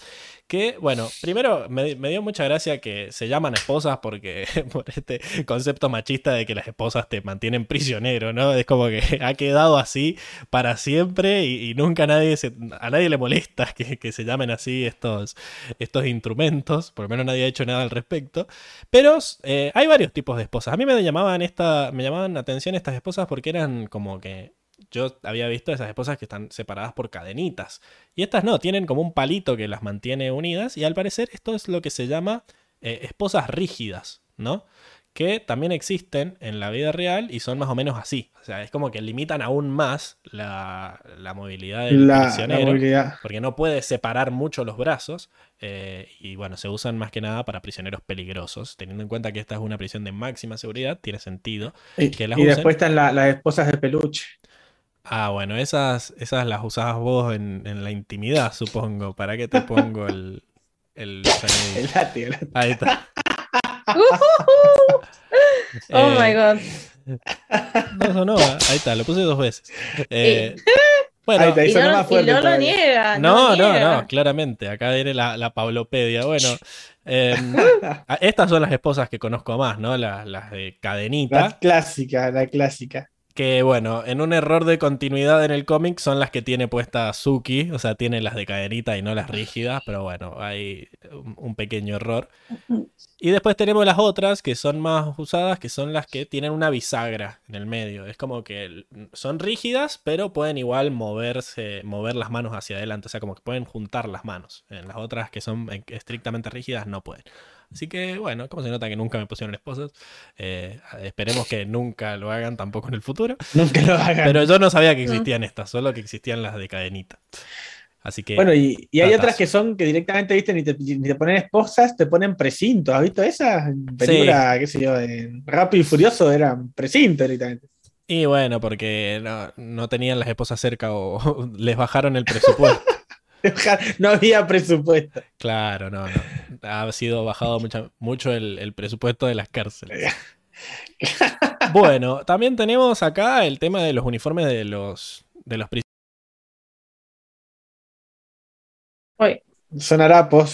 S1: Que, bueno, primero me, dio mucha gracia que se llaman esposas porque por este concepto machista de que las esposas te mantienen prisionero, ¿no? Es como que ha quedado así para siempre y, nunca nadie se- a nadie le molesta que, se llamen así estos, estos instrumentos, por lo menos nadie ha hecho nada al respecto. Pero eh, hay varios tipos de esposas. A mí me llamaban esta, me llamaban la atención estas esposas porque eran como que yo había visto esas esposas que están separadas por cadenitas. Y estas no, tienen como un palito que las mantiene unidas. Y al parecer esto es lo que se llama eh, esposas rígidas, ¿no? Que también existen en la vida real y son más o menos así. O sea, es como que limitan aún más la, la movilidad del
S3: La, la
S1: prisionero.
S3: movilidad.
S1: Porque no puede separar mucho los brazos. eh, y bueno, se usan más que nada para prisioneros peligrosos. Teniendo en cuenta que esta es una prisión de máxima seguridad, tiene sentido.
S3: Y,
S1: que las
S3: y
S1: usen.
S3: después están la- las esposas de peluche.
S1: Ah, bueno, esas, esas las usabas vos en, en la intimidad, supongo. ¿Para qué te pongo el, el sonidito?
S3: El látigo, el látigo.
S1: Ahí está.
S2: Oh
S1: Eh,
S2: my god.
S1: No sonó, ¿eh? ahí está, lo puse dos veces. Eh, bueno,
S3: Ahí está, ahí
S2: Y
S3: sonó
S2: no,
S3: más
S2: y
S3: fuerte
S2: no lo niega.
S1: no,
S2: lo
S1: no,
S2: niega.
S1: no, claramente. Acá viene la, la Pablopedia. Bueno, em, estas son las esposas que conozco más, ¿no? Las, las de cadenita.
S3: La clásica, la clásica.
S1: Que bueno, en un error de continuidad en el cómic son las que tiene puesta Suki, o sea, tiene las de cadenita y no las rígidas, pero bueno, hay un, pequeño error. Y después tenemos las otras que son más usadas, que son las que tienen una bisagra en el medio. Es como que son rígidas, pero pueden igual moverse, mover las manos hacia adelante, o sea, como que pueden juntar las manos. En las otras que son estrictamente rígidas no pueden. Así que bueno, como se nota que nunca me pusieron esposas, eh, esperemos que nunca lo hagan tampoco en el futuro.
S3: Nunca lo hagan.
S1: Pero yo no sabía que existían estas, solo que existían las de cadenita. Así que,
S3: Bueno, y, y hay otras que son que directamente, viste, ni te, ni te ponen esposas, te ponen precintos. ¿Has visto esas? En película, qué sé yo, en Rápido y Furioso eran precintos directamente.
S1: y bueno, porque no, no tenían las esposas cerca o les bajaron el presupuesto.
S3: No había presupuesto.
S1: Claro, no, no. Ha sido bajado mucha- mucho el, el presupuesto de las cárceles. Bueno, también tenemos acá el tema de los uniformes de los, de los prisioneros.
S3: Son harapos.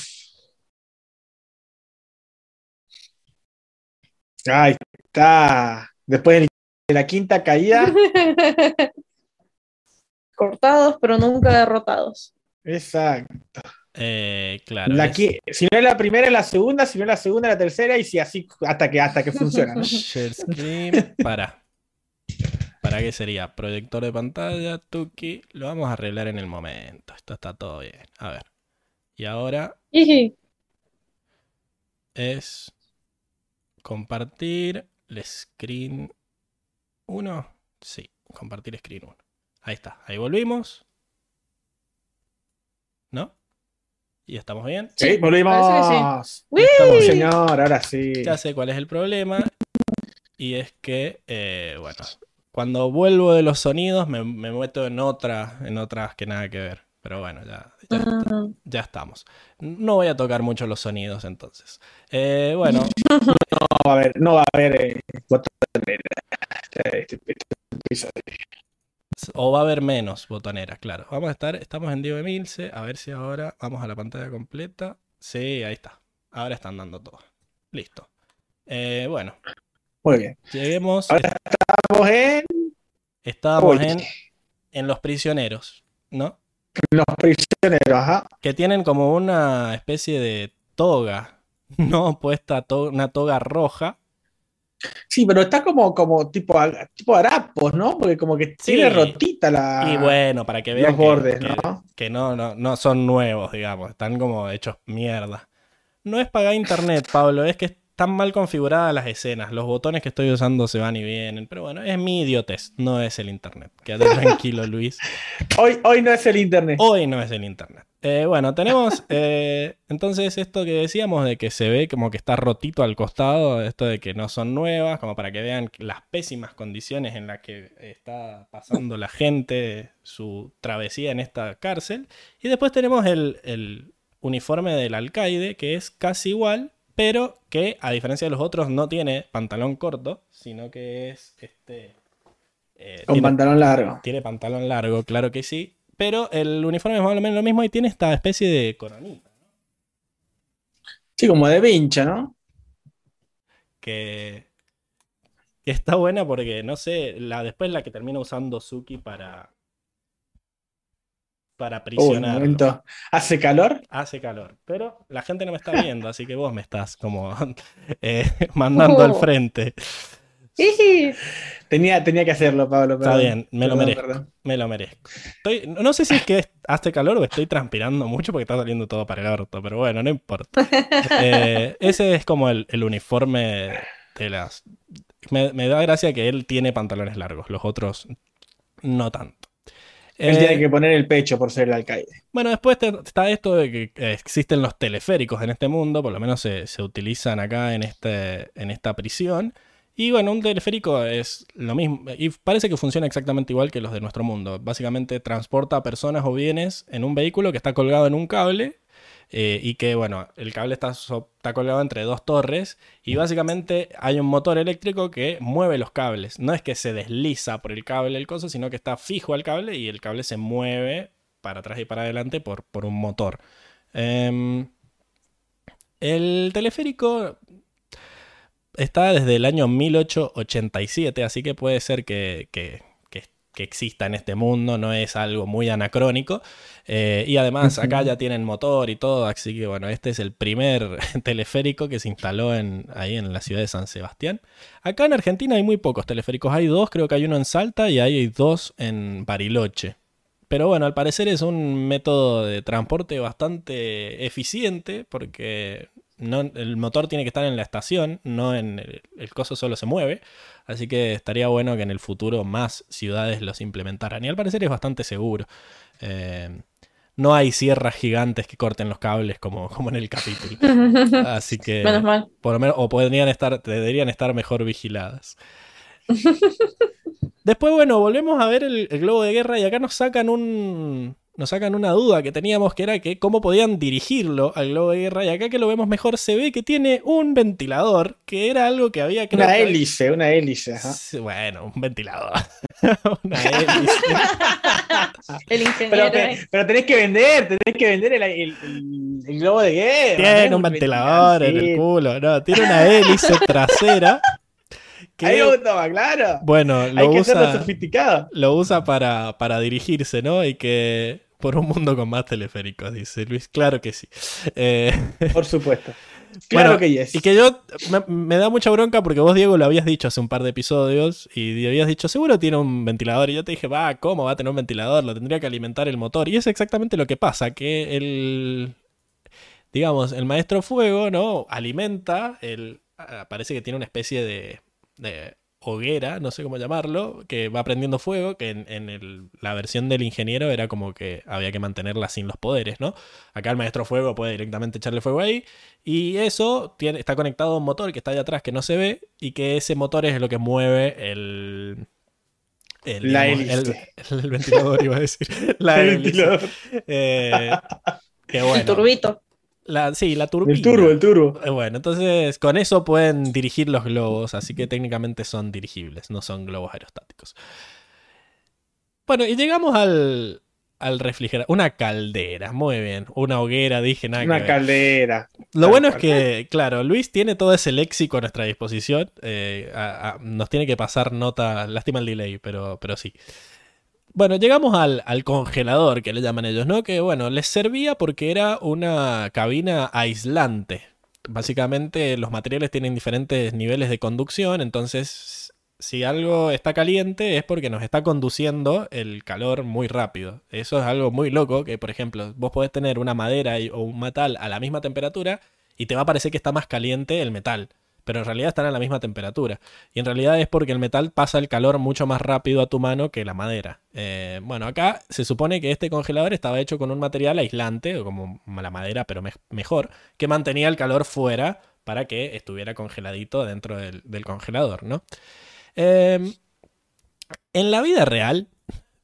S3: Ahí está. Después de la quinta caída.
S2: Cortados, pero nunca derrotados.
S3: Exacto.
S1: Eh, claro.
S3: La si no es la primera, es la segunda, si no es la segunda, es la tercera, y si así hasta que hasta que funciona. ¿no?
S1: Share screen. Para. ¿Para qué sería? Proyector de pantalla, Tuki. Lo vamos a arreglar en el momento. Esto está todo bien. A ver. Y ahora es compartir el screen 1. Sí, compartir screen 1. Ahí está. Ahí volvimos. ¿No? ¿Y estamos bien?
S3: Sí, volvimos.
S2: que
S3: Estamos, señor, ahora sí.
S1: Ya sé cuál es el problema. Y es que, eh, bueno, cuando vuelvo de los sonidos me, me meto en otra, en otras que nada que ver. Pero bueno, ya, ya,
S2: Ah,
S1: ya estamos. No voy a tocar mucho los sonidos entonces. Eh, bueno,
S3: No va a haber, no va a haber eh. Este- este- este.
S1: O va a haber menos botoneras, claro. Vamos a estar, estamos en Diego Emilce, a ver si ahora vamos a la pantalla completa. Sí, ahí está. Ahora están dando todo. Listo. Eh, bueno,
S3: Muy bien.
S1: lleguemos.
S3: Ahora Estamos en
S1: Estábamos en, en Los Prisioneros, ¿no?
S3: los prisioneros, ajá.
S1: que tienen como una especie de toga, ¿no? Puesta to- una toga roja.
S3: Sí, pero está como, como tipo, tipo harapos, ¿no? Porque como que
S1: Sí.
S3: tiene rotita la,
S1: y bueno, para que vean
S3: los
S1: que,
S3: bordes,
S1: que-
S3: ¿no?
S1: que no, no, no son nuevos, digamos, están como hechos mierda. No es pagar internet, Pablo, es que están mal configuradas las escenas. Los botones que estoy usando se van y vienen. Pero bueno, es mi idiotez, no es el internet. Quédate tranquilo, Luis.
S3: Hoy, hoy no es el internet.
S1: Hoy no es el internet. Eh, bueno, tenemos eh, entonces esto que decíamos de que se ve como que está rotito al costado, esto de que no son nuevas, como para que vean las pésimas condiciones en las que está pasando la gente su travesía en esta cárcel. Y después tenemos el, el uniforme del alcaide, que es casi igual, pero que a diferencia de los otros no tiene pantalón corto, sino que es este... eh,
S3: Con
S1: tiene-
S3: pantalón largo.
S1: tiene pantalón largo, claro que sí. Pero el uniforme es más o menos lo mismo y tiene esta especie de coronita.
S3: Sí, como de vincha, ¿no?
S1: Que, que está buena porque, no sé, la, después la que termina usando Suki para. Para prisionar.
S3: momento. ¿Hace calor?
S1: Hace calor. Pero la gente no me está viendo, así que vos me estás como eh, mandando al
S2: Oh.
S1: frente.
S3: Tenía, tenía que hacerlo, Pablo.
S1: Está bien, me lo
S3: Perdón,
S1: merezco.
S3: perdón.
S1: Me lo merezco. Estoy- no sé si es que hace calor o estoy transpirando mucho porque está saliendo todo para el orto, pero bueno, no importa. Eh, ese es como el, el uniforme de las... Me, me da gracia que él tiene pantalones largos, los otros no tanto.
S3: Él
S1: Eh,
S3: tiene que poner el pecho por ser el alcaide.
S1: bueno, después te- está esto de que existen los teleféricos en este mundo, por lo menos se, se utilizan acá en, este, en esta prisión. Y bueno, un teleférico es lo mismo, y parece que funciona exactamente igual que los de nuestro mundo. Básicamente transporta a personas o bienes en un vehículo que está colgado en un cable eh, y que, bueno, el cable está, está colgado entre dos torres y básicamente hay un motor eléctrico que mueve los cables. No es que se desliza por el cable el coso, sino que está fijo al cable y el cable se mueve para atrás y para adelante por, por un motor. Em, el teleférico está desde el año 1887, así que puede ser que- que- exista en este mundo, no es algo muy anacrónico. Eh, y además acá ya tienen motor y todo, así que bueno, este es el primer teleférico que se instaló en, ahí en la ciudad de San Sebastián. Acá en Argentina hay muy pocos teleféricos, hay dos, creo que hay uno en Salta y hay dos en Bariloche. Pero bueno, al parecer es un método de transporte bastante eficiente porque no, el motor tiene que estar en la estación, no en el, el coso solo se mueve. Así que estaría bueno que en el futuro más ciudades los implementaran. Y al parecer es bastante seguro. Eh, no hay sierras gigantes que corten los cables como, como en el capítulo. Así que
S2: Menos mal.
S1: por lo menos, o podrían estar, deberían estar mejor vigiladas. Después, bueno, volvemos a ver el, el globo de guerra y acá nos sacan un. Nos sacan una duda que teníamos que era que cómo podían dirigirlo al globo de guerra. Y acá que lo vemos mejor se ve que tiene un ventilador, que era algo que había creo
S3: Una
S1: que-
S3: hélice, una hélice. ajá.
S1: Bueno, un ventilador. una hélice.
S2: El
S3: Pero,
S2: ingeniero.
S3: te- pero tenés que vender, tenés que vender el, el- el- el globo de guerra.
S1: Tiene
S3: ¿no?
S1: un ventilador en el culo. No, tiene una hélice trasera que-
S3: Ahí gustaba, claro.
S1: bueno, lo
S3: Hay que
S1: usa,
S3: sofisticado.
S1: lo usa para, para dirigirse, ¿no? Y que por un mundo con más teleféricos, dice Luis. Claro que sí. Eh,
S3: Por supuesto. Claro
S1: Bueno,
S3: que yes.
S1: Y que yo me, me da mucha bronca porque vos, Diego, lo habías dicho hace un par de episodios y habías dicho, seguro tiene un ventilador. Y yo te dije, va, ¿cómo va a tener un ventilador? Lo tendría que alimentar el motor. Y es exactamente lo que pasa, que el, digamos, el maestro fuego, ¿no? Alimenta, el, parece que tiene una especie de, de hoguera, no sé cómo llamarlo, que va prendiendo fuego, que en, en el- la versión del ingeniero era como que había que mantenerla sin los poderes, ¿no? Acá el maestro fuego puede directamente echarle fuego ahí y eso tiene, está conectado a un motor que está ahí atrás que no se ve y que ese motor es lo que mueve el... el,
S3: La
S1: digamos,
S3: hélice.
S1: el- el ventilador, iba a decir. La
S3: El
S1: hélice.
S3: ventilador.
S1: Eh, que
S2: El
S1: bueno.
S2: turbito.
S1: La, sí, la turbina.
S3: El turbo, el turbo.
S1: Eh, Bueno, entonces con eso pueden dirigir los globos, así que técnicamente son dirigibles, no son globos aerostáticos. Bueno, y llegamos al, al refrigerador. Una caldera, muy bien. Una hoguera, dije nada. que
S3: Una
S1: ver.
S3: caldera.
S1: Lo bueno es que, claro, Luis tiene todo ese léxico a nuestra disposición. eh, a- a- nos tiene que pasar nota, lástima el delay, pero, pero sí. Bueno, llegamos al, congelador, que le llaman ellos, ¿no? Que bueno, les servía porque era una cabina aislante. Básicamente los materiales tienen diferentes niveles de conducción, entonces si algo está caliente es porque nos está conduciendo el calor muy rápido. Eso es algo muy loco, que por ejemplo, vos podés tener una madera y- o un metal a la misma temperatura y te va a parecer que está más caliente el metal, pero en realidad están a la misma temperatura. Y en realidad es porque el metal pasa el calor mucho más rápido a tu mano que la madera. Eh, bueno, acá se supone que este congelador estaba hecho con un material aislante, o como la madera, pero me- mejor, que mantenía el calor fuera para que estuviera congeladito dentro del, congelador, ¿no? Eh, en la vida real,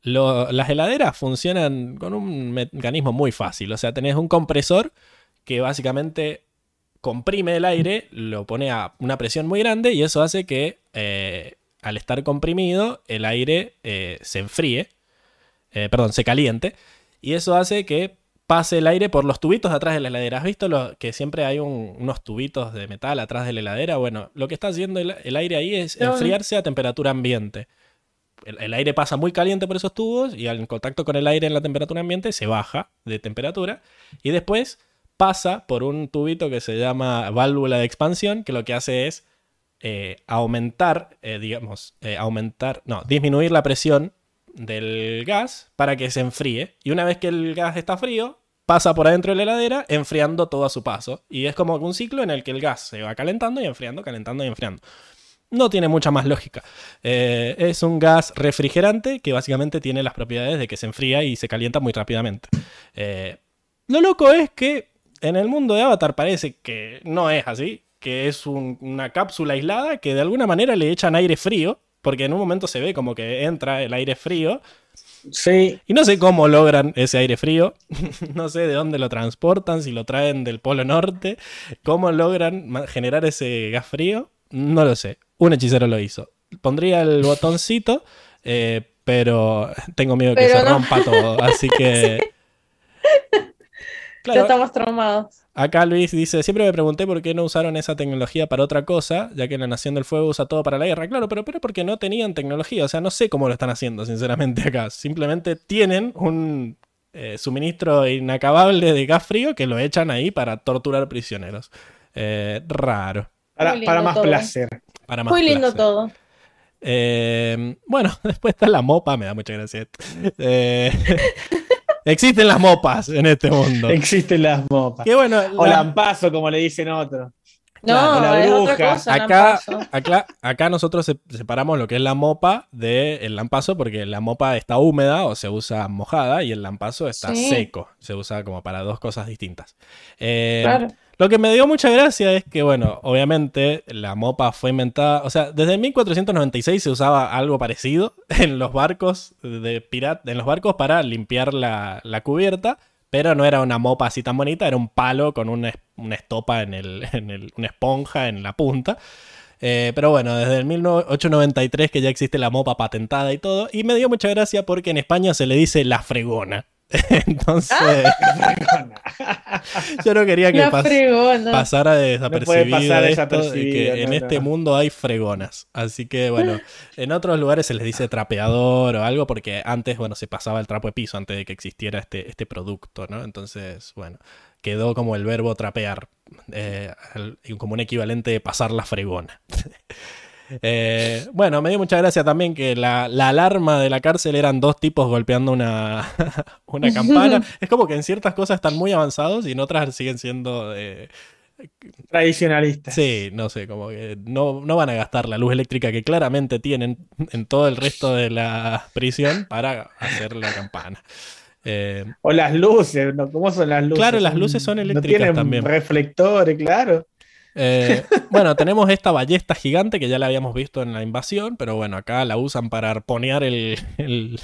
S1: las heladeras funcionan con un mecanismo muy fácil. O sea, tenés un compresor que básicamente comprime el aire, lo pone a una presión muy grande y eso hace que eh, al estar comprimido el aire eh, se enfríe, eh, perdón, se caliente y eso hace que pase el aire por los tubitos de atrás de la heladera. ¿Has visto lo, que siempre hay un- unos tubitos de metal atrás de la heladera? Bueno, lo que está haciendo el, el aire ahí es enfriarse a temperatura ambiente. El, el aire pasa muy caliente por esos tubos y al contacto con el aire en la temperatura ambiente se baja de temperatura y después pasa por un tubito que se llama válvula de expansión que lo que hace es eh, aumentar, eh, digamos, eh, aumentar, no, disminuir la presión del gas para que se enfríe. Y una vez que el gas está frío, pasa por adentro de la heladera, enfriando todo a su paso. Y es como un ciclo en el que el gas se va calentando y enfriando, calentando y enfriando. No tiene mucha más lógica. Es un gas refrigerante que básicamente tiene las propiedades de que se enfría y se calienta muy rápidamente. Lo loco es que en el mundo de Avatar parece que no es así, que es un- una cápsula aislada que de alguna manera le echan aire frío, porque en un momento se ve como que entra el aire frío,
S3: Sí,
S1: y no sé cómo logran ese aire frío, no sé de dónde lo transportan, si lo traen del Polo Norte, cómo logran generar ese gas frío, no lo sé, un hechicero lo hizo. Pondría el botoncito, eh, pero tengo miedo que
S2: Pero
S1: se
S2: no.
S1: rompa todo, así que...
S2: Ya
S1: Claro,
S2: estamos traumados.
S1: Acá Luis dice, siempre me pregunté por qué no usaron esa tecnología para otra cosa, ya que la Nación del Fuego usa todo para la guerra. Claro, pero, pero porque no tenían tecnología, o sea, no sé cómo lo están haciendo, sinceramente, acá. Simplemente tienen un eh, suministro inacabable de gas frío que lo echan ahí para torturar prisioneros. Eh, raro.
S3: para, más
S2: todo.
S3: placer.
S1: Para más
S2: Muy lindo
S1: placer.
S2: todo.
S1: Eh, bueno, después está la mopa, me da mucha gracia esto. Eh, existen las mopas en este mundo.
S3: Existen las mopas.
S1: Que bueno,
S3: O
S1: la-
S3: lampazo, como le dicen otros.
S2: No,
S3: Claro, la
S2: es otra
S3: bruja.
S2: cosa.
S1: acá,
S2: Lampazo.
S1: acá, acá nosotros se- separamos lo que es la mopa del lampazo porque la mopa está húmeda o se usa mojada y el lampazo está
S2: Sí.
S1: seco. Se usa como para dos cosas distintas. Eh,
S2: Claro.
S1: Lo que me dio mucha gracia es que, bueno, obviamente la mopa fue inventada, o sea, desde 1496 se usaba algo parecido en los barcos de pirata, en los barcos para limpiar la, la cubierta, pero no era una mopa así tan bonita, era un palo con una, una estopa en el, en el- una esponja en la punta. Eh, pero bueno, desde el 1893 que ya existe la mopa patentada y todo, y me dio mucha gracia porque en España se le dice la fregona. Entonces, yo no quería que pas-
S2: fregona.
S1: pasara desapercibido
S3: pasar
S1: esto, de que en
S3: no,
S1: este
S3: no.
S1: mundo hay fregonas. Así que bueno, en otros lugares se les dice trapeador o algo porque antes, bueno, se pasaba el trapo de piso antes de que existiera este, este producto, ¿no? Entonces, bueno, quedó como el verbo trapear, eh, como un equivalente de pasar la fregona. Eh, bueno, me dio mucha gracia también que la, la alarma de la cárcel eran dos tipos golpeando una, una campana. Es como que en ciertas cosas están muy avanzados y en otras siguen siendo... eh,
S3: Tradicionalista.
S1: Sí, no sé, como que no, no van a gastar la luz eléctrica que claramente tienen en todo el resto de la prisión para hacer la campana. Eh,
S3: O las luces, ¿no? ¿cómo son las luces?
S1: Claro, las luces son eléctricas
S3: No tienen
S1: también.
S3: reflectores, claro.
S1: Eh, bueno, tenemos esta ballesta gigante que ya la habíamos visto en la invasión, pero bueno, acá la usan para arponear el, el-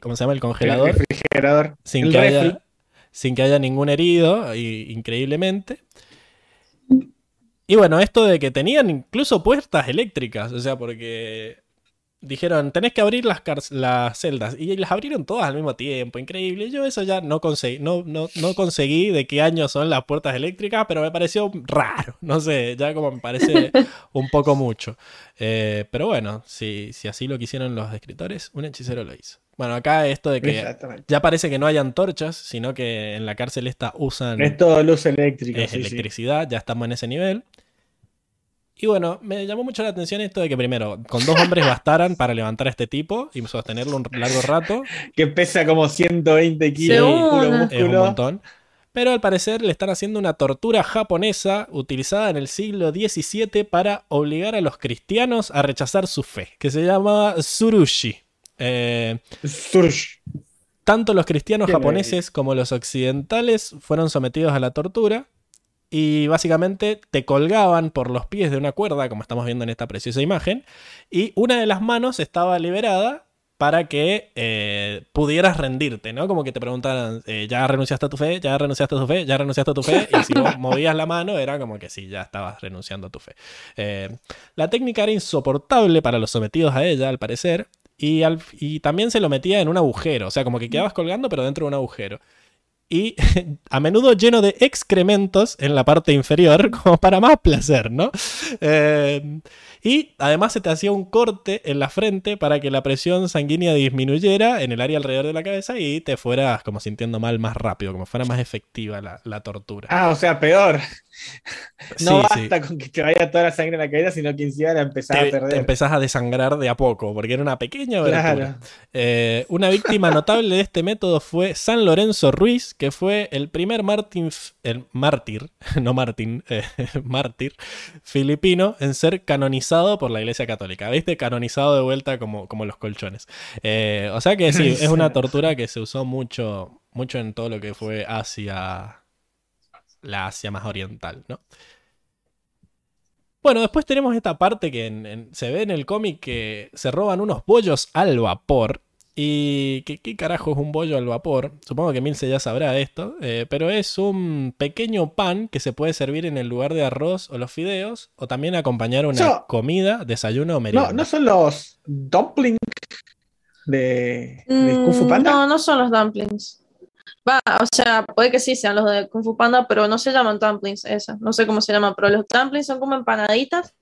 S1: ¿cómo se llama? El congelador
S3: El refrigerador.
S1: sin
S3: el
S1: que, haya, sin que haya ningún herido, y- increíblemente. Y bueno, esto de que tenían incluso puertas eléctricas, o sea, porque dijeron, tenés que abrir las, las celdas, y las abrieron todas al mismo tiempo, increíble. Yo eso ya no conseguí, no, no, no conseguí de qué año son las puertas eléctricas, pero me pareció raro, no sé, ya como me parece un poco mucho. Eh, pero bueno, si, si así lo quisieron los escritores, un hechicero lo hizo. Bueno, acá esto de que ya parece que no hay antorchas, sino que en la cárcel esta usan
S3: Es todo luz eléctrica.
S1: es
S3: sí, sí.
S1: electricidad, ya estamos en ese nivel. Y bueno, me llamó mucho la atención esto de que primero, con dos hombres bastaran para levantar a este tipo y sostenerlo un largo rato,
S3: Que pesa como 120 kilos.
S2: Es un
S1: montón. Pero al parecer le están haciendo una tortura japonesa utilizada en el siglo XVII para obligar a los cristianos a rechazar su fe, que se llama Surushi. Eh,
S3: Surge.
S1: Tanto los cristianos japoneses como los occidentales fueron sometidos a la tortura y básicamente te colgaban por los pies de una cuerda, como estamos viendo en esta preciosa imagen, y una de las manos estaba liberada para que eh, pudieras rendirte, ¿no? Como que te preguntaran, eh, ¿ya renunciaste a tu fe? ¿Ya renunciaste a tu fe? ¿Ya renunciaste a tu fe? Y si vos movías la mano era como que sí, ya estabas renunciando a tu fe. Eh, la técnica era insoportable para los sometidos a ella, al parecer, y, al- y también se lo metía en un agujero, o sea, como que quedabas colgando pero dentro de un agujero. Y a menudo lleno de excrementos en la parte inferior, como para más placer, ¿no? Eh, y además se te hacía un corte en la frente para que la presión sanguínea disminuyera en el área alrededor de la cabeza y te fueras como sintiendo mal más rápido, como fuera más efectiva la, la tortura.
S3: Ah, o sea, peor. No
S1: sí.
S3: basta con que te vaya toda la sangre en la cabeza, sino que encima la empezás a
S1: te
S3: perder.
S1: empezás a desangrar de a poco, porque era una pequeña abertura.
S3: Claro.
S1: Eh, una víctima notable de este método fue San Lorenzo Ruiz, que fue el primer Martín, el mártir, no Martín, eh, mártir filipino en ser canonizado por la Iglesia Católica. ¿Viste? Canonizado de vuelta como, como los colchones. Eh, o sea que sí, es una tortura que se usó mucho, mucho en todo lo que fue Asia, la Asia más oriental, ¿no? Bueno, después tenemos esta parte que en- en- se ve en el cómic que se roban unos bollos al vapor. ¿Y qué, qué carajo es un bollo al vapor? Supongo que Milce ya sabrá esto, eh, pero es un pequeño pan que se puede servir en el lugar de arroz o los fideos, o también acompañar una comida, desayuno o merienda.
S3: No, no son los dumplings de, de Kung Fu
S2: Mm,
S3: Panda.
S2: No, no son los dumplings. Va, o sea, puede que sí sean los de Kung Fu Panda, pero no se llaman dumplings esas. No sé cómo se llaman, pero los dumplings son como empanaditas,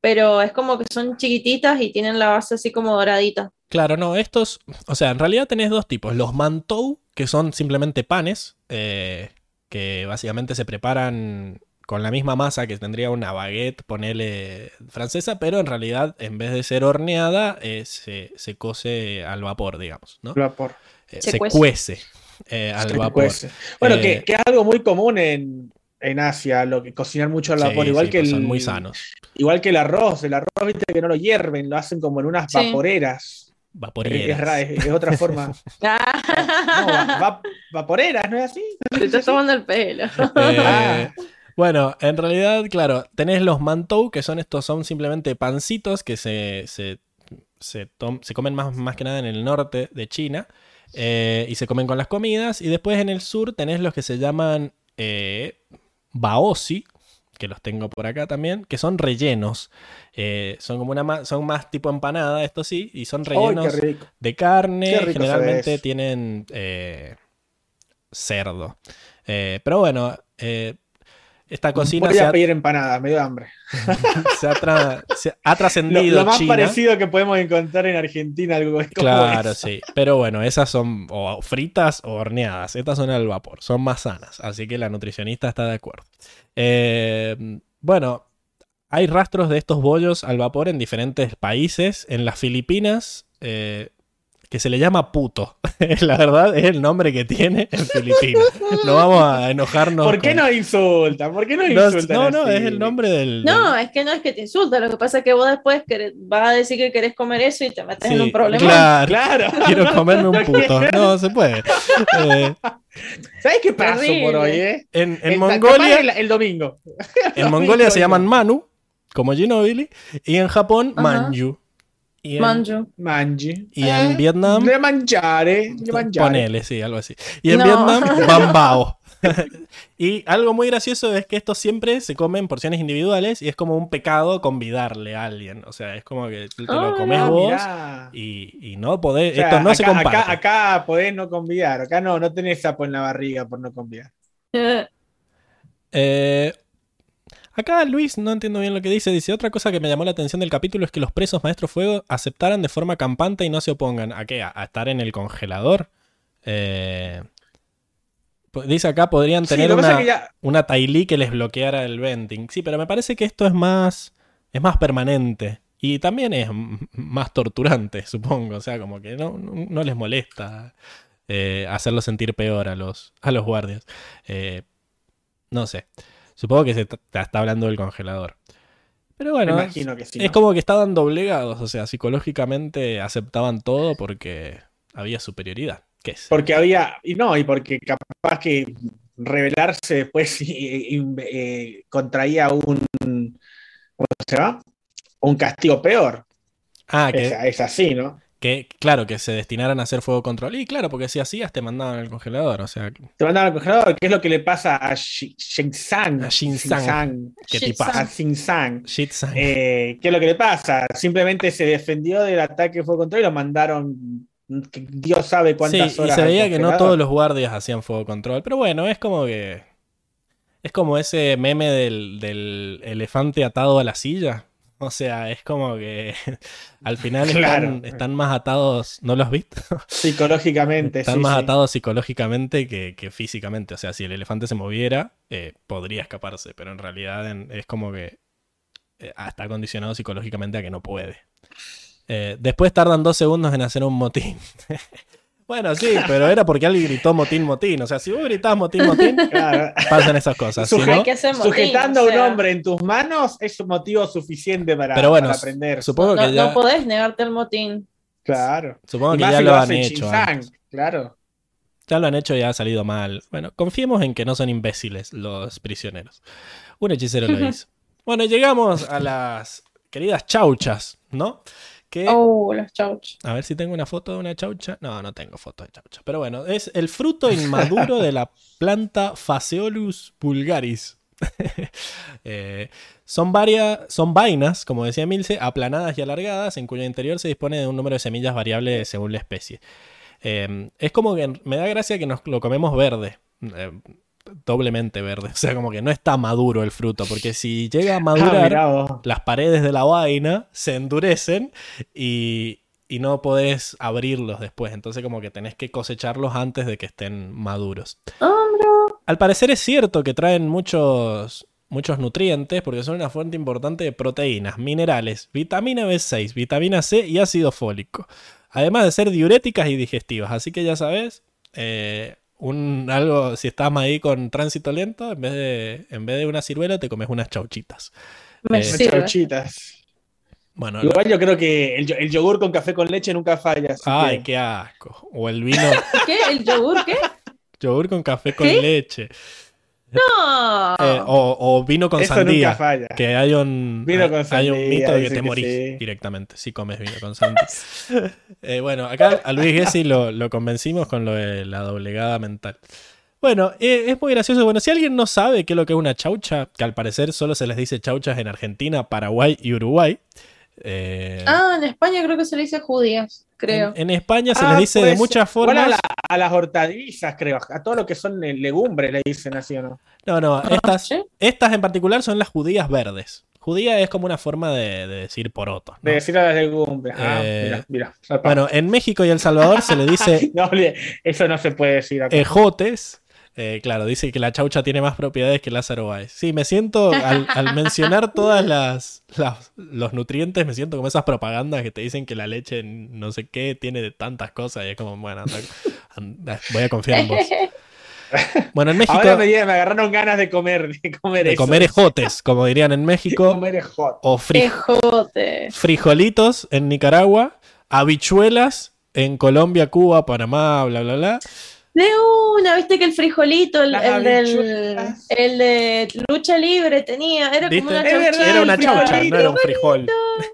S2: pero es como que son chiquititas y tienen la base así como doradita.
S1: Claro, no, estos, o sea, en realidad tenés dos tipos. Los mantou, que son simplemente panes, eh, que básicamente se preparan con la misma masa que tendría una baguette, ponele francesa, pero en realidad en vez de ser horneada, eh, se, se cose al vapor, digamos, ¿no?
S3: El vapor.
S1: Eh,
S2: Se
S1: se
S2: cuece.
S1: cuece eh, al vapor.
S3: Bueno,
S1: Eh,
S3: que, que es algo muy común en, en Asia, lo que cocinar mucho al
S1: Sí,
S3: vapor, igual
S1: sí,
S3: que
S1: pues
S3: el,
S1: son muy sanos.
S3: igual que el arroz. El arroz, viste que no lo hierven, lo hacen como en unas
S2: Sí.
S3: vaporeras.
S1: Vaporeras.
S3: ra- es- es otra forma.
S2: Ah,
S3: No, va- va- vaporeras, ¿no es así?
S2: te estás tomando el pelo.
S1: Eh, bueno, en realidad, claro, tenés los mantou, que son estos, son simplemente pancitos que se, se, se, tom- se comen más, más que nada en el norte de China eh, y se comen con las comidas. Y después en el sur tenés los que se llaman eh, baozi, que los tengo por acá también, que son rellenos. Eh, son como una son más tipo empanada, esto sí, y son
S3: ¡Ay,
S1: rellenos de carne. Generalmente tienen eh, cerdo. Pero bueno, esta cocina
S3: Voy
S1: se
S3: a
S1: ha,
S3: pedir empanada, me dio hambre.
S1: se ha tra- se ha
S3: Lo,
S1: trascendido
S3: lo más
S1: China.
S3: parecido que podemos encontrar en Argentina, algo es como
S1: Claro,
S3: eso.
S1: sí. Pero bueno, esas son o fritas o horneadas. Estas son al vapor, son más sanas. Así que la nutricionista está de acuerdo. Eh, bueno, hay rastros de estos bollos al vapor en diferentes países. En las Filipinas, eh, que se le llama puto. la verdad es el nombre que tiene en Filipinas. No vamos a enojarnos.
S3: ¿Por qué
S1: con-
S3: nos insultan? ¿Por qué nos
S1: No,
S3: insultan?
S1: no, no,
S3: así?
S1: es el nombre del.
S2: No,
S1: del-
S2: es que no es que te insulta, lo que pasa es que vos después querés- vas a decir que querés comer eso y te metes en un problema.
S1: Claro.
S3: Claro.
S1: Quiero comerme un puto. No, se puede. Eh,
S3: ¿Sabes qué pasó
S2: Terrible.
S3: por hoy, eh?
S1: en, en
S3: El-
S1: Mongolia.
S3: El, el domingo.
S1: En Mongolia se llaman Manu, como Ginobili, y en Japón
S2: Ajá.
S1: Manju. Y en,
S2: Manju.
S3: Mangi.
S1: y en
S3: Eh,
S1: Vietnam,
S3: De mangiare. De mangiare.
S1: ponele, sí, algo así. Y en
S2: No.
S1: Vietnam, Bambao. y algo muy gracioso es que estos siempre se comen porciones individuales y es como un pecado convidarle a alguien. O sea, es como que te
S2: Ah,
S1: lo comes
S3: Ah,
S1: vos y, y no podés.
S3: O sea,
S1: esto no se
S3: acá-
S1: comparte.
S3: Acá, acá podés no convidar. Acá no, no tenés sapo en la barriga por no convidar.
S2: Eh,
S1: Eh, acá Luis, no entiendo bien lo que dice. Dice, otra cosa que me llamó la atención del capítulo es que los presos Maestro Fuego aceptaran de forma campante y no se opongan. ¿A qué? ¿A, a estar en el congelador? Eh, dice acá, podrían tener una,
S3: ya.
S1: una Tylee que les bloqueara el venting. Sí, pero me parece que esto es más, es más permanente. Y también es más torturante, supongo. O sea, como que no, no, no les molesta eh, hacerlo sentir peor a los, a los guardias. Eh, no sé. Supongo que se está hablando del congelador. Pero
S3: Me
S1: bueno, es,
S3: imagino que sí.
S1: es
S3: ¿no?
S1: como que estaban doblegados. O sea, psicológicamente aceptaban todo porque había superioridad. ¿Qué es?
S3: Porque había. Y no, y porque capaz que rebelarse después y- y- eh, contraía un. ¿Cómo se llama? Un castigo peor.
S1: Ah,
S3: Es,
S1: que,
S3: es así, ¿no?
S1: Que, claro, que se destinaran a hacer fuego control. Y claro, porque si hacías te mandaban al congelador. O sea,
S3: Te mandaban al congelador, que es lo que le pasa a Shi- Shin-San.
S1: A Shin-San.
S3: Shin-San.
S1: ¿qué
S2: Shit,
S1: tipazo?
S3: A Shin-San.
S1: Shit sang.
S3: Eh, ¿Qué es lo que le pasa? Simplemente se defendió del ataque fuego control y lo mandaron. que Dios sabe
S1: Sí,
S3: cuántas
S1: y
S3: horas.
S1: se
S3: al
S1: veía que no todos los guardias hacían fuego control. Pero bueno, es como que. Es como ese meme del, del elefante atado a la silla. O sea, es como que al final están,
S3: Claro.
S1: están más atados. ¿No lo has visto?
S3: Psicológicamente,
S1: Están
S3: sí,
S1: más
S3: sí.
S1: atados psicológicamente que, que físicamente. O sea, si el elefante se moviera, eh, podría escaparse. Pero en realidad en- es como que eh, está acondicionado psicológicamente a que no puede. Eh, después tardan dos segundos en hacer un motín. Bueno, sí, pero era porque alguien gritó motín, motín. O sea, si vos gritás motín, motín,
S3: Claro.
S1: pasan esas cosas. No-
S2: que motín,
S3: Sujetando
S2: o
S3: a un hombre en tus manos es un motivo suficiente para,
S1: pero bueno,
S3: para aprender.
S1: supongo
S2: no,
S1: que ya,
S2: no podés negarte el motín.
S3: Claro.
S1: supongo
S3: Y
S1: que ya
S3: si
S1: lo han hecho.
S3: Claro.
S1: Ya lo han hecho y ha salido mal. Bueno, confiemos en que no son imbéciles los prisioneros. Un hechicero lo hizo. Bueno, llegamos a las queridas chauchas, ¿no? Que,
S2: Oh, los chauch.
S1: a ver si tengo una foto de una chaucha. No, no tengo foto de chaucha. Pero bueno, es el fruto inmaduro de la planta Phaseolus vulgaris. Eh, son varias, son vainas, como decía Milce, aplanadas y alargadas, en cuyo interior se dispone de un número de semillas variable según la especie. Eh, es como que me da gracia que nos lo comemos verde. eh, doblemente verde. O sea, como que no está maduro el fruto. Porque si llega a
S3: Ah,
S1: madurar, las paredes de la vaina se endurecen y, y no podés abrirlos después. Entonces, como que tenés que cosecharlos antes de que estén maduros.
S2: Hombre.
S1: Al parecer es cierto que traen muchos, muchos nutrientes porque son una fuente importante de proteínas, minerales, vitamina B6, vitamina C y ácido fólico. Además de ser diuréticas y digestivas. Así que ya sabes, eh, un, algo, si estás ahí con tránsito lento, en vez de, en vez de una ciruela te comes unas chauchitas.
S2: Me
S1: Eh,
S3: chauchitas.
S1: Bueno,
S3: Igual yo creo que el, yo- el yogur con café con leche nunca falla.
S1: ay,
S3: que-
S1: qué asco. O el vino,
S2: ¿Qué? ¿El yogur qué?
S1: yogur con café con
S2: ¿Qué?
S1: leche.
S2: No.
S1: Eh, o, o vino con
S3: Eso
S1: sandía.
S3: nunca falla.
S1: Que hay un,
S3: Vino
S1: hay,
S3: con
S1: hay un
S3: sandía,
S1: mito de que te
S3: que
S1: morís
S3: sí.
S1: directamente si comes vino con sandía. Eh, bueno, acá a Luis Gessi lo, lo convencimos con lo de la doblegada mental. Bueno, eh, es muy gracioso. Bueno, si alguien no sabe qué es lo que es una chaucha, que al parecer solo se les dice chauchas en Argentina, Paraguay y Uruguay. eh,
S2: Ah, en España creo que se le dice judías, creo.
S1: en, en España se
S3: Ah,
S1: les dice de
S3: pues,
S1: muchas formas.
S3: a, la- a las hortalizas, creo. A todo lo que son legumbres le dicen así o no.
S1: No, no, estas,
S2: ¿Sí?
S1: estas en particular son las judías verdes. Judía es como una forma de, de decir porotos. ¿no?
S3: De decir a las legumbres. Ah,
S1: Eh,
S3: mira, mira.
S1: Bueno, en México y El Salvador se le dice
S3: No, eso no se puede decir acá.
S1: ejotes. Eh, claro, dice que la chaucha tiene más propiedades que Lázaro Báez. Sí, me siento, al, al mencionar todas las, las- los nutrientes, me siento como esas propagandas que te dicen que la leche no sé qué tiene de tantas cosas y es como, bueno, anda- voy a confiar en vos. Bueno, en México,
S3: Ahora me, me agarraron ganas de comer, de comer
S1: de
S3: eso.
S1: comer ejotes, como dirían en
S3: De
S1: México,
S3: comer ejot.
S1: o fri- frijolitos en Nicaragua, habichuelas en Colombia, Cuba, Panamá, bla, bla, bla.
S2: De una, viste que el frijolito, el, el del, el de lucha libre tenía, era
S1: ¿Viste?
S2: como una
S3: verdad,
S2: chauchita.
S1: Era una chaucha, no era un frijol.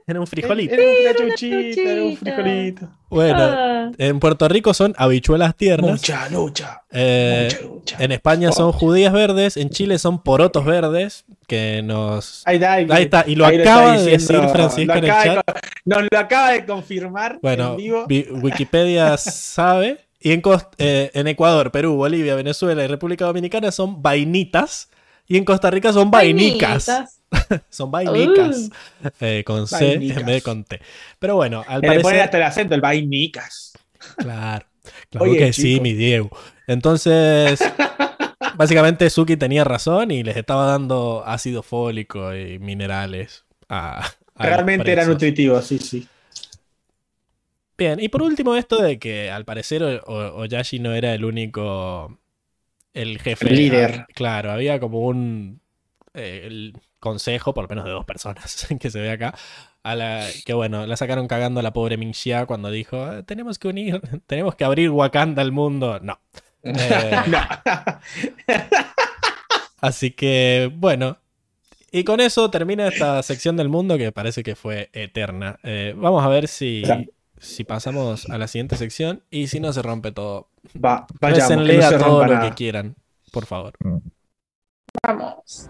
S1: Era un frijolito.
S3: Era una
S2: una
S3: chuchita, era un frijolito.
S1: Bueno,
S2: Ah,
S1: en Puerto Rico son habichuelas tiernas.
S3: Mucha lucha.
S1: Eh,
S3: mucha lucha.
S1: en España son judías verdes. En Chile son porotos verdes. Que nos.
S3: Ahí está, ahí,
S1: Ahí está, y lo
S3: ahí
S1: acaba
S3: está
S1: de decir Francisca
S3: lo
S1: en el
S3: de
S1: chat.
S3: Nos lo acaba de confirmar
S1: Bueno,
S3: en vivo.
S1: vi- Wikipedia sabe. Y en, eh, en Ecuador, Perú, Bolivia, Venezuela y República Dominicana son vainitas. Y en Costa Rica son vainicas.
S2: vainitas.
S1: Son vainicas. Eh, con C
S3: Vainicas.
S1: en vez de con T. Pero bueno, al
S3: Que le ponen
S1: parecer.
S3: hasta el acento, el vainicas.
S1: Claro, claro
S3: Oye,
S1: que sí, mi Diego. Entonces, básicamente Suki tenía razón y les estaba dando ácido fólico y minerales a, a los
S3: Realmente era nutritivo, sí, sí.
S1: Bien, y por último esto de que al parecer o- Oyashi no era el único, el jefe.
S3: El líder.
S1: Ah, Claro, había como un eh, el consejo, por lo menos de dos personas que se ve acá, a la que bueno, la sacaron cagando a la pobre Mingxia cuando dijo, "Ah, tenemos que unir, tenemos que abrir Wakanda al mundo. No. Eh,
S3: No.
S1: Así que, bueno. Y con eso termina esta sección del mundo que parece que fue eterna. Eh, vamos a ver si, si pasamos a la siguiente sección y si no se rompe todo.
S3: Va, vayamos, que no se
S1: todo lo que quieran, por favor.
S2: Vamos.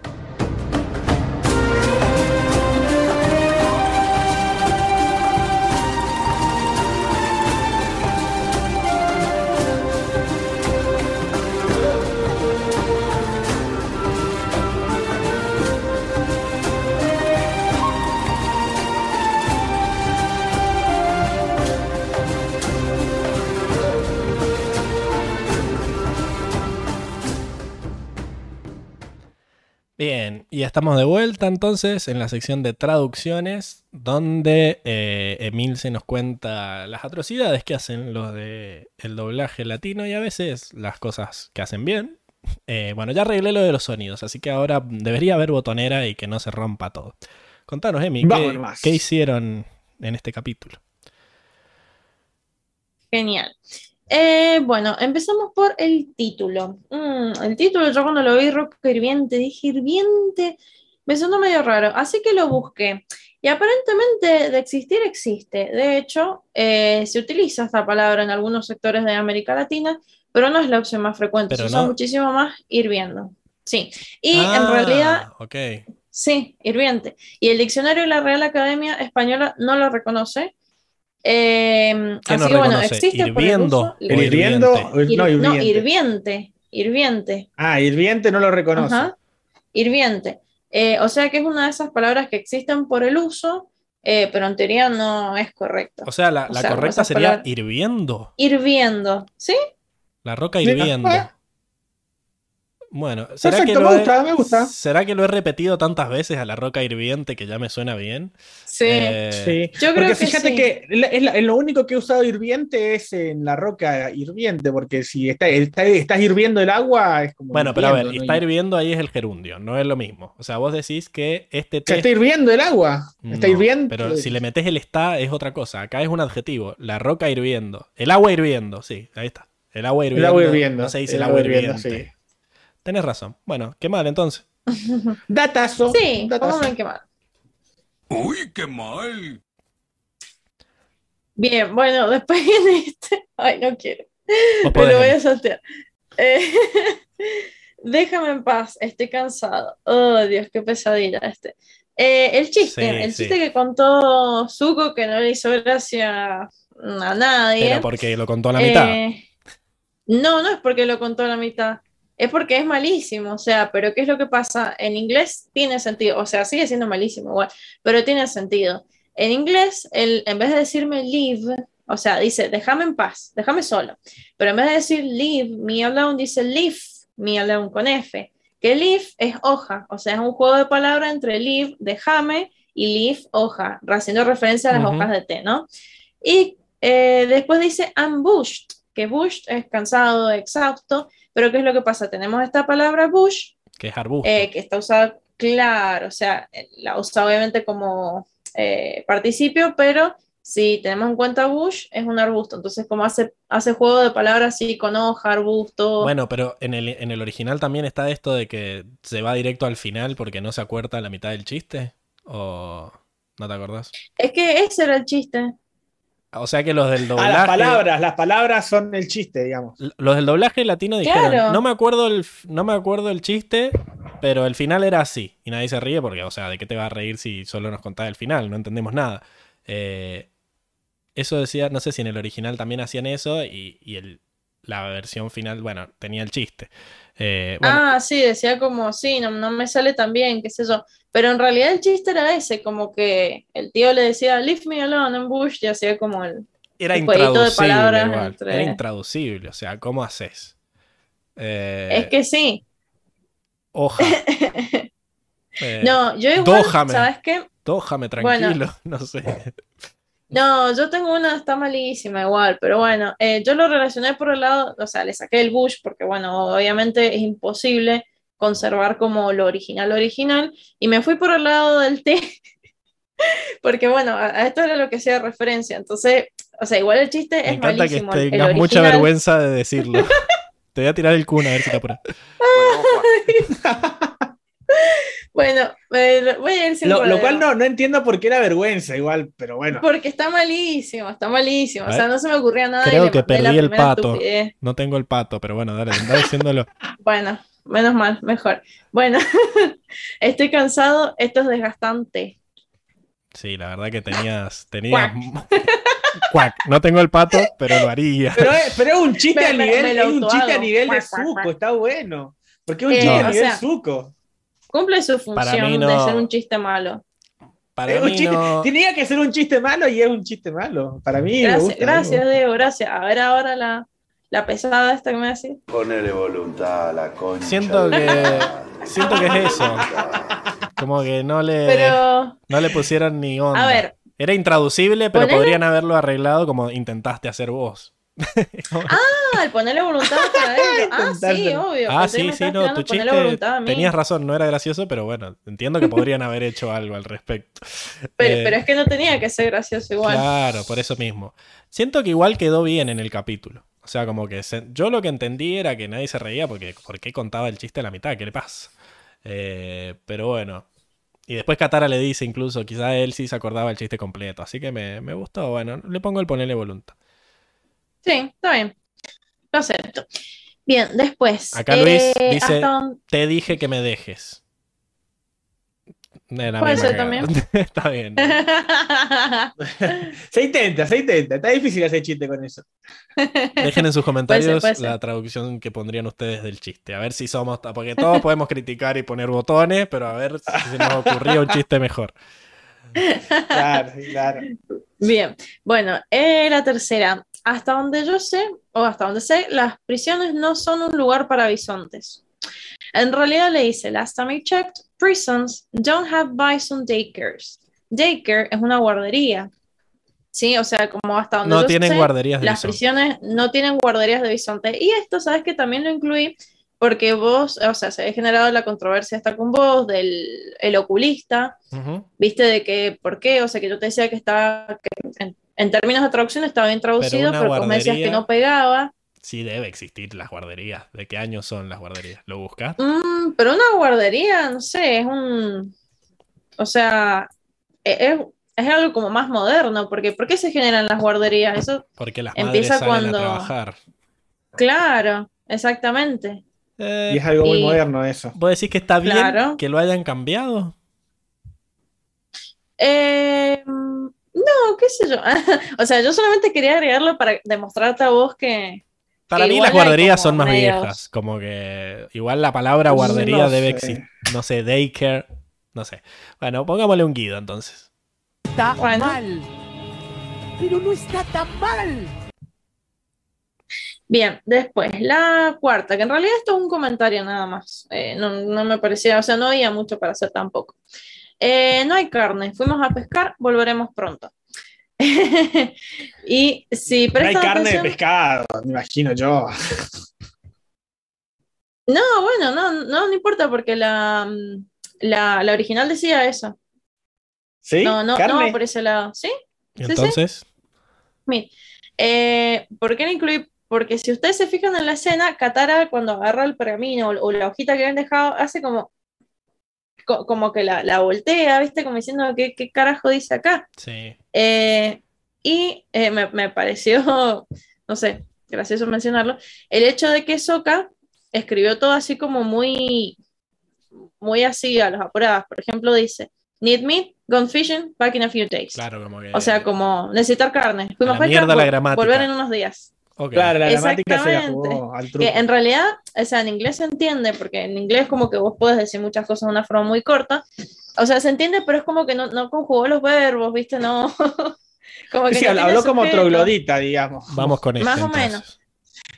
S1: Bien, y estamos de vuelta entonces en la sección de traducciones, donde eh, Emil se nos cuenta las atrocidades que hacen los de el doblaje latino y a veces las cosas que hacen bien. Eh, bueno, ya arreglé lo de los sonidos, así que ahora debería haber botonera y que no se rompa todo. Contanos, Emi, ¿qué, qué hicieron en este capítulo?
S2: Genial. Eh, bueno, empezamos por el título. Mm, el título, yo cuando lo vi, Roca Hirviente, dije Hirviente, me sonó medio raro, así que lo busqué. Y aparentemente de existir existe. De hecho, eh, se utiliza esta palabra en algunos sectores de América Latina, pero no es la opción más frecuente. Se usa
S1: no-
S2: muchísimo más hirviendo. Sí. Y en
S1: Ah,
S2: realidad,
S1: Ok.
S2: Sí, hirviente. Y el diccionario de la Real Academia Española no lo reconoce. Eh,
S1: ¿Qué
S2: así que bueno, existe por el
S1: ¿Hirviendo
S2: uso-
S3: ¿El hirviendo? no, hirviente. Ah, hirviente no lo reconoce.
S2: Ajá, hirviente. Eh, o sea que es una de esas palabras que existen por el uso, eh, pero en teoría no es correcto.
S1: O sea, la,
S2: O
S1: la
S2: sea,
S1: correcta sería
S2: palabras-
S1: hirviendo.
S2: Hirviendo, ¿sí?
S1: La roca hirviendo. Bueno, ¿será
S3: Perfecto,
S1: que lo
S3: me
S1: he-
S3: gusta, me gusta.
S1: ¿Será que lo he repetido tantas veces a la roca hirviente que ya me suena bien?
S2: Sí.
S1: Eh,
S3: Sí.
S2: Yo creo
S3: porque
S2: que
S3: fíjate
S2: sí.
S3: que la- es lo único que he usado hirviente es en la roca hirviente, porque si está, está- estás hirviendo el agua es como.
S1: Bueno, pero a ver, está hirviendo ahí es el gerundio, no es lo mismo. O sea, vos decís que este té...
S3: está hirviendo el agua. Está
S1: No,
S3: hirviendo.
S1: Pero si le metes el está es otra cosa. Acá es un adjetivo. La roca hirviendo. El agua hirviendo, sí, ahí está. El agua hirviendo.
S3: agua hirviendo,
S1: No se dice
S3: el
S1: el agua
S3: hirviendo,
S1: hirviente. Tenés razón. Bueno, qué mal entonces.
S3: Datazo.
S2: Sí,
S3: datazo.
S2: pónganlo en quemar.
S4: Uy, qué mal.
S2: Bien, bueno, después viene este. Ay, no quiero. Me
S1: podés,
S2: lo voy a saltear. Eh, Déjame en paz, estoy cansado. Oh, Dios, qué pesadilla este. Eh, el chiste,
S1: Sí,
S2: el
S1: sí.
S2: chiste que contó Zuko que no le hizo gracia a nadie.
S1: Pero porque lo contó a la mitad.
S2: Eh, no, no es porque lo contó a la mitad. Es porque es malísimo. O sea, pero ¿qué es lo que pasa? En inglés tiene sentido. O sea, sigue siendo malísimo igual, pero tiene sentido. En inglés, el, en vez de decirme leave, o sea, dice déjame en paz, déjame solo. Pero en vez de decir leave me alone, dice leave me alone con F. Que leave es hoja. O sea, es un juego de palabras entre leave, déjame, y leave, hoja, haciendo referencia a las hojas de té, ¿no? Y eh, después dice ambushed, que bush es cansado, exhausto, pero ¿qué es lo que pasa? Tenemos esta palabra bush,
S1: Que es arbusto.
S2: eh, que está usada, claro, o sea, la usa obviamente como eh, participio, pero si tenemos en cuenta bush, es un arbusto, entonces como hace, hace juego de palabras así con hoja, arbusto,
S1: Bueno, pero en el, en el original también está esto de que se va directo al final porque no se acuerda la mitad del chiste. ¿O no te acordás?
S2: es que ese era el chiste.
S1: O sea que los del
S3: Ah,
S1: doblaje.
S3: las palabras, las palabras son el chiste, digamos.
S1: Los del doblaje latino dijeron,
S2: Claro.
S1: no me acuerdo el, no me acuerdo el chiste, pero el final era así. Y nadie se ríe porque, o sea, ¿de qué te va a reír si solo nos contás el final? No entendemos nada. Eh, eso decía, no sé si en el original también hacían eso y, y el, la versión final, bueno, tenía el chiste. Eh, bueno,
S2: Ah, sí, decía como, sí, no, no me sale tan bien, qué sé yo. Pero en realidad el chiste era ese, como que el tío le decía, leave me alone en Bush, y hacía como el...
S1: Era
S2: el jueguito de
S1: intraducible
S2: palabras entre-
S1: Era intraducible. O sea, ¿cómo haces? Eh,
S2: Es que sí.
S1: Hoja. Eh,
S2: No, yo igual,
S1: Dójame.
S2: ¿sabes qué?
S1: Tójame
S2: Bueno.
S1: tranquilo. No sé.
S2: No, yo tengo una, está malísima igual, pero bueno, eh, yo lo relacioné por el lado, o sea, le saqué el Bush porque, bueno, obviamente es imposible conservar como lo original original, y me fui por el lado del té, porque, bueno, a, a esto era lo que hacía referencia, entonces, o sea, igual el chiste
S1: Me
S2: es
S1: encanta que
S2: el-
S1: tengas mucha vergüenza de decirlo. Te voy a tirar el cuna a ver si te apuras.
S2: Bueno, voy a ir sin
S3: Lo, lo cual no, no entiendo por qué la vergüenza, igual, pero bueno.
S2: Porque está malísimo, está malísimo. O sea, no se me ocurría nada.
S1: Creo que perdí el pato.
S2: estupidez.
S1: No tengo el pato, pero bueno, dale, anda diciéndolo.
S2: Bueno, menos mal, mejor. Bueno, estoy cansado, esto es desgastante.
S1: Sí, la verdad que tenías. tenías... Cuac. No tengo el pato, pero lo haría.
S3: Pero es, pero es un chiste
S2: Me-
S3: a nivel,
S2: me lo
S3: es un chiste a nivel de
S2: Cuac,
S3: suco,
S2: cuac.
S3: está bueno. Porque es un
S2: Eh,
S3: chiste a
S2: o
S3: nivel
S2: sea,
S3: suco.
S2: Cumple su
S1: Para
S2: función
S1: mí
S2: de ser un chiste malo.
S1: Para mí
S3: chiste-
S1: no.
S3: Tenía que ser un chiste malo y es un chiste malo. Para mí me
S2: Gracias,
S3: gusta, me
S2: gracias. Diego, gracias. A ver ahora la, la pesada esta que me decís.
S5: Ponele voluntad a la concha.
S1: Siento que. Siento que es eso. Como que no le.
S2: Pero,
S1: No le pusieron ni onda.
S2: a ver,
S1: Era intraducible, pero
S2: Ponele-
S1: podrían haberlo arreglado como intentaste hacer vos.
S2: ah, el ponerle voluntad para. Ah, sí, obvio.
S1: Ah, sí, sí, no, tu chiste. Tenías razón, no era gracioso, pero bueno, entiendo que podrían haber hecho algo al respecto.
S2: Pero,
S1: Eh,
S2: pero es que no tenía que ser gracioso igual.
S1: Claro, por eso mismo. Siento que igual quedó bien en el capítulo. O sea, como que se- yo lo que entendí era que nadie se reía porque ¿por qué contaba el chiste a la mitad? ¿Qué le pasa? Eh, pero bueno. Y después Katara le dice incluso, quizá él sí se acordaba el chiste completo. Así que me, me gustó. Bueno, le pongo el ponerle voluntad.
S2: Sí, está bien. Lo acepto. Bien, después.
S1: Acá Luis
S2: eh,
S1: dice- Te dije que me dejes. La
S2: Puede ser también.
S1: Está bien.
S3: Se intenta, se intenta. Está difícil hacer chiste con eso.
S1: Dejen en sus comentarios
S2: puede ser.
S1: la traducción que pondrían ustedes del chiste. A ver si somos. Porque todos podemos criticar y poner botones, pero a ver si se nos ocurría un chiste mejor.
S3: Claro, claro.
S2: Bien, bueno, eh, la tercera. Hasta donde yo sé, o hasta donde sé, las prisiones no son un lugar para bisontes. En realidad le dice, last time I checked, prisons don't have bison daycares. Daycare es una guardería. Sí, o sea, como hasta donde
S1: No
S2: yo
S1: tienen
S2: sé,
S1: guarderías de
S2: las
S1: bisonte.
S2: prisiones no tienen guarderías de bisonte. Y esto, sabes que también lo incluí porque vos, o sea, se ha generado la controversia hasta con vos del el oculista, viste de que, ¿por qué? O sea, que yo te decía que estaba, que en, en términos de traducción estaba bien traducido, pero, vos me decías que no pegaba.
S1: Sí, debe existir las guarderías. ¿De qué año son las guarderías? ¿Lo buscas?
S2: Mm, pero una guardería, no sé, es un, o sea, e- es, es algo como más moderno, porque ¿por qué se generan las guarderías? Eso,
S1: Porque las madres
S2: Empieza
S1: salen
S2: cuando-
S1: a trabajar.
S2: claro, exactamente.
S1: Eh,
S3: Y es algo muy moderno eso.
S1: ¿Vos decís que está bien
S2: Claro.
S1: que lo hayan cambiado?
S2: Eh, no, qué sé yo. o sea, yo solamente quería agregarlo para demostrarte a vos que.
S1: Para
S2: Que
S1: mí las guarderías son más
S2: medios-
S1: viejas. Como que igual la palabra guardería
S3: No
S1: debe existir. No sé, daycare. No sé. Bueno, pongámosle un guido entonces.
S6: Está
S2: Bueno.
S6: mal. Pero no está tan mal.
S2: Bien, después, la cuarta, que en realidad esto es un comentario nada más. Eh, no, no me parecía, o sea, no había mucho para hacer tampoco. Eh, no hay carne, fuimos a pescar, volveremos pronto. y si
S3: No hay carne de pescado, me imagino yo.
S2: No, bueno, no, no, no importa porque la, mm, la, la original decía eso.
S3: ¿Sí?
S2: No, no,
S3: ¿Carne?
S2: no, por ese lado. ¿Sí?
S1: Y
S2: Sí, sí.
S1: entonces,
S2: Mira, eh, ¿por qué no incluir? Porque si ustedes se fijan en la escena, Katara cuando agarra el pergamino o, o la hojita que habían dejado, hace como, co- como que la, la voltea, ¿viste? Como diciendo, ¿qué, qué carajo dice acá?
S1: sí.
S2: Eh, y eh, me, me pareció, no sé, gracioso mencionarlo, el hecho de que Sokka escribió todo así como muy, muy así a los apuradas. Por ejemplo, dice, Need meat, gone fishing, back in a few days.
S1: Claro, como que.
S2: O sea, como necesitar carne. Fuimos
S1: A la mierda la gramática.
S2: volver en unos días.
S1: Ok.
S3: Claro, la gramática se la
S2: Exactamente.
S3: jugó al
S2: Que
S3: truco.
S2: en realidad, o sea, en inglés se entiende, porque en inglés como que vos podés decir muchas cosas de una forma muy corta. O sea, se entiende, pero es como que no, no conjugó los verbos, ¿viste? No. como que
S3: Sí,
S2: no
S3: habló, habló como troglodita, digamos.
S1: Vamos con esto.
S2: Más o
S1: entonces.
S2: menos.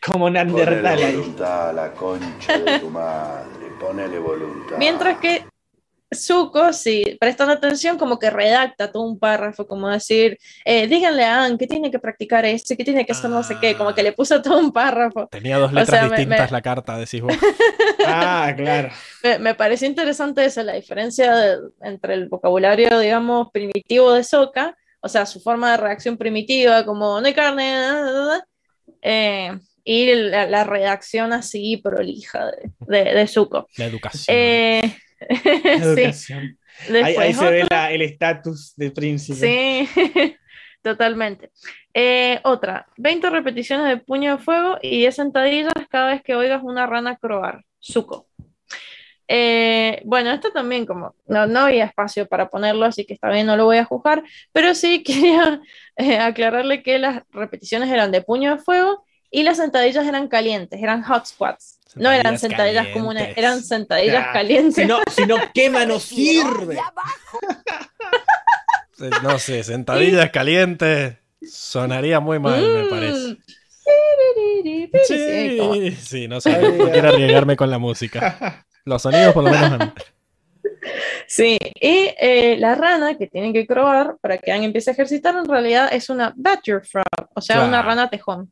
S3: Como Neandertal ahí.
S5: voluntad a la concha de tu madre. Ponele voluntad.
S2: Mientras que Zuko, si prestan atención, como que redacta todo un párrafo, como decir, eh, díganle a Anne que tiene que practicar esto, que tiene que hacer no sé qué, como que le puso todo un párrafo.
S1: Tenía dos
S2: O
S1: letras
S2: sea,
S1: distintas
S2: me-
S1: la carta, decís vos.
S3: Ah, claro.
S2: Me, me pareció interesante eso, la diferencia de- entre el vocabulario, digamos, primitivo de Sokka, o sea, su forma de reacción primitiva, como no hay carne, da, da, da, da, eh, y la, la redacción así prolija de, de, de Zuko.
S1: La educación.
S2: Eh, sí.
S3: Ahí, se ve la- el estatus de príncipe.
S2: Sí, totalmente. Eh, otra, 20 repeticiones de puño de fuego y 10 sentadillas cada vez que oigas una rana croar. Zuko. Eh, bueno, esto también como no, no había espacio para ponerlo, así que está bien, no lo voy a juzgar, pero sí quería eh, aclararle que las repeticiones eran de puño de fuego y las sentadillas eran calientes, eran hot squats. No eran
S1: Sentadillas
S2: sentadillas comunes,
S1: calientes.
S2: eran sentadillas
S3: Ya.
S2: calientes.
S3: Si no, si no quema, no sirve.
S1: No sé, sentadillas calientes. Sonaría muy mal, me
S2: Mm.
S1: parece.
S2: Sí,
S1: Sí, sí, no sé, no quiero arriesgarme con la música. Los sonidos por lo menos.
S2: Sí, y eh, la rana que tienen que croar para que Aang empiece a ejercitar en realidad es una badger frog, o sea,
S1: Claro.
S2: una rana tejón.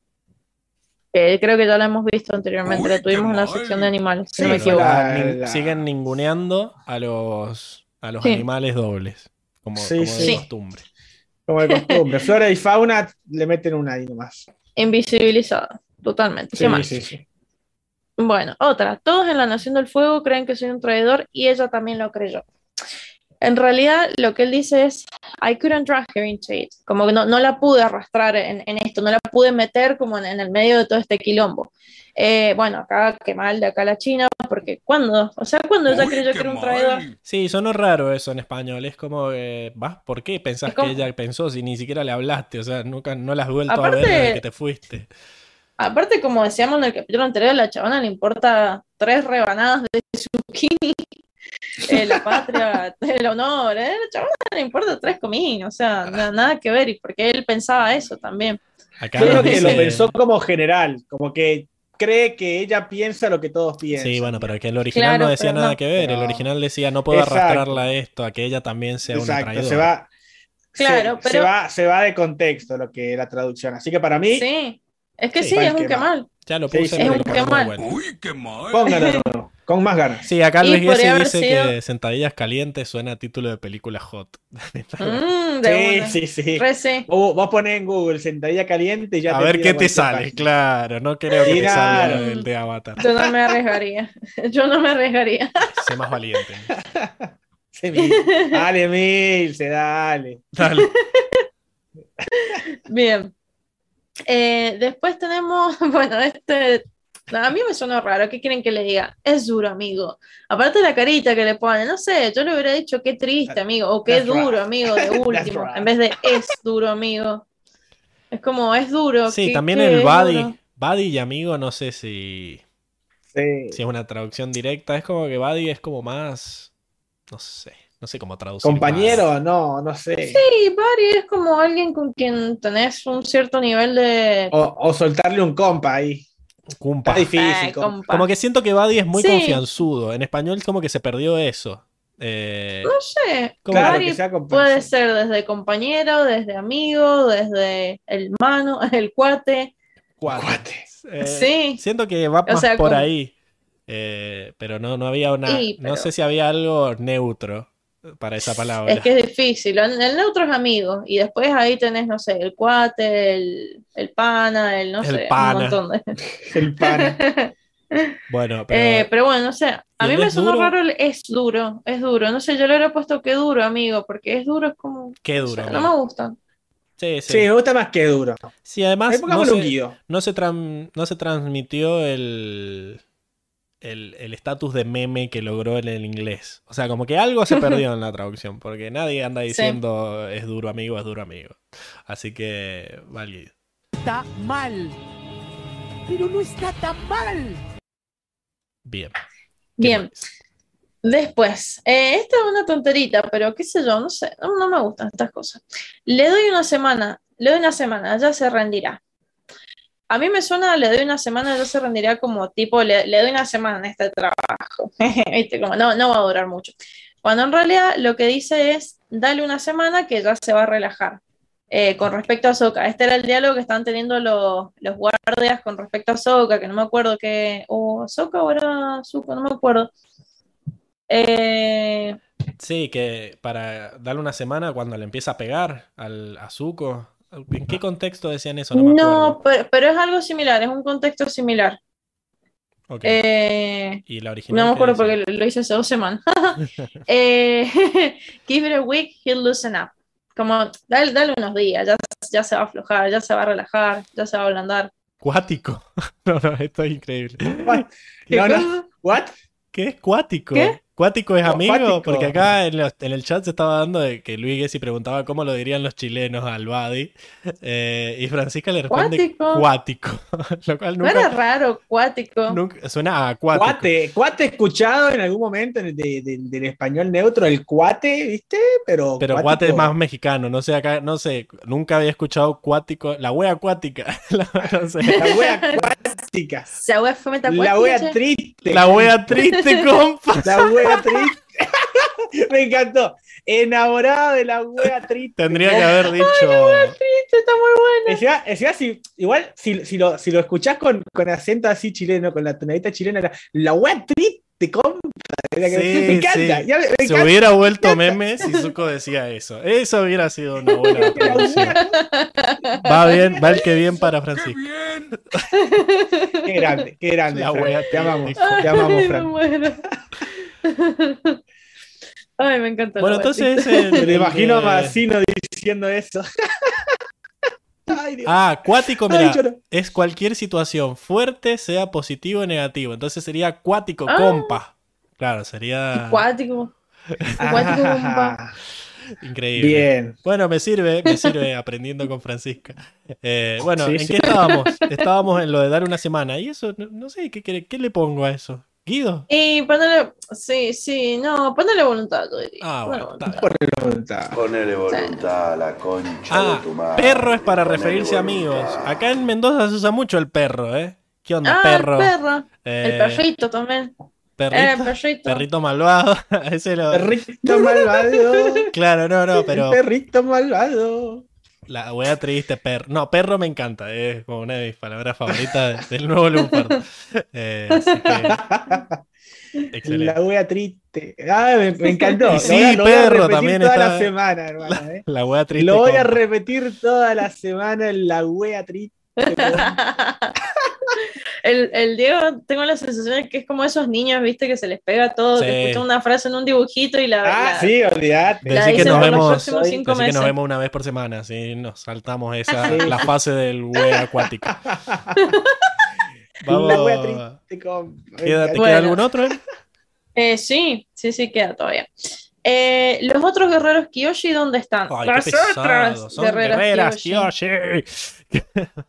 S2: Creo que ya la hemos visto anteriormente, la tuvimos en la sección de animales, si no me equivoco.
S3: la-
S1: Nin-
S3: la-
S1: Siguen ninguneando a los, a los
S2: Sí.
S1: animales dobles, como,
S3: Sí,
S1: como
S3: sí.
S1: de
S2: Sí.
S1: costumbre.
S3: Como de costumbre. Flora y fauna le meten una ahí nomás.
S2: Invisibilizada, totalmente. ¿Qué
S3: Sí,
S2: más?
S3: sí, sí.
S2: Bueno, otra. Todos en la Nación del Fuego creen que soy un traidor y ella también lo creyó. En realidad, lo que él dice es, I couldn't drag her into it. Como que no, no la pude arrastrar en, en esto, no la pude meter como en, en el medio de todo este quilombo. Eh, bueno, acá qué mal de acá la China, porque ¿cuándo? O sea, cuando ella creyó que era un traidor.
S1: Sí, sonó raro eso en español. Es como, eh, ¿vas? ¿Por qué pensás que ella pensó si ni siquiera le hablaste? O sea, nunca no la has vuelto a ver desde que te fuiste.
S2: Aparte, como decíamos en el capítulo anterior, a la chabona le importa tres rebanadas de zucchini, eh, la patria, el honor, eh, la chabona le importa tres cominos, o sea, na- nada que ver, y porque él pensaba eso también.
S1: Acá
S3: Yo
S1: nos
S3: creo que
S1: dice-
S3: lo pensó como general, como que cree que ella piensa lo que todos piensan.
S1: Sí, bueno, pero que el original
S2: Claro,
S1: no decía nada
S2: no.
S1: que ver. El
S3: No.
S1: original decía, no puedo
S3: Exacto.
S1: arrastrarla a esto, a que ella también sea una
S3: Exacto,
S1: traidora.
S3: se va,
S2: Claro,
S3: se,
S2: pero-
S3: se va, se va de contexto lo que la traducción. Así que para mí,
S2: Sí, es que
S1: Sí,
S2: sí, es un
S3: que
S2: que
S3: mal.
S2: mal.
S1: Ya lo
S3: Sí,
S1: puse,
S3: sí.
S1: pero
S2: Es
S1: lo
S2: un
S1: ponemos
S2: qué
S1: de
S2: mal.
S1: vuelta.
S4: Uy, qué mal.
S3: póngalo con más ganas.
S1: Sí, acá Luis
S2: haber
S1: dice
S2: sido-
S1: que sentadillas calientes suena a título de película hot.
S2: Mm, de
S3: Sí, sí, sí.
S2: Sí.
S3: Vos, vos ponés en Google sentadilla caliente y ya
S1: a
S3: te
S1: ver qué te sale,
S3: página.
S1: claro. No creo que te salga el de Avatar.
S2: Yo no me arriesgaría. Yo no me arriesgaría.
S1: Sé más valiente.
S3: Sí, Mil. Dale, Mil, se dale.
S1: Dale.
S2: Bien. Eh, después tenemos, bueno, este a mí me suena raro. ¿Qué quieren que le diga? Es duro, amigo. Aparte de la carita que le pone, no sé, yo le hubiera dicho qué triste, amigo, o qué
S3: That's
S2: duro,
S3: right.
S2: amigo, de último,
S3: right.
S2: en vez de es duro, amigo. Es como, es duro.
S1: Sí,
S2: ¿qué-
S1: también
S2: qué
S1: el buddy. Buddy y amigo, no sé si,
S3: Sí.
S1: si es una traducción directa. Es como que buddy es como más. No sé. No sé cómo traducir.
S3: Compañero, no, no sé.
S2: Sí, buddy es como alguien con quien tenés un cierto nivel de...
S3: O, o soltarle un compa ahí.
S1: Buddy. Cumpa.
S3: Está difícil.
S2: Ay,
S3: compa.
S2: compa.
S1: Como que siento que buddy es muy
S2: Sí.
S1: confianzudo. En español como que se perdió eso. Eh,
S2: No sé,
S1: Como-
S3: Claro, que sea
S2: puede ser desde compañero, desde amigo, desde el mano, el cuate.
S1: cuate. Eh,
S2: Sí.
S1: Siento que va más
S2: sea,
S1: por
S2: como-
S1: ahí. Eh, pero no, no había una.
S2: Sí,
S1: No sé si había algo neutro para esa palabra.
S2: Es que es difícil. El el neutro es amigo. Y después ahí tenés, no sé, el cuate, el, el pana, el no
S1: El
S2: sé,
S1: pana.
S2: un montón de.
S3: El pan.
S1: Bueno, pero.
S2: Eh, pero bueno, no sé. A
S1: ¿Y
S2: mí me
S1: es
S2: sonó
S1: duro?
S2: raro el es duro. Es duro. No sé, yo le hubiera puesto que duro, amigo. Porque es duro, es como.
S1: qué duro. ¿no?
S2: no me gusta.
S1: Sí, sí.
S3: Sí, me gusta más que duro.
S1: Sí, además no se, no se tran- no se transmitió el el el estatus de meme que logró en el inglés. O sea, como que algo se perdió en la traducción, porque nadie anda diciendo es duro amigo, es duro amigo. Así que, válido.
S6: Está mal. Pero no está tan mal.
S1: Bien.
S2: Bien. Después, eh, esta es una tonterita, pero qué sé yo, no sé, no, no me gustan estas cosas. Le doy una semana, le doy una semana, ya se rendirá. A mí me suena, le doy una semana, ya se rendirá como tipo, le, doy una semana en este trabajo. ¿Viste? Como, no, no va a durar mucho. Cuando en realidad lo que dice es, dale una semana que ya se va a relajar. Eh, con respecto a Soka, este era el diálogo que estaban teniendo los, los guardias con respecto a Soka, que no me acuerdo que, o Soka o era Zuko, no me acuerdo. Eh,
S1: Sí, que para darle una semana cuando le empieza a pegar al a Zuko. ¿En qué contexto decían eso? No me
S2: no,
S1: acuerdo.
S2: pero, pero es algo similar, es un contexto similar.
S1: Ok.
S2: Eh,
S1: ¿Y la original
S2: no me acuerdo
S1: decía?
S2: porque lo, hice hace dos semanas. Eh, give it a week, he'll loosen up. Como, dale, dale unos días, ya, ya se va a aflojar, ya se va a relajar, ya se va a ablandar.
S1: Cuático. No, no, esto es increíble.
S3: What?
S2: ¿Qué
S3: No, no.
S2: cosa?
S3: What?
S1: ¿Qué es cuático?
S2: ¿Qué?
S1: ¿Cuático es
S3: No,
S1: amigo?
S3: cuático.
S1: Porque acá en, los- en el chat se estaba dando de que Luis Gessi preguntaba cómo lo dirían los chilenos al Badi. eh, y Francisca le responde
S2: Cuático.
S1: cuático. Lo cual
S2: No era
S1: nunca,
S2: raro, cuático.
S1: nunca- suena a acuático.
S3: Cuate, cuate escuchado en algún momento en el de- de- del español neutro, el cuate, ¿viste? Pero,
S1: Pero
S3: cuático-
S1: cuate es más mexicano, no sé, acá, no sé, nunca había escuchado cuático, la wea acuática, La- no sé.
S3: La wea
S2: Esa wea fue
S3: La wea triste.
S1: La wea triste, compa.
S3: La wea triste. Me encantó. Enamorada de la wea triste.
S1: Tendría que haber dicho.
S2: Triste, está muy bueno.
S3: Encima, encima si, igual, si, si, lo, si lo escuchás con, con acento así chileno, con la tonadita chilena, la, la wea triste, Era que-
S1: Sí,
S3: me encanta.
S1: sí.
S3: ya me- me
S1: Se
S3: encanta.
S1: hubiera vuelto meme si Zuko decía eso. Eso hubiera sido una buena Va bien, va el que bien para
S4: ¡Qué
S1: Francisco.
S3: Qué grande, qué grande.
S1: La wea
S3: te amamos, te amamos,
S2: Ay, me
S3: Fran.
S2: Ay, me encanta.
S1: Bueno, entonces
S3: Me imagino a Massino diciendo eso. Ay, Dios.
S1: Ah, acuático,
S3: Ay,
S1: mira, es cualquier situación fuerte, sea positivo o negativo. Entonces sería acuático,
S2: Ah.
S1: compa. Claro, sería
S2: Acuático. Acuático, compa.
S1: Increíble.
S3: Bien.
S1: Bueno, me sirve, me sirve aprendiendo con Francisca. Eh, bueno,
S3: Sí,
S1: ¿en
S3: sí.
S1: qué estábamos? Estábamos en lo de dar una semana. Y eso, no, no sé, ¿qué, quiere- ¿qué le pongo a eso? ¿Guido?
S2: Y ponele, sí, sí, no, ponele voluntad, yo diría.
S1: Ah,
S2: Ponele
S1: bueno,
S2: voluntad.
S3: Por voluntad.
S5: Ponele voluntad a la concha
S1: Ah,
S5: de tu madre.
S1: perro es para
S5: Ponele
S1: referirse a amigos. Acá en Mendoza se usa mucho el perro, ¿eh? ¿Qué onda,
S2: Ah,
S1: perro?
S2: el perro. el
S1: Eh,
S2: perrito también.
S1: perrito,
S2: Eh, el perrito.
S1: perrito malvado. Ese lo-
S3: Perrito malvado.
S1: Claro, no, no, pero
S3: El perrito malvado.
S1: La wea triste, perro. No, perro me encanta, es como una de mis palabras favoritas del nuevo Lunfardo. Eh, así que, excelente.
S3: La wea triste. Ah, me, me encantó.
S1: Y
S3: Lo
S1: sí,
S3: voy a- lo voy a
S1: perro también
S3: toda
S1: está-
S3: la semana, hermano. eh.
S1: La wea triste.
S3: Lo voy a repetir toda la semana en la wea triste.
S2: El, el Diego, tengo la sensación de que es como esos niños, viste, que se les pega todo,
S1: Sí.
S2: que escuchan una frase en un dibujito y la.
S3: Ah,
S2: la-
S3: sí, olvidate.
S2: La
S1: que nos vemos, que nos vemos una vez por semana, así nos saltamos esa,
S3: Sí.
S1: la fase del wea acuático. Vamos. ¿Queda, ¿Te
S2: Bueno.
S1: queda algún otro? Em?
S2: Eh, sí, sí, sí, queda todavía. Eh, los otros guerreros Kyoshi, ¿dónde están?
S1: Ay,
S2: Las otras
S1: Son
S2: guerreras,
S1: guerreras,
S2: Kyoshi.
S1: Kyoshi.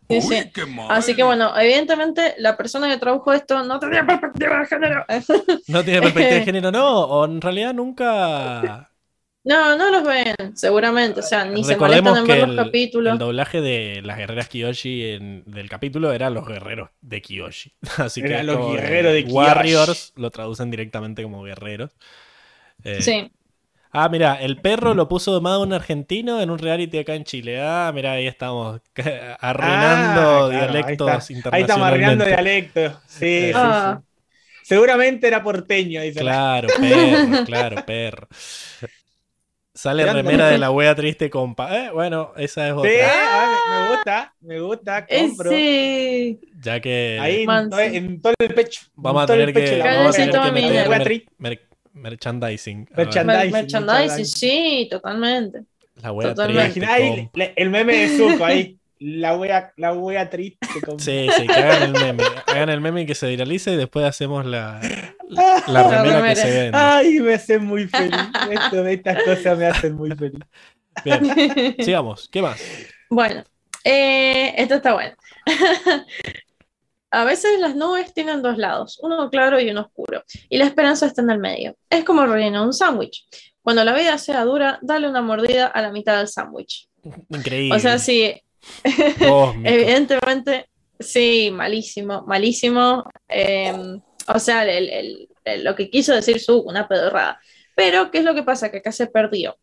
S2: Sí,
S4: Uy,
S2: sí.
S4: qué mal.
S2: Así que bueno, evidentemente la persona que tradujo esto no tenía perspectiva de género.
S1: No tiene perspectiva de género, no. O en realidad nunca.
S2: No, no los ven, seguramente. O sea, ni se
S1: Recordemos
S2: molestan en
S1: que
S2: ver
S1: el,
S2: los capítulos.
S1: el doblaje de las guerreras Kyoshi en- del capítulo eran los guerreros de Kyoshi. Así que
S3: los guerreros de.
S1: Warriors lo traducen directamente como guerreros. Eh,
S2: Sí.
S1: Ah, mira, el perro lo puso domado un argentino en un reality acá en Chile. Ah, mira, ahí estamos arruinando
S3: Ah, claro,
S1: dialectos
S3: ahí está. Ahí estamos arreglando
S1: internacionalmente.
S3: dialectos. Sí, sí,
S2: Ah.
S3: sí. Seguramente era porteño, dice la-
S1: Claro, perro, claro, perro. Sale remera de la wea triste compa. Eh, bueno, esa es
S3: Sí,
S1: otra.
S3: ah, me gusta, me gusta, compro.
S2: Ese.
S1: Ya que
S3: Ahí en todo, en todo el pecho.
S1: vamos a tener que, vamos a tener que meter mer- mer- merchandising.
S2: Mer-
S3: Merchandising,
S2: merchandising,
S3: merchandising.
S2: sí, totalmente.
S1: La wea
S2: Totalmente.
S1: triste
S3: le- el meme de Zuko ahí. La wea, la wea triste. compa.
S1: Sí, sí, que hagan el meme. Hagan el meme y que se viralice y después hacemos la, la
S2: La
S1: remera que se vende.
S3: Ay, me hacen muy feliz. Esto, estas cosas me hacen muy feliz.
S1: Bien, sigamos. ¿Qué más?
S2: Bueno, eh, esto está bueno. A veces las nubes tienen dos lados, uno claro y uno oscuro, y la esperanza está en el medio. Es como el relleno de un sándwich. Cuando la vida sea dura, dale una mordida a la mitad del sándwich.
S1: Increíble.
S2: O sea, sí, evidentemente, sí, malísimo, malísimo. eh, o sea, el- el- el- lo que quiso decir su una pedorrada. Pero, ¿qué es lo que pasa? Que acá se perdió.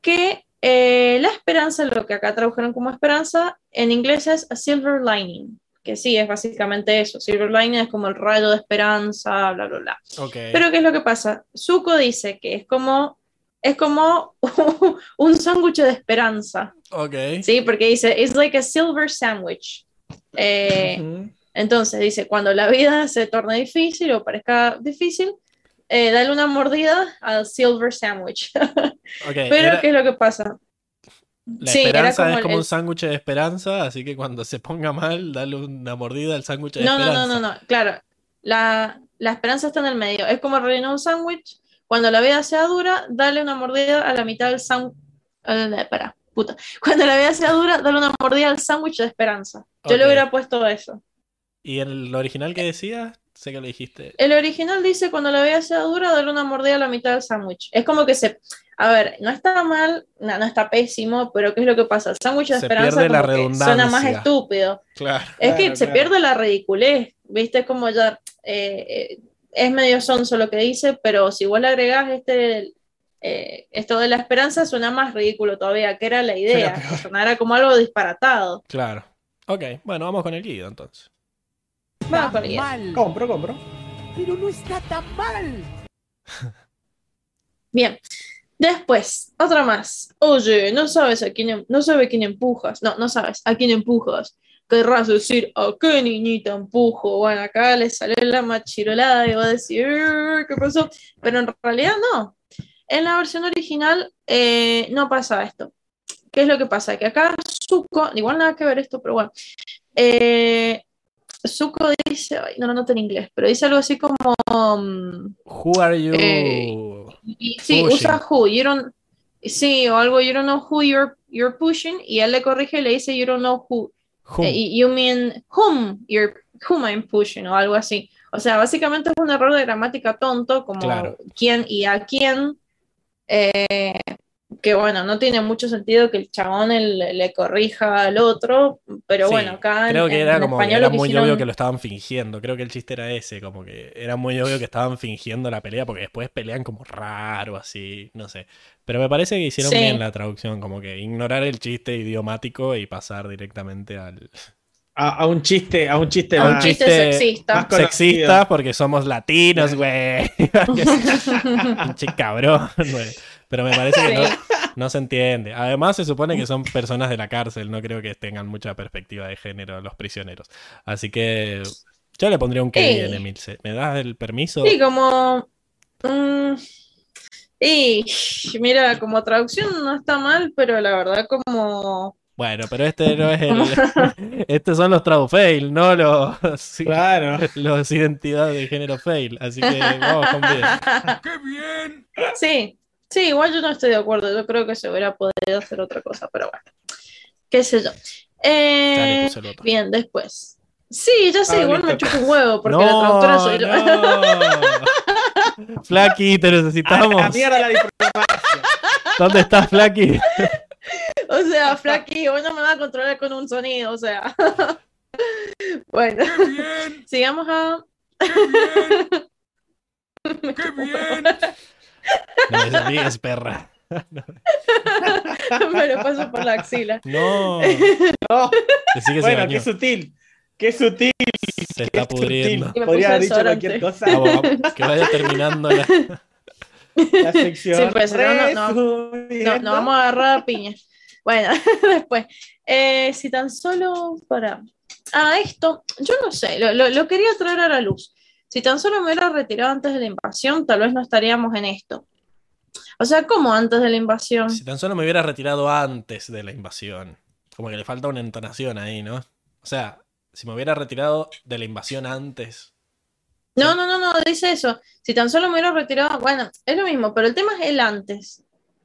S2: Que eh, la esperanza, lo que acá tradujeron como esperanza, en inglés es a silver lining. Que sí, es básicamente eso. Silver lining es como el rayo de esperanza, bla, bla, bla. Pero ¿qué es lo que pasa? Zuko dice que es como, es como un sándwich de esperanza.
S1: Ok.
S2: Sí, porque dice, it's like a silver sandwich. Eh,
S3: Ujú.
S2: entonces dice, cuando la vida se torne difícil o parezca difícil, eh, dale una mordida al silver sandwich.
S1: ok.
S2: Pero,
S1: era-
S2: ¿qué es lo que pasa?
S1: La
S2: sí,
S1: esperanza
S2: como
S1: es como
S2: el-
S1: un sándwich de esperanza, así que cuando se ponga mal, dale una mordida al sándwich de
S2: No, no,
S1: esperanza.
S2: no, no, no, claro. La, la esperanza está en el medio. Es como rellenar un sándwich. Cuando la vida sea dura, dale una mordida a la mitad del sándwich. Espera, puta. Cuando la vida sea dura, dale una mordida al sándwich de esperanza. Yo le hubiera puesto eso.
S1: ¿Y el original que decía? Sé que lo dijiste.
S2: El original dice, cuando la vida sea dura, darle una mordida a la mitad del sándwich. Es como que se... A ver, no está mal, no, no está pésimo, pero ¿qué es lo que pasa? El sándwich de
S1: Se
S2: esperanza
S1: pierde la
S2: que suena más
S1: redundancia.
S2: estúpido.
S1: Claro.
S2: Es que
S3: Claro,
S2: se
S3: claro.
S2: pierde la ridiculez, ¿viste? Como ya... eh, eh, es medio sonso lo que dice, pero si vos le agregás este... eh, esto de la esperanza suena más ridículo todavía, que era la idea, que sonara como algo disparatado.
S1: Claro. Ok, bueno, vamos con el guido entonces.
S2: Vamos con idea.
S6: mal.
S3: Compro, compro.
S6: Pero no está tan mal.
S2: Bien. Después, otra más. Oye, no sabes a quién, em- no sabe quién empujas. No, no sabes a quién empujas. Querrás decir, ¿a qué niñita empujo? Bueno, acá le salió la machirolada y va a decir, "Eh, ¿qué pasó? Pero en realidad no. En la versión original eh, no pasa esto. ¿Qué es lo que pasa? Que acá Zuko, igual nada que ver esto, pero bueno. Eh, Zuko dice, ay, no lo noto en inglés, pero dice algo así como. mm,
S1: Who are you?
S2: Eh, y- sí,
S1: Pushing.
S2: usa who, you don't, sí, o algo, you don't know who you're, you're pushing, y él le corrige y le dice, you don't know who, eh, you mean whom you're, whom I'm pushing, o algo así. O sea, básicamente es un error de gramática tonto, como
S1: Claro.
S2: quién y a quién, eh, que bueno, no tiene mucho sentido que el chabón el- le corrija al otro, pero
S1: Sí,
S2: bueno, acá en,
S1: Creo que
S2: en
S1: era como que era muy obvio que lo estaban fingiendo. Creo que el chiste era ese, como que era muy obvio que estaban fingiendo la pelea porque después pelean como raro, así, no sé. Pero me parece que hicieron
S2: Sí.
S1: bien la traducción, como que ignorar el chiste idiomático y pasar directamente al
S3: A, a un chiste, a un chiste
S2: a un
S3: más.
S2: chiste
S1: chiste
S2: sexista.
S1: sexista porque somos latinos, güey. Pinche cabrón, güey. Pero me parece que no,
S2: Sí.
S1: no se entiende. Además, se supone que son personas de la cárcel. No creo que tengan mucha perspectiva de género los prisioneros. Así que yo le pondría un que bien, Emilce. ¿Me das el permiso?
S2: Sí, como. mm, y mira, como traducción no está mal, pero la verdad, como.
S1: Bueno, pero este no es el. Estos son los tradu fail, no los,
S3: Claro.
S1: los identidades de género fail. Así que vamos con bien.
S4: ¡Qué bien!
S2: Sí, sí, igual yo no estoy de acuerdo. Yo creo que se hubiera podido hacer otra cosa, pero bueno. Qué sé yo. Eh, bien, después. Sí, ya sé,
S3: Ah,
S2: igual me
S3: listo.
S2: chupo un huevo porque la traductora
S1: No,
S2: soy yo.
S1: no. Flaky, te
S3: A la
S1: necesitamos.
S3: mierda la diplomacia.
S1: ¿Dónde estás, Flaky?
S2: O sea, Flaky, vos no me vas a controlar con un sonido, o sea. bueno,
S4: ¡Qué bien!
S2: sigamos a.
S4: ¡Qué bien! ¡Qué bien!
S1: No me desvíes, perra.
S2: me lo paso por la axila.
S1: No.
S3: No, bueno, qué sutil. Qué sutil.
S1: Se está pudriendo.
S3: Podría haber dicho cualquier cosa.
S1: Vamos, vamos, que vaya terminando la.
S3: La sección.
S2: Sí, pues, no, no, no. No, vamos a agarrar a piña. Bueno, después. eh, si tan solo para. Ah, esto, yo no sé, lo, lo- lo quería traer a la luz. Si tan solo me hubiera retirado antes de la invasión, tal vez no estaríamos en esto. O sea, ¿cómo antes de la invasión?
S1: Si tan solo me hubiera retirado antes de la invasión. Como que le falta una entonación ahí, ¿no? O sea, si me hubiera retirado de la invasión antes.
S2: No, no, no, no, dice eso. Si tan solo me hubiera retirado, bueno, es lo mismo, pero el tema es el antes.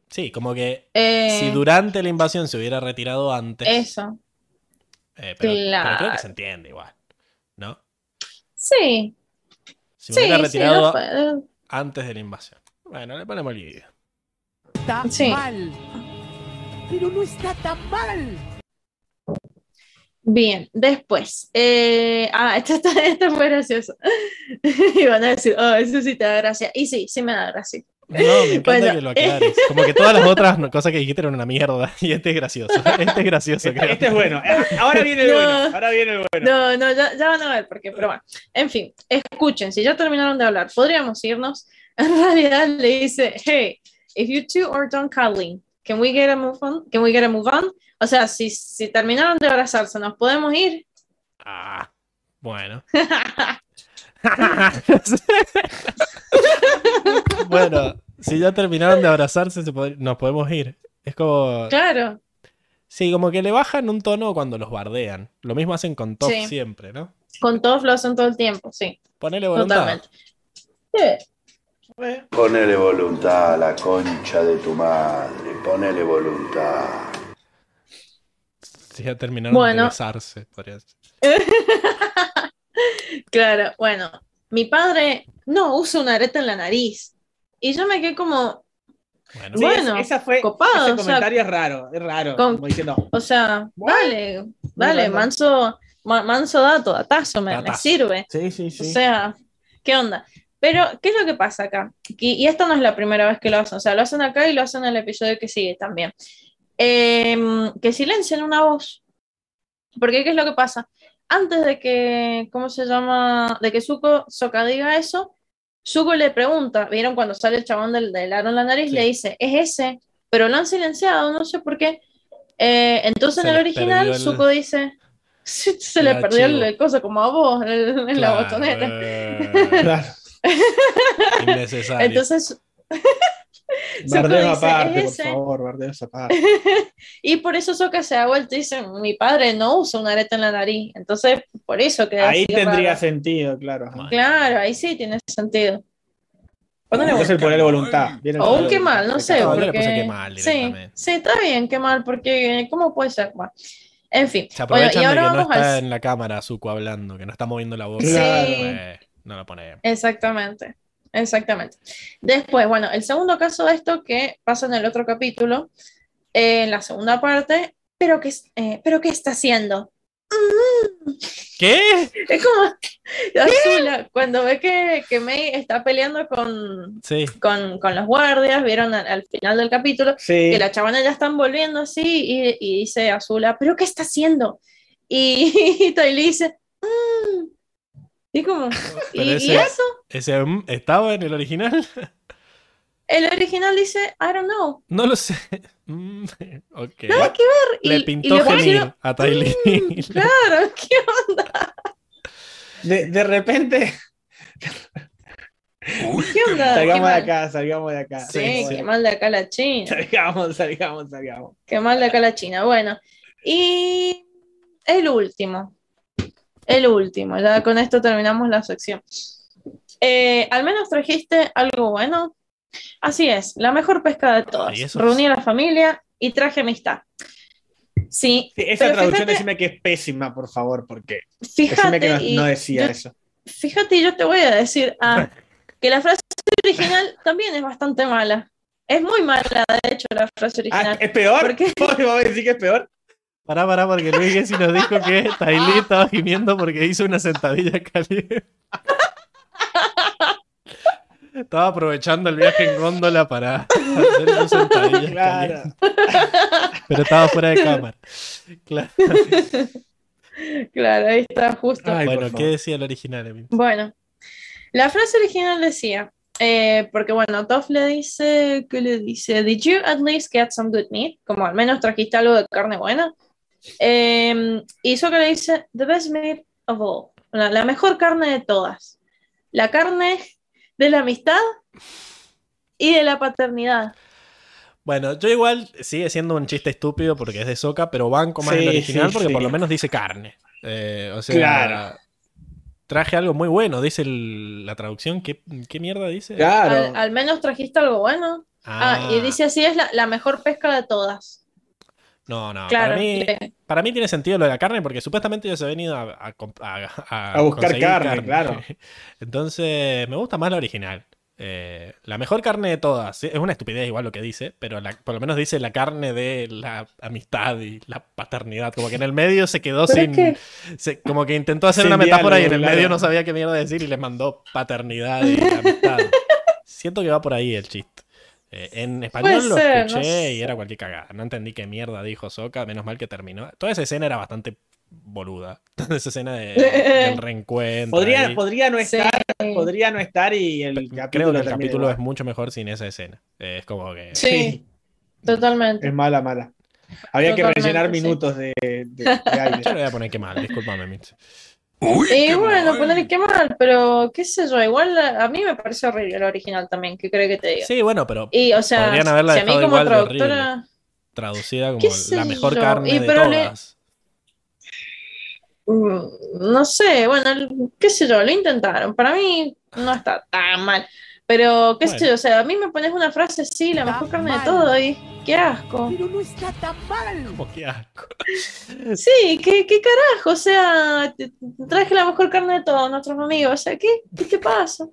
S1: Sí, como que
S2: Eh,
S1: si durante la invasión se hubiera retirado antes.
S2: Eso,
S1: eh, pero, pero creo que se entiende igual. ¿No?
S2: sí,
S1: Si me
S2: sí,
S1: hubiera
S2: sí,
S1: retirado
S2: no fue-
S1: antes de la invasión. Bueno, le ponemos el vídeo.
S6: Está
S2: Sí.
S6: mal. Pero no está tan mal.
S2: Bien, después. eh, ah, esto, está, esto fue gracioso. Y van a decir, oh, eso sí te da gracia. Y sí, sí me da gracia.
S1: No, me encanta
S2: Bueno,
S1: que lo aclares. Como que todas las otras cosas que dijiste eran una mierda. Y este es gracioso. Este es gracioso,
S3: Este,
S1: creo.
S3: este es bueno. Eh, Ahora viene el
S2: No.
S3: bueno. Ahora viene el bueno.
S2: No, no, ya, ya van a ver por qué, pero bueno. En fin, escuchen, si ya terminaron de hablar, podríamos irnos. En realidad le dice, hey, if you two are done cuddling, can we get a move on? Can we get a move on? O sea, si, si terminaron de abrazarse, ¿nos podemos ir?
S1: Ah, bueno. bueno, si ya terminaron de abrazarse, nos podemos ir. Es como.
S2: Claro,
S1: Sí, como que le bajan un tono cuando los bardean. Lo mismo hacen con Top
S2: Sí.
S1: siempre, ¿no?
S2: con todos lo hacen todo el tiempo, sí,
S1: Ponele voluntad.
S2: totalmente. Sí.
S5: Ponele voluntad a la concha de tu madre. Ponele voluntad.
S1: Si ya terminaron
S2: Bueno.
S1: de besarse, podría ser.
S2: Claro, bueno, mi padre no usa una areta en la nariz. Y yo me quedé como,
S1: Bueno,
S3: Sí,
S2: Bueno,
S3: esa fue,
S2: copado,
S3: ese
S2: o sea,
S3: comentario es raro, es raro.
S2: con-
S3: como diciendo,
S2: o sea,
S3: What?
S2: dale, manso, ma- manso dato, datazo, me, me sirve.
S3: sí, sí, sí.
S2: O sea, ¿qué onda? Pero, ¿qué es lo que pasa acá? Y, y esta no es la primera vez que lo hacen, o sea, lo hacen acá y lo hacen en el episodio que sigue también. Em, que silencien una voz. Porque, ¿qué es lo que pasa? Antes de que, ¿cómo se llama? De que Zuko Soka diga eso, Zuko le pregunta, ¿vieron cuando sale el chabón del, del aro en la nariz?
S1: Sí.
S2: Le dice, es ese, pero lo han silenciado, no sé por qué. Eh, entonces
S1: Se
S2: en el original,
S1: el-
S2: Zuko dice, se, le perdió el,
S1: archivo.
S2: cosa como a vos en, en la botoneta.
S1: eh,
S3: Claro.
S1: Innecesario.
S2: Entonces,
S3: Bardeo
S2: dice,
S3: aparte,
S2: "Es
S3: por
S2: ese".
S3: favor, bardeo aparte.
S2: y por eso Soka se da vuelta y dice, mi padre no usa una areta en la nariz. Entonces, por eso queda
S3: Ahí tendría
S2: raro.
S3: sentido, claro. ajá.
S2: Claro, ahí sí tiene sentido. Ponele
S3: Es el poner voluntad.
S2: O un
S3: ponerle
S2: qué mal, no sé.
S1: No,
S2: porque...
S1: qué mal
S2: sí, sí, está bien, qué mal, porque ¿cómo puede ser? Bueno, en fin.
S1: Se
S2: Bueno,
S1: aprovechan
S2: y
S1: de
S2: ahora
S1: que no
S2: vamos
S1: está
S2: al...
S1: en la cámara Zuko hablando, que no está moviendo la boca. Eh, no lo ponemos.
S2: Exactamente, exactamente. Después, bueno, el segundo caso de esto que pasa en el otro capítulo, eh, en la segunda parte, pero ¿qué, es- eh, pero ¿qué está haciendo?
S1: ¿Qué?
S2: Es como Azula, cuando ve que, que May está peleando con,
S1: Sí.
S2: con, con los guardias, vieron al, al final del capítulo,
S3: Sí.
S2: que la chabana ya están volviendo así y, y dice Azula, ¿pero qué está haciendo? Y, y dice, "Mm". Y como, ¿y, y eso?
S1: ¿Ese mm, estaba en el original?
S2: El original dice, I don't know.
S1: No lo sé. Mm, ok.
S2: Nada que ver. Y,
S1: Le
S2: y
S1: pintó gemir
S2: pusieron,
S1: a Ty Lee.
S2: claro, ¿qué onda?
S3: De, de repente,
S4: Uy,
S2: ¿Qué onda?
S3: salgamos de acá, salgamos de acá.
S2: Sí,
S1: Sí,
S2: qué mal de acá la China.
S3: Salgamos, salgamos, salgamos.
S2: Qué mal de acá la China. Bueno, Y el último. El último. Ya con esto terminamos la sección. Eh, al menos trajiste algo bueno. Así es, la mejor pesca de todas.
S1: Es-
S2: Reuní a la familia y traje amistad. Sí,
S3: Sí, esa
S2: pero
S3: traducción
S2: fíjate-
S3: decime que es pésima, por favor, porque
S2: fíjate,
S3: decime que no,
S2: y
S3: no decía
S2: yo-
S3: eso.
S2: fíjate, yo te voy a decir ah, que la frase original también es bastante mala. Es muy mala, de hecho, la frase
S3: Ah,
S2: original.
S3: ¿Es peor?
S2: ¿Por qué?
S3: ¿Vos me vas a decir que es peor?
S1: Pará, pará, porque Luis Gessi nos dijo que Tailí estaba gimiendo porque hizo una sentadilla caliente. Estaba aprovechando el viaje en góndola para hacer su sentadilla
S3: Claro.
S1: caliente. Pero estaba fuera de cámara. Claro.
S2: Claro, ahí está justo.
S3: Ay,
S1: bueno. ¿qué decía el original, Emi?
S2: Bueno, la frase original decía, eh, porque bueno, Toph le dice, ¿qué le dice? Did you at least get some good meat? Como al menos trajiste algo de carne buena. Eh, y le dice, the best meat of all. La, la mejor carne de todas. La carne de la amistad y de la paternidad.
S1: Bueno, yo igual sigue siendo un chiste estúpido porque es de soca, pero banco más
S3: Sí,
S1: el original
S3: sí,
S1: porque
S3: sí.
S1: por lo menos dice carne. Eh, o sea,
S3: Claro.
S1: traje algo muy bueno, dice el- la traducción. ¿Qué, qué mierda dice?
S3: Claro.
S2: Al, al menos trajiste algo bueno. Ah, y dice así, es la, la mejor pesca de todas.
S1: No, no,
S2: Claro.
S1: para mí, para mí tiene sentido lo de la carne porque supuestamente ellos se han venido a, a comp- a-
S3: A buscar carne, claro.
S1: Entonces, me gusta más la original. Eh, la mejor carne de todas. Es una estupidez igual lo que dice, pero la- por lo menos dice la carne de la amistad y la paternidad. Como que en el medio se quedó
S2: Pero es
S1: sin...
S2: que-
S1: se- como que intentó hacer
S3: Sin
S1: una metáfora y en el
S3: claro.
S1: medio no sabía qué mierda decir y les mandó paternidad y amistad. Siento que va por ahí el chiste. Eh, en español lo
S2: ser, no
S1: escuché
S2: sé.
S1: y era cualquier cagada. No entendí qué mierda dijo Soka, menos mal que terminó. Toda esa escena era bastante boluda. Toda esa escena de- del reencuentro.
S3: Podría,
S1: ahí.
S3: podría no
S2: Sí.
S3: estar, podría no estar y el capítulo
S1: Creo que el capítulo es mucho mejor sin esa escena. Eh, Es como que.
S2: Sí, totalmente.
S3: Es mala, mala. Había que rellenar
S2: sí.
S3: minutos de, de- de aire.
S1: Yo le voy a poner que mal, discúlpame, Mitch.
S4: Uy,
S2: Y
S4: qué
S2: bueno,
S4: mal.
S2: ponerle qué mal, pero qué sé yo, igual a, a mí me parece horrible el original también, que creo que te diga.
S1: Sí, bueno, pero
S2: Y o sea,
S1: Podrían haberla
S2: si a mí como
S1: igual de horrible.
S2: traductora,
S1: traducida como
S2: ¿Qué sé
S1: la mejor
S2: yo?
S1: carne
S2: Y
S1: de
S2: pero le-
S1: todas.
S2: mm, no sé, bueno, qué sé yo, lo intentaron. Para mí no está tan mal. Pero qué sé
S1: Bueno.
S2: yo, o sea, a mí me pones una frase sí, la mejor carne de todo y qué asco.
S6: Pero no está tan mal.
S1: Como que asco.
S2: Sí, qué, qué carajo, o sea, traje la mejor carne de todos nuestros amigos, o sea, ¿qué, qué te pasa?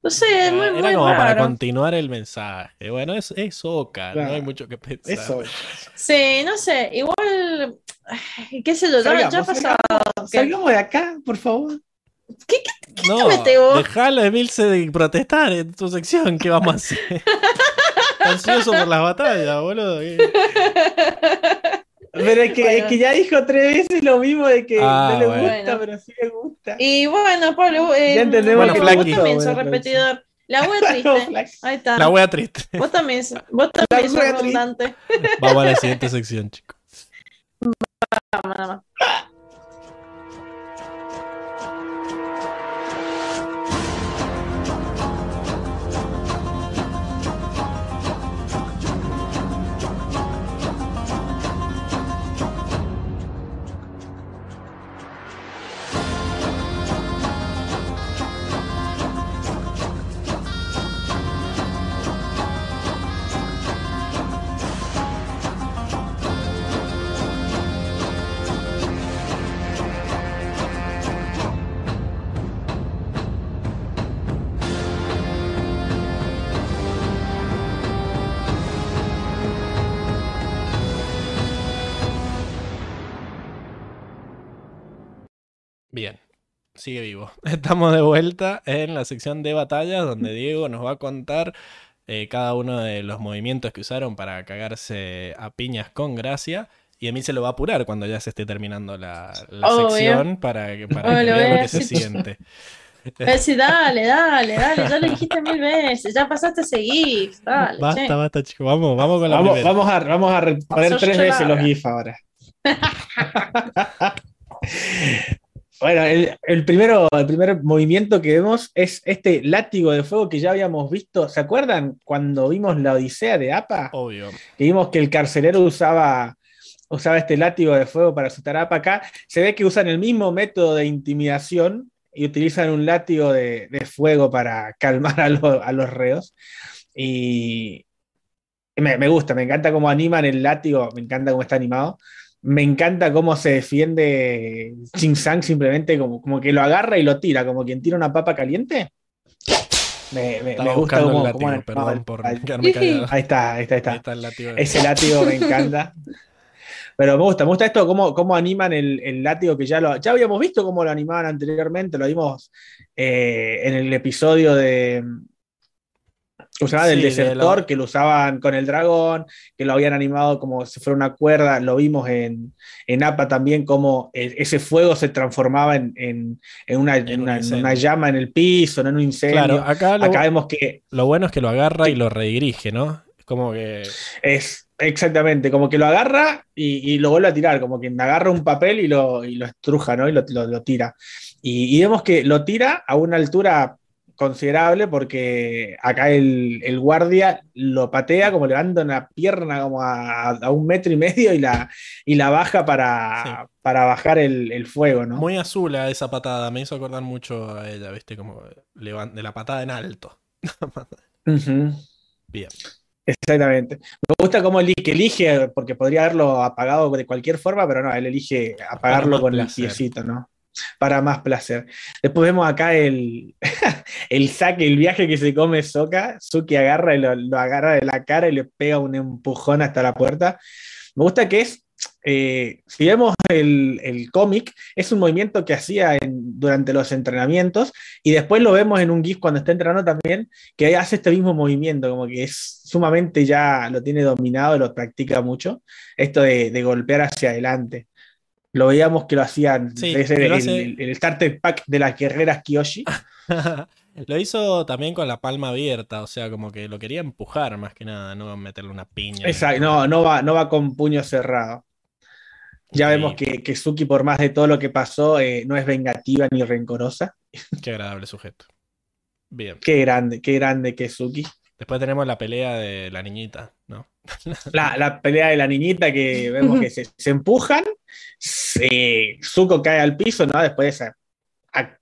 S2: No sé, es muy,
S1: Era
S2: muy
S1: como para continuar el mensaje. Bueno, es, es Oca, no hay mucho que pensar.
S3: Eso.
S2: Sí, no sé, igual, qué sé yo, ya, ya ha
S3: Salgamos,
S2: pasado.
S3: salgamos,
S2: que-
S3: salgamos de acá, por favor.
S2: ¿Qué, qué, qué
S1: No,
S2: te metes vos?
S1: dejalo a Emilce de protestar en tu sección. ¿Qué vamos a hacer? Ansioso por las batallas, boludo.
S3: Pero es que,
S2: Bueno.
S3: es que ya dijo tres veces lo mismo de que
S1: Ah,
S3: no le
S1: bueno.
S3: gusta,
S2: Bueno.
S3: pero sí le gusta.
S2: Y bueno, Pablo, eh,
S3: Ya entendemos
S1: que
S2: vos también sos
S3: bueno,
S2: repetidor. La wea triste. Ahí está.
S1: La wea triste.
S2: Vos también, vos también sos redundante.
S1: Vamos a la siguiente sección, chicos.
S2: Nada más.
S1: Sigue vivo. Estamos de vuelta en la sección de batallas donde Diego nos va a contar eh, cada uno de los movimientos que usaron para cagarse a piñas con gracia. Y a mí se lo va a apurar cuando ya se esté terminando la, la
S2: Obvio.
S1: sección para, que- para que
S2: Obvio,
S1: vea lo que se siente.
S2: Sí, dale, dale, dale, ya lo dijiste mil veces, ya pasaste a seguir, dale,
S1: Basta,
S2: che.
S1: basta, chicos. Vamos, vamos con la
S3: Vamos,
S1: primera.
S3: vamos a, vamos a poner tres veces
S2: larga.
S3: los GIF ahora. bueno, el, el primero, el primer movimiento que vemos es este látigo de fuego que ya habíamos visto. ¿Se acuerdan cuando vimos la Odisea de APA?
S1: Obvio.
S3: Que vimos que el carcelero usaba usaba este látigo de fuego para asustar a Apa. Acá se ve que usan el mismo método de intimidación y utilizan un látigo de, de fuego para calmar a, lo- a los reos. Y me, me gusta, me encanta cómo animan el látigo, me encanta cómo está animado. Me encanta cómo se defiende Ching Sang simplemente como, como que lo agarra y lo tira, como quien tira una papa caliente. Me, me- gusta
S1: buscando el látigo, perdón por
S3: el-
S1: quedarme callado.
S3: Ahí está, ahí está, ahí está.
S1: Ahí está el látigo. de-
S3: Ese látigo me encanta. Pero me gusta, me gusta esto, cómo, cómo animan el, el látigo que ya lo ya habíamos visto cómo lo animaban anteriormente, lo vimos eh, en el episodio de. ¿Cómo se llama? Del
S1: Sí, de
S3: desertor,
S1: lo-
S3: que lo usaban con el dragón, que lo habían animado como si fuera una cuerda. Lo vimos en, en APA también, cómo e- ese fuego se transformaba en, en- en una,
S1: un
S3: una- llama en el piso, no en un incendio.
S1: Claro, acá
S3: vemos que
S1: lo bueno es que lo agarra y lo redirige, ¿no? Es como que.
S3: Es exactamente, como que lo agarra y, y lo vuelve a tirar, como quien agarra un papel y lo, y lo estruja, ¿no? Y lo, lo- lo tira. Y, y vemos que lo tira a una altura considerable porque acá el, el guardia lo patea, como levanta una pierna como a, a un metro y medio y la, y la baja para, para bajar el, el fuego, ¿no?
S1: Muy azul a esa patada, me hizo acordar mucho a ella, ¿viste? Como de la patada en alto. Bien.
S3: Exactamente. Me gusta cómo elige, que elige, porque podría haberlo apagado de cualquier forma, pero no, él elige apagarlo con el piecito, ¿no? Para más placer. Después vemos acá el, el saque, el viaje que se come Soka. Suki agarra y lo, agarra de la cara y le pega un empujón hasta la puerta. Me gusta que es, eh, si vemos el, el cómic, es un movimiento que hacía durante los entrenamientos y después lo vemos en un GIF cuando está entrenando también, que hace este mismo movimiento, como que es sumamente ya lo tiene dominado, lo practica mucho, esto de golpear hacia adelante. Lo veíamos que lo hacían,
S1: Sí, que lo
S3: el,
S1: hace-
S3: el- el starter pack de las guerreras Kyoshi.
S1: lo hizo también con la palma abierta, o sea, como que lo quería empujar más que nada, no meterle una piña.
S3: Exacto, no, no va, no va con puño cerrado. Ya
S1: Sí.
S3: vemos que, que Suki, por más de todo lo que pasó, eh, no es vengativa ni rencorosa.
S1: Qué agradable sujeto. Bien.
S3: Qué grande, qué grande que es Suki.
S1: Después tenemos la pelea de la niñita, ¿no?
S3: La, la pelea de la niñita que vemos que se, se empujan, se, Zuko cae al piso, ¿no? Después de esa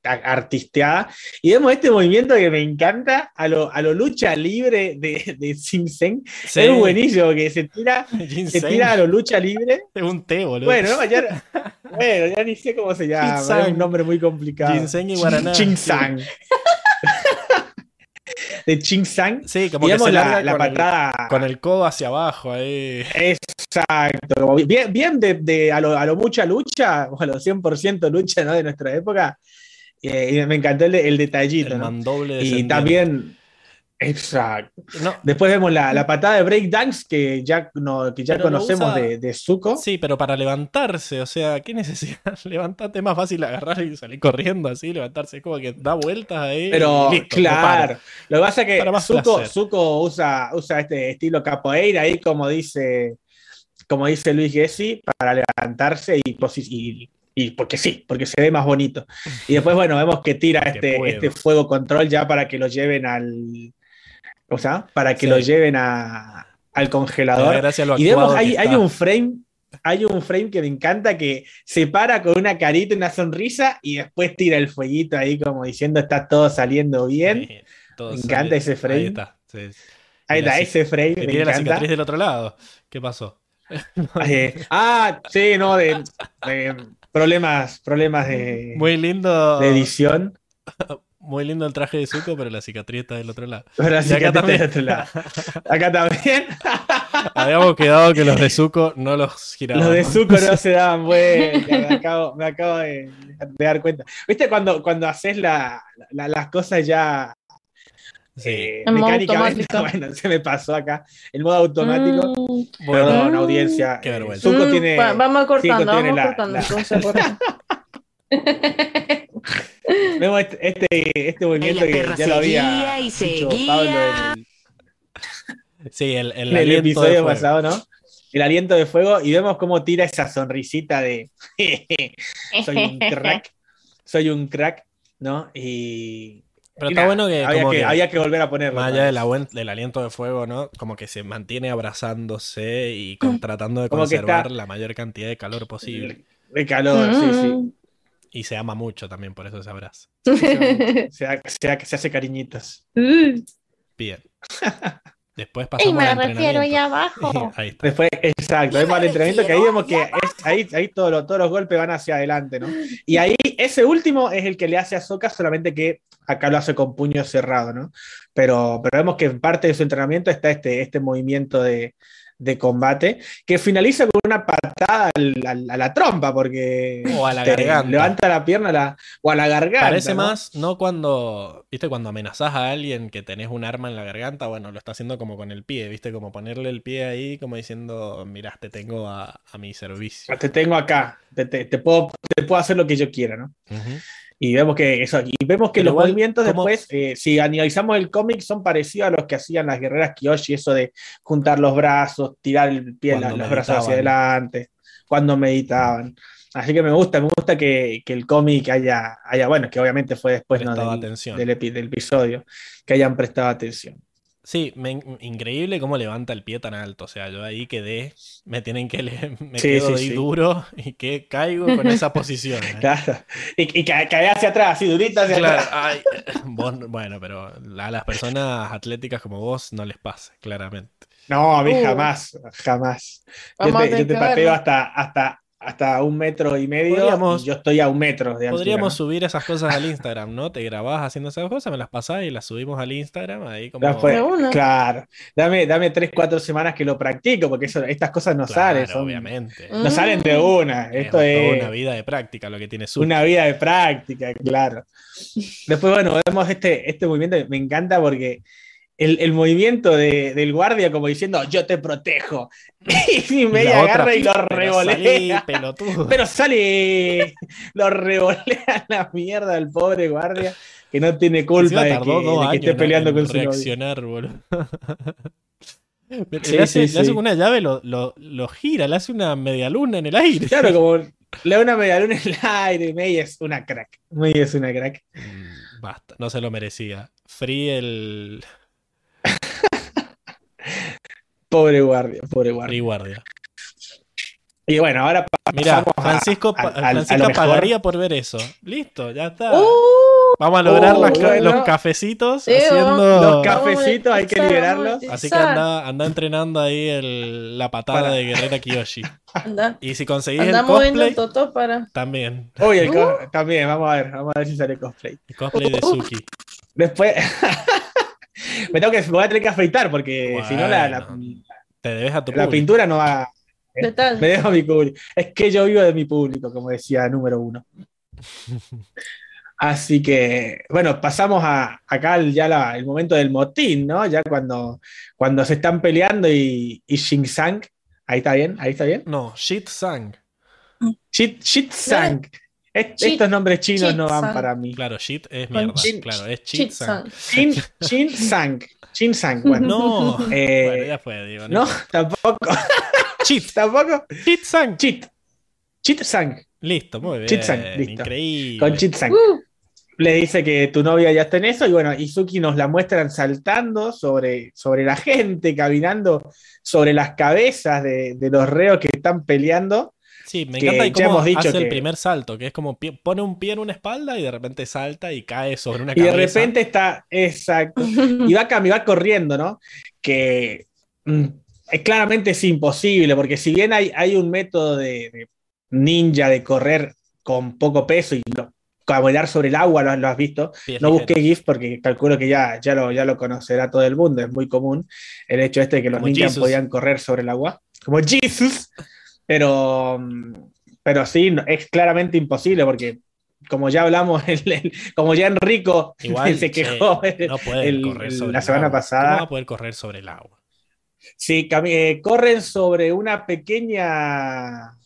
S3: artisteada. Y vemos este movimiento que me encanta, a lo, a lo lucha libre de, de Sing Seng.
S1: Sí.
S3: Es buenísimo que se tira,
S1: Ginseng.
S3: se tira a lo lucha libre.
S1: Es un té, boludo.
S3: Bueno, no, ya, bueno, ya ni sé cómo se llama,
S1: Ginseng.
S3: es un nombre muy complicado.
S1: Ginseng y guaraná.
S3: Ching Sang. De Ching Sang.
S1: Sí, como
S3: Y
S1: que
S3: vemos
S1: se
S3: la,
S1: larga
S3: la
S1: con, el,
S3: patada.
S1: con el codo hacia abajo ahí.
S3: Exacto, bien, bien de, de a, lo, a lo mucha lucha, o a lo 100% lucha ¿no? de nuestra época. Eh, y me encantó el, el detallito,
S1: El
S3: ¿no? Y también, exacto.
S1: No,
S3: Después vemos la, la patada de breakdance que ya, no, que ya
S1: Pero
S3: conocemos
S1: usa-
S3: de, de Zuko.
S1: sí, pero para levantarse, o sea, ¿qué necesidad? Levantate es más fácil agarrar y salir corriendo así, levantarse, es como que da vueltas ahí.
S3: Pero
S1: listo, no
S3: claro, lo que pasa es que Zuko. Zuko usa, usa este estilo capoeira ahí, como dice, como dice Luis Gessi, para levantarse y, y, y porque sí, porque se ve más bonito. Y después, bueno, vemos que tira este, este fuego control ya para que lo lleven al. ¿Cómo se llama? Para que
S1: Sí.
S3: lo lleven a- al congelador.
S1: lo
S3: Y vemos, hay, hay un frame. Hay un frame que me encanta que se para con una carita y una sonrisa y después tira el fueguito ahí como diciendo está todo saliendo bien.
S1: Sí, todo
S3: Me
S1: sale-
S3: encanta ese frame.
S1: Ahí está. sí.
S3: Ahí
S1: la
S3: está, ese frame,
S1: Que
S3: me
S1: tiene la cicatriz del otro lado. ¿Qué pasó?
S3: Eh, ah, sí, no, de, de problemas, problemas de,
S1: Muy lindo.
S3: de edición.
S1: Muy lindo el traje de Zuko, pero la cicatriz está del otro lado.
S3: Pero
S1: Y acá también.
S3: del otro lado. Acá también.
S1: Habíamos quedado que los de Zuko no los girábamos.
S3: Los de Zuko no se daban vuelta. Me acabo, me acabo de, de dar cuenta. ¿Viste cuando, cuando haces la- la- las cosas ya
S1: Sí.
S3: eh, mecánicamente?
S2: automático.
S3: Bueno, se me pasó acá. El modo automático.
S2: Mm,
S3: Perdón,
S2: Mm.
S3: audiencia.
S1: Qué
S3: Eh,
S1: vergüenza.
S3: Zuko
S2: mm,
S3: tiene.
S2: va- vamos cortando, vamos
S3: la-
S2: cortando.
S3: la- Vemos este, este, este movimiento que ya lo había
S7: seguía y
S3: dicho
S7: seguía.
S3: Pablo en el,
S1: sí, el, el,
S3: en episodio pasado, ¿no? El aliento de fuego y vemos cómo tira esa sonrisita de soy un crack, soy un crack, ¿no? Y,
S1: Pero
S3: Y
S1: está
S3: nada,
S1: bueno que,
S3: había
S1: como
S3: que,
S1: que
S3: había que volver a ponerlo.
S1: más allá del, aliento de fuego, ¿no? Como que se mantiene abrazándose y con- tratando de
S3: Como
S1: conservar
S3: está-
S1: la mayor cantidad de calor posible.
S3: De calor, sí, sí.
S2: Mm.
S1: Y se ama mucho también, por eso se abraza.
S3: Se, se, ha- se hace cariñitos.
S2: Uh.
S1: Bien. Después
S2: Y
S1: pasamos
S2: me
S1: al
S2: refiero
S1: entrenamiento.
S2: allá abajo.
S1: Ahí está.
S3: Después, exacto, vemos al entrenamiento que ahí vemos que es- ahí, ahí todos, los, todos los golpes van hacia adelante, ¿no? Y ahí ese último es el que le hace a Soka, solamente que acá lo hace con puño cerrado, ¿no? Pero, pero vemos que en parte de su entrenamiento está este, este movimiento de, de combate que finaliza con una patada al- al- a la trompa, porque
S1: O a la
S3: te
S1: garganta.
S3: levanta la pierna la- o a la garganta.
S1: Parece
S3: ¿no?
S1: más, no cuando, viste, cuando amenazás a alguien que tenés un arma en la garganta, bueno, lo está haciendo como con el pie, viste, como ponerle el pie ahí, como diciendo, mirá, te tengo a, a mi servicio.
S3: Te tengo acá, te, te- te puedo, te puedo hacer lo que yo quiera, ¿no? Y vemos que eso, y vemos que
S1: Pero
S3: los
S1: igual,
S3: movimientos
S1: ¿cómo-
S3: después, eh, si analizamos el cómic, son parecidos a los que hacían las guerreras Kyoshi, eso de juntar los brazos, tirar el pie, la- los brazos hacia adelante, cuando meditaban. Así que me gusta, me gusta que, que el cómic haya, haya, bueno, que obviamente fue después ¿no? Del, del del episodio, que hayan prestado atención.
S1: Sí, me- increíble cómo levanta el pie tan alto, o sea, yo ahí quedé, me tienen que, le- me
S3: Sí,
S1: quedo
S3: sí,
S1: ahí
S3: sí.
S1: duro y que caigo con esa posición. ¿eh?
S3: Claro. Y, y ca- cae hacia atrás, así durita hacia
S1: Claro,
S3: atrás.
S1: ay, vos- bueno, pero a las personas atléticas como vos no les pasa, claramente.
S3: No, a mí
S2: Uh.
S3: jamás, jamás. Yo
S2: Vamos
S3: te, yo te pateo hasta, hasta, hasta un metro y medio
S1: Podríamos-
S3: y yo estoy a un metro de altura.
S1: Podríamos subir esas cosas al Instagram, ¿no? Te grabás haciendo esas cosas, me las pasás y las subimos al Instagram, ahí como...
S3: Ya fue,
S2: De una.
S3: claro. Dame, dame tres, cuatro semanas que lo practico, porque eso, estas cosas no salen, son-
S1: obviamente.
S3: no salen de una.
S1: Es
S3: Esto es
S1: una vida de práctica lo que tiene Suki.
S3: una vida de práctica, claro. Después, bueno, vemos este, este movimiento, me encanta porque el, el movimiento de- del guardia como diciendo, yo te protejo. Y media agarra y lo
S1: "Pero
S3: revolea. Pero sale, lo revolea la mierda al pobre guardia que no tiene culpa de que, de esté peleando con su novio. Sí,
S1: le, hace,
S3: sí,
S1: le hace
S3: sí.
S1: con una llave, lo, lo, lo gira, le hace una media luna en el aire.
S3: Claro, como le da una medallona en el aire, May es una crack. May es una crack.
S1: Mm, Basta, no se lo merecía. Free el
S3: Pobre guardia, pobre guardia.
S1: guardia.
S3: Y bueno, ahora
S1: Mira,
S3: a-
S1: Francisco,
S3: a- a- a lo
S1: Francisca
S3: mejor.
S1: pagaría por ver eso. Listo, ya está.
S2: Uh,
S1: Vamos a lograr las
S3: bueno.
S1: los cafecitos
S2: Sí,
S1: haciendo.
S3: Los cafecitos hay que
S2: a
S3: liberarlos.
S1: Así que anda, anda entrenando ahí el- la patada
S3: Para-
S1: de Guerrera Kiyoshi.
S2: Anda,
S1: Y si conseguís
S2: anda
S1: el
S2: moviendo el
S1: cosplay,
S2: totó para.
S1: también.
S3: Uy, el co- también, vamos a ver, vamos a ver si sale cosplay.
S1: El cosplay de Suki.
S3: Después me tengo que voy a tener que afeitar porque si no la, la,
S1: Bueno, Te debes a tu
S3: la
S1: público.
S3: pintura no va.
S2: ¿Qué tal?
S3: Me dejo a mi público. Es que yo vivo de mi público, como decía número uno. Así que, bueno, pasamos a acá al- ya la- el momento del motín, ¿no? Ya cuando, cuando se están peleando y, y Xing Sang, ahí está bien, ahí está bien.
S1: No, Shit Sang.
S3: Shit, Shit Sang. Est-
S2: Chit-
S3: estos nombres chinos
S2: Chit
S3: no van
S2: Sang.
S3: para mí.
S1: Claro, Shit es mierda.
S3: chin-
S1: Claro, es Shit Sang.
S3: Chin, Chin Sang. Chin Sang, bueno.
S1: No.
S3: Eh,
S1: bueno, ya fue, digo.
S3: No, tampoco.
S1: Cheat.
S3: tampoco.
S1: Cheat Sang.
S3: Chit. Chit Sang.
S1: Listo, muy bien.
S3: Cheat Sang, listo.
S1: Increíble.
S3: Con Chit Sang.
S2: Uh,
S3: le dice que tu novia ya está en eso y bueno, Izuki nos la muestran saltando sobre, sobre la gente, caminando sobre las cabezas de, de los reos que están peleando.
S1: Sí, me
S3: que
S1: encanta y cómo
S3: hemos dicho
S1: hace el
S3: que-
S1: primer salto, que es como pie- pone un pie en una espalda y de repente salta y cae sobre una
S3: Y de
S1: cabeza.
S3: repente está, exacto, y va, y va corriendo, ¿no? Que mm, es, claramente es imposible, porque si bien hay, hay un método de, de ninja de correr con poco peso y lo, caminar sobre el agua, lo, lo has visto,
S1: Pies
S3: No busqué. GIF porque calculo que ya, ya, lo, ya lo conocerá todo el mundo, es muy común el hecho este de que los
S1: Como
S3: ninjas
S1: Jesus.
S3: podían correr sobre el agua, como Jesus, pero, pero sí, no- es claramente imposible porque como ya hablamos, el- el- como ya Enrico
S1: Igual,
S3: se
S1: che,
S3: quejó el-
S1: no
S3: el- la semana pasada.
S1: ¿Cómo va a poder correr sobre el agua?
S3: Sí, eh, corren sobre una pequeña,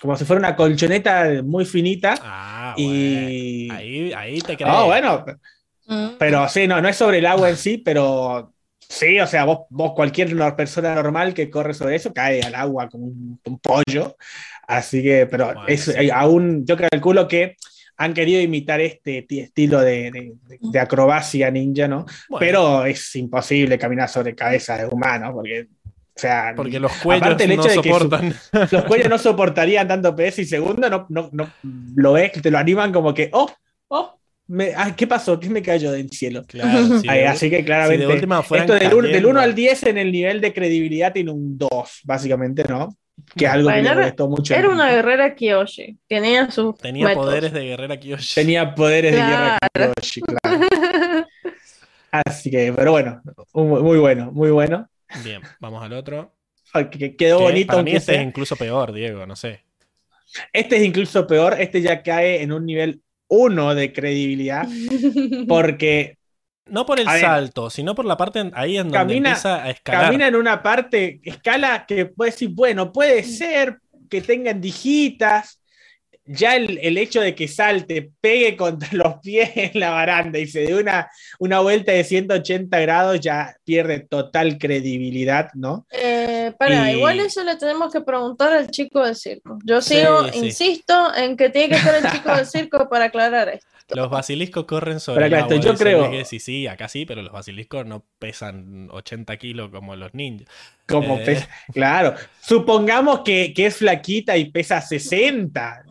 S3: como si fuera una colchoneta muy finita
S1: Ah,
S3: y...
S1: bueno. Ahí, ahí te crees.
S3: Ah, bueno,
S2: mm.
S3: Pero sí, no, no es sobre el agua en sí, pero sí, o sea, vos, vos cualquier no- persona normal que corre sobre eso cae al agua como un, un pollo. Así que, pero
S1: Bueno,
S3: es,
S1: sí.
S3: eh, aún yo calculo que han querido imitar este ti- estilo de, de- de- de acrobacia ninja, ¿no?
S1: Bueno,
S3: Pero es imposible caminar sobre cabezas de humanos, porque, o sea,
S1: porque los cuellos
S3: aparte el
S1: no
S3: hecho de que su-
S1: soportan.
S3: los cuellos no soportarían tanto PS y segundo, no, no, no lo ves, te lo animan como que, oh, oh, me- ah, ¿qué pasó? ¿Qué me cayó del cielo?
S1: Claro, sí,
S3: Ay, así que claramente,
S1: si de
S3: esto del 1
S1: cayendo.
S3: al 10 en el nivel de credibilidad tiene un 2, básicamente, ¿no? Que es algo que
S2: era-
S3: molestó mucho.
S2: Era una guerrera Kyoshi. Tenía sus
S1: Tenía
S2: métodos.
S1: poderes de guerrera Kyoshi.
S3: Tenía poderes de guerra
S2: Claro.
S3: Kyoshi, claro. Así que, pero bueno, muy, bueno, muy bueno.
S1: Bien, vamos al otro.
S3: Ay, que- que Quedó
S1: Que
S3: bonito,
S1: para mí este
S3: sea.
S1: es incluso peor, Diego, no sé.
S3: Este es incluso peor, este ya cae en un nivel 1 de credibilidad, porque
S1: No por el
S3: ver.
S1: salto, sino por la parte en- ahí en donde
S3: Camina-
S1: empieza a escalar.
S3: camina en una parte, escala que puede decir, bueno, puede ser que tengan dijitas. Ya el, el hecho de que salte, pegue contra los pies en la baranda y se dé una, una vuelta de 180 grados, ya pierde total credibilidad, ¿no?
S2: Eh, para,
S3: Y-
S2: igual eso le tenemos que preguntar al chico del circo. Yo sigo,
S1: sí.
S2: insisto en que tiene que estar el chico del circo para aclarar esto.
S1: Los basiliscos corren sobre el agua.
S3: yo creo-
S1: que Sí, sí, acá sí, pero los basiliscos no pesan 80 kilos como los ninjas.
S3: Como
S1: Eh.
S3: pesa- claro, supongamos que, que es flaquita y pesa 60.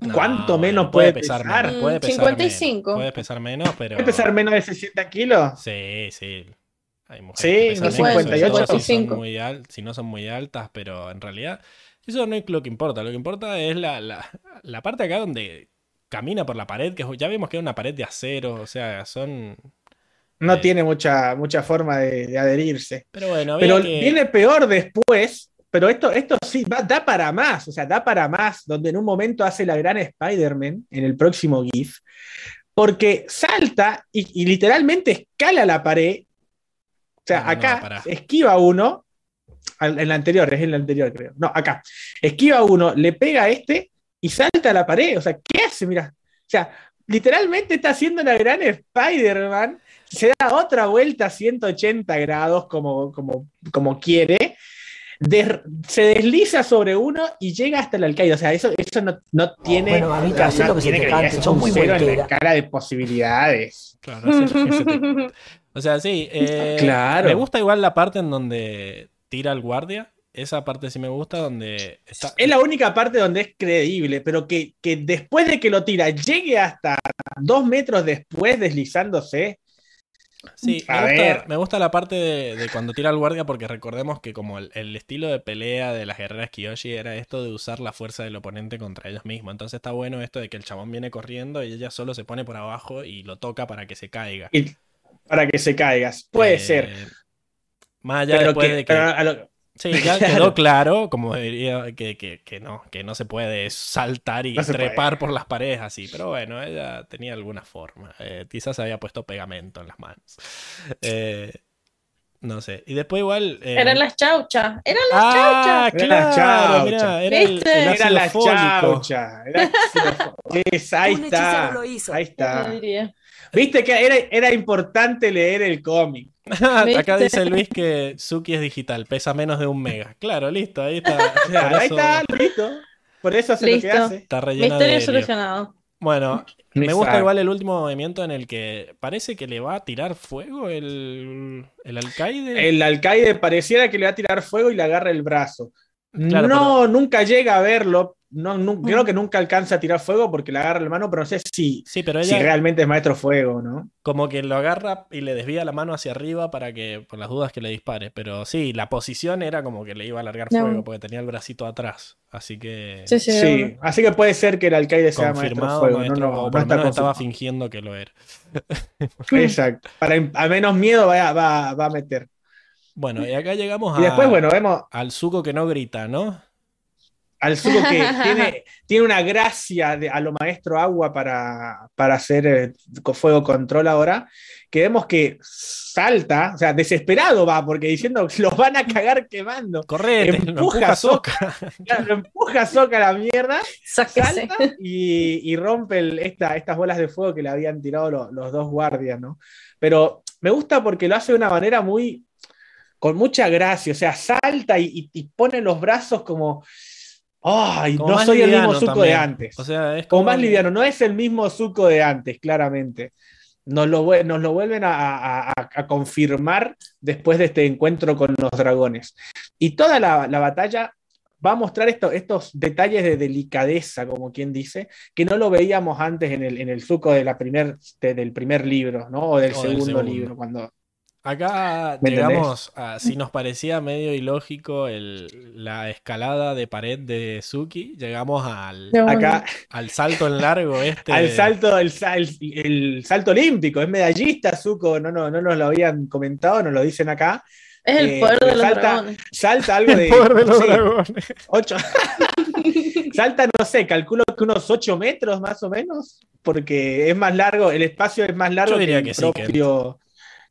S1: No,
S3: ¿Cuánto menos puede, pesar?
S1: menos,
S2: Mm,
S1: puede pesar
S2: 55.
S1: menos, puede pesar menos, pero.
S3: ¿Puede pesar menos de 60 kilos?
S1: Sí, sí. Hay mujeres
S3: Sí,
S1: que pesan
S3: no,
S1: mucho, sobre
S3: 58.
S1: todo si, son
S2: 55.
S1: muy al- si no son muy altas, pero en realidad eso no es lo que importa. Lo que importa es la, la, la parte acá donde camina por la pared, que ya vimos que es una pared de acero, o sea, son...
S3: No
S1: Eh.
S3: tiene mucha, mucha forma de, de adherirse.
S1: Pero bueno,
S3: Pero
S1: que-
S3: viene peor después, pero esto, esto sí, va- da para más, o sea, da para más, donde en un momento hace la gran Spider-Man en el próximo GIF, porque salta y, y literalmente escala la pared. O sea,
S1: No, no, no,
S3: acá esquiva uno, en la anterior, es en la anterior, creo. No, acá. Esquiva uno, le pega a este y salta a la pared. O sea, ¿qué hace? Mira. O sea, literalmente está haciendo la gran Spider-Man. Se da otra vuelta a 180 grados como, como, como quiere. Se desliza sobre uno y llega hasta el alcaide. O sea, eso, eso no, no tiene.
S6: Bueno, mamita, hacé lo que se te cante,
S3: un
S6: muy
S3: cero en la escala de posibilidades.
S1: Claro, te- O sea, sí. eh,
S3: Claro.
S1: Me gusta igual la parte en donde tira el guardia. Esa parte sí me gusta, donde está...
S3: Es la única parte donde es creíble, pero que, que después de que lo tira, llegue hasta dos metros después deslizándose.
S1: Sí, me
S3: A
S1: gusta,
S3: ver.
S1: me gusta la parte de, de cuando tira el guardia porque recordemos que como el, el estilo de pelea de las guerreras Kiyoshi era esto de usar la fuerza del oponente contra ellos mismos. Entonces está bueno esto de que el chabón viene corriendo y ella solo se pone por abajo y lo toca para que se caiga.
S3: y- para que se caigas. Puede
S1: Eh,
S3: ser.
S1: Más allá después
S3: que,
S1: de que...
S3: lo-
S1: Sí, ya quedó claro, como diría, que, que, que no, que no se puede saltar y
S3: No
S1: trepar por las paredes así. Pero bueno, ella tenía alguna forma. Eh, quizás había puesto pegamento en las manos. Eh, no sé. Y después igual... eh,
S2: Eran las chauchas. Eran las
S1: Ah,
S2: chauchas.
S3: Eran las
S1: claro,
S3: chauchas.
S1: mirá, era el,
S2: ¿Viste?
S1: el
S2: Era
S3: era
S1: ácido
S3: la
S1: fólico.
S3: chaucha. Era ácido fólico. Es, ahí está.
S6: lo hizo.
S3: Ahí está. Viste que era, era importante leer el cómic.
S1: Acá
S2: ¿Viste?
S1: dice Luis que Suki es digital, pesa menos de un mega. Claro, listo, ahí está.
S3: Ahí
S1: eso
S3: está, listo. Por eso hace lo que hace.
S1: Está
S2: solucionado.
S1: Bueno, me gusta igual el último movimiento en el que parece que le va a tirar fuego el, el alcaide.
S3: El alcaide pareciera que le va a tirar fuego y le agarra el brazo.
S1: Claro,
S3: no, nunca llega a verlo. No,
S2: Mm.
S3: Creo que nunca alcanza a tirar fuego porque le agarra la mano, pero no sé si,
S1: Sí, pero
S3: si realmente es maestro fuego, ¿no?
S1: como que lo agarra y le desvía la mano hacia arriba para que, por las dudas, que le dispare. Pero sí, la posición era como que le iba a largar
S2: No.
S1: fuego porque tenía el bracito atrás. Así que
S2: Sí, sí.
S3: Sí, así que puede ser que el alcaide sea maestro fuego.
S1: maestro,
S3: no, no,
S1: o por menos estaba fingiendo que lo era.
S3: Exacto. Para im- a menos miedo va, a- va, va a meter.
S1: Bueno, y acá llegamos a,
S3: Y después, bueno, vemos
S1: al suco que no grita, ¿no?
S3: al Zuko que tiene, tiene una gracia de, a lo maestro agua para, para hacer eh, fuego control ahora, que vemos que salta, o sea, desesperado va, porque diciendo que los van a cagar quemando.
S1: Correte, lo
S3: Empuja
S1: Soca.
S3: Claro, lo empuja a Sokka a la mierda,
S2: Sáquese.
S3: salta y, y rompe el- esta- estas bolas de fuego que le habían tirado lo- los dos guardias, ¿no? Pero me gusta porque lo hace de una manera muy, con mucha gracia, o sea, salta y, pone los brazos como, Ay, no soy el mismo Zuko de antes.
S1: O sea, es
S3: como
S1: como
S3: más liviano, no es el mismo Zuko de antes, claramente. Nos lo, vue- nos lo vuelven a, a- a- a confirmar después de este encuentro con los dragones. Y toda la, la batalla va a mostrar esto- estos detalles de delicadeza, como quien dice, que no lo veíamos antes en el, en el Zuko de la primer, de- del primer libro, ¿no? O del,
S1: O del
S3: segundo,
S1: segundo.
S3: libro, cuando
S1: Acá
S3: ¿Me
S1: llegamos a, si nos parecía medio ilógico el- la escalada de pared de Suki, llegamos al,
S3: acá
S1: al salto en largo este.
S3: al salto, el, el- el salto olímpico, es medallista, Zuko, no, no, no nos lo habían comentado, nos lo dicen acá.
S2: Es el
S3: eh,
S2: poder de los
S3: salta-
S2: dragones.
S3: Salta algo de.
S1: El poder de los
S3: sí,
S1: dragones.
S3: ocho- Salta, no sé, calculo que unos 8 metros más o menos, porque es más largo, el espacio es más largo
S1: Yo diría
S3: que
S1: que
S3: el
S1: sí, que-
S3: propio.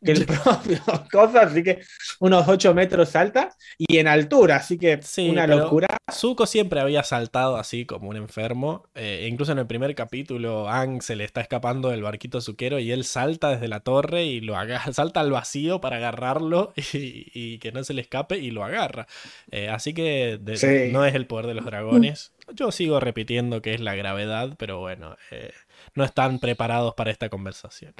S3: Que el propio cosa, así que unos 8 metros salta y en altura, así que
S1: Sí,
S3: una locura.
S1: Zuko siempre había saltado así como un enfermo. eh, incluso en el primer capítulo, Aang se le está escapando del barquito suquero y él salta desde la torre y lo agarra, salta al vacío para agarrarlo y, y que no se le escape y lo agarra. Eh, así que de-
S3: Sí.
S1: no es el poder de los dragones. Yo sigo repitiendo que es la gravedad, pero bueno, eh, no están preparados para esta conversación.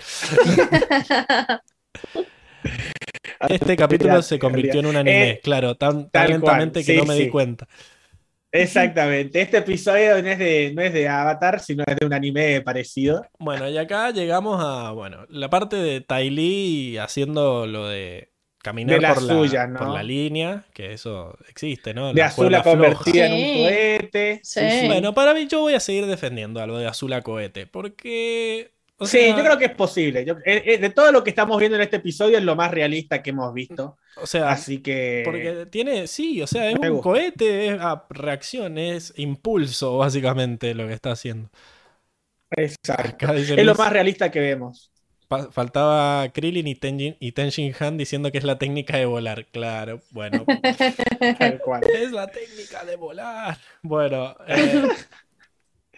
S1: Este capítulo se convirtió en un anime,
S3: Eh,
S1: claro, tan, tan lentamente
S3: cual,
S1: que no me di cuenta.
S3: Exactamente. Este episodio no es, de, no es de Avatar, sino es de un anime parecido.
S1: Bueno, y acá llegamos a, bueno, la parte de Tai Lee haciendo lo de caminar
S3: De la
S1: por,
S3: suya,
S1: la,
S3: ¿no?
S1: por la línea, que eso existe, ¿no?
S3: De
S1: La
S3: Azula convertida en un
S2: Sí.
S3: cohete.
S2: Sí.
S1: Bueno, para mí yo voy a seguir defendiendo a lo de Azula Cohete, porque... o
S3: Sí, yo creo que es posible. Yo- eh, eh, de todo lo que estamos viendo en este episodio es lo más realista que hemos visto.
S1: O sea,
S3: Así que.
S1: porque tiene, sí, o sea, es un cohete, es a reacción, es impulso, básicamente, lo que está haciendo.
S3: Exacto. Es lo más realista que vemos.
S1: faltaba Krillin y Tenjin, y Tenshin Han diciendo que es la técnica de volar. Claro, bueno,
S3: Tal cual.
S1: Es la técnica de volar. Bueno, eh,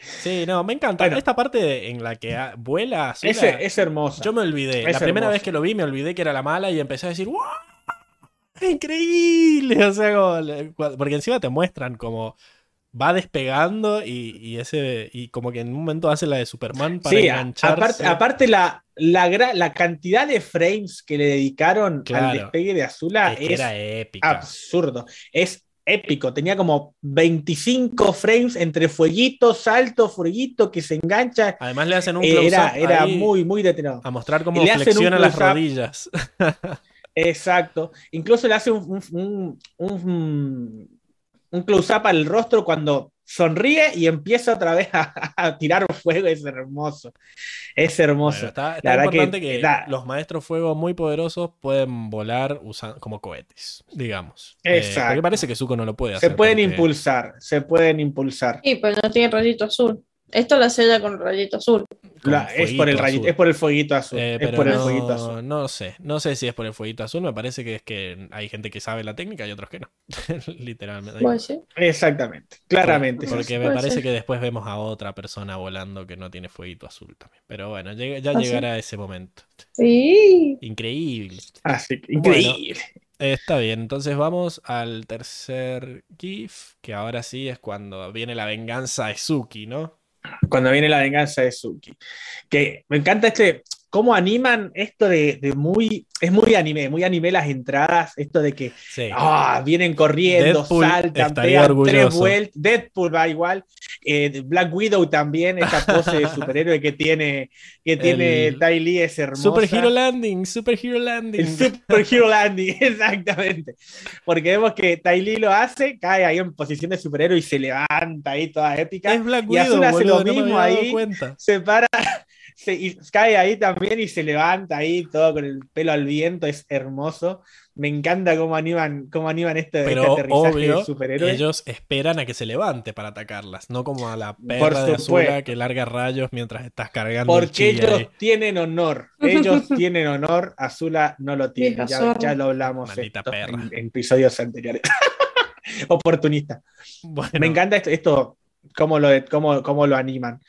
S1: sí, no, me encanta.
S3: Bueno.
S1: Esta parte de- en la que vuela Azula,
S3: Es, es hermosa.
S1: yo me olvidé.
S3: es
S1: la primera vez que lo vi me olvidé que era la mala y empecé a decir ¡Wow! ¡Increíble! O sea, como porque encima te muestran como va despegando y, y ese y como que en un momento hace la de Superman para
S3: Sí,
S1: engancharse.
S3: aparte, aparte la, la, cantidad de frames que le dedicaron
S1: Claro.
S3: al despegue de Azula
S1: es que
S3: es
S1: era épica.
S3: absurdo. Es épico. Tenía como 25 frames entre fueguito, salto, fueguito que se engancha.
S1: Además le hacen un
S3: Eh,
S1: close
S3: era era muy, muy detenido.
S1: a mostrar cómo
S3: le
S1: flexiona las rodillas.
S3: Exacto. Incluso le hace un, un, un- un close-up al rostro cuando sonríe y empieza otra vez a, a tirar fuego. Es hermoso. Es hermoso.
S1: Bueno, está, está
S3: La verdad
S1: importante
S3: que
S1: los maestros fuego muy poderosos pueden volar usando como cohetes, digamos. Eh,
S3: Exacto.
S1: porque parece que Zuko no lo puede hacer.
S3: se pueden
S1: porque-
S3: impulsar. Se pueden impulsar.
S2: Sí, pero no tiene rayito azul. Esto la sella con rayito azul.
S3: La- es, por el
S1: fueguito
S3: rayito,
S1: azul.
S3: es por el fueguito azul.
S1: Eh,
S3: es por el
S1: no,
S3: fueguito azul.
S1: no sé, no sé si es por el fueguito azul, me parece que es que hay gente que sabe la técnica y otros que no, literalmente.
S3: Exactamente. Claramente.
S1: Porque me parece
S2: ser.
S1: que después vemos a otra persona volando que no tiene fueguito azul también. Pero bueno, llega- ya
S2: ¿Ah, sí?
S1: llegará ese momento.
S2: Sí.
S1: Increíble.
S3: Así que
S1: Bueno.
S3: increíble.
S1: Está bien, entonces vamos al tercer GIF, que ahora sí es cuando viene la venganza de Suki, ¿no?
S3: Cuando viene la venganza de Suki. Que me encanta este. Cómo animan esto de, de muy. Es muy anime, muy anime las entradas. Esto de que
S1: Sí.
S3: ah, vienen corriendo,
S1: Deadpool
S3: saltan, pegan tres vueltas. Deadpool va igual. Eh, Black Widow también, esta pose de superhéroe que tiene, que tiene
S1: El-
S3: Tai Lee es hermosa.
S1: Super Hero Landing, Super Hero Landing.
S3: El Super Hero Landing, exactamente. Porque vemos que Tai Lee lo hace, cae ahí en posición de superhéroe y se levanta ahí toda épica.
S1: Es Black
S3: Y
S1: Widow,
S3: Azula hace
S1: boludo,
S3: lo
S1: no me
S3: mismo
S1: dado
S3: ahí.
S1: cuenta.
S3: Se para, se, y cae ahí también y se levanta ahí todo con el pelo al viento, es hermoso. Me encanta cómo animan, cómo animan este, este
S1: Pero
S3: aterrizaje
S1: obvio,
S3: de superhéroe.
S1: ellos esperan a que se levante para atacarlas, no como a la
S3: Por
S1: perra de Azula
S3: supuesto.
S1: que larga rayos mientras estás cargando
S3: Porque ellos
S1: ahí.
S3: tienen honor. Ellos tienen honor. Azula no lo tiene. Ya, lo hablamos esto
S1: perra.
S3: en, en episodios anteriores. Oportunista.
S1: Bueno,
S3: Me encanta esto, esto cómo, lo, cómo, cómo lo animan.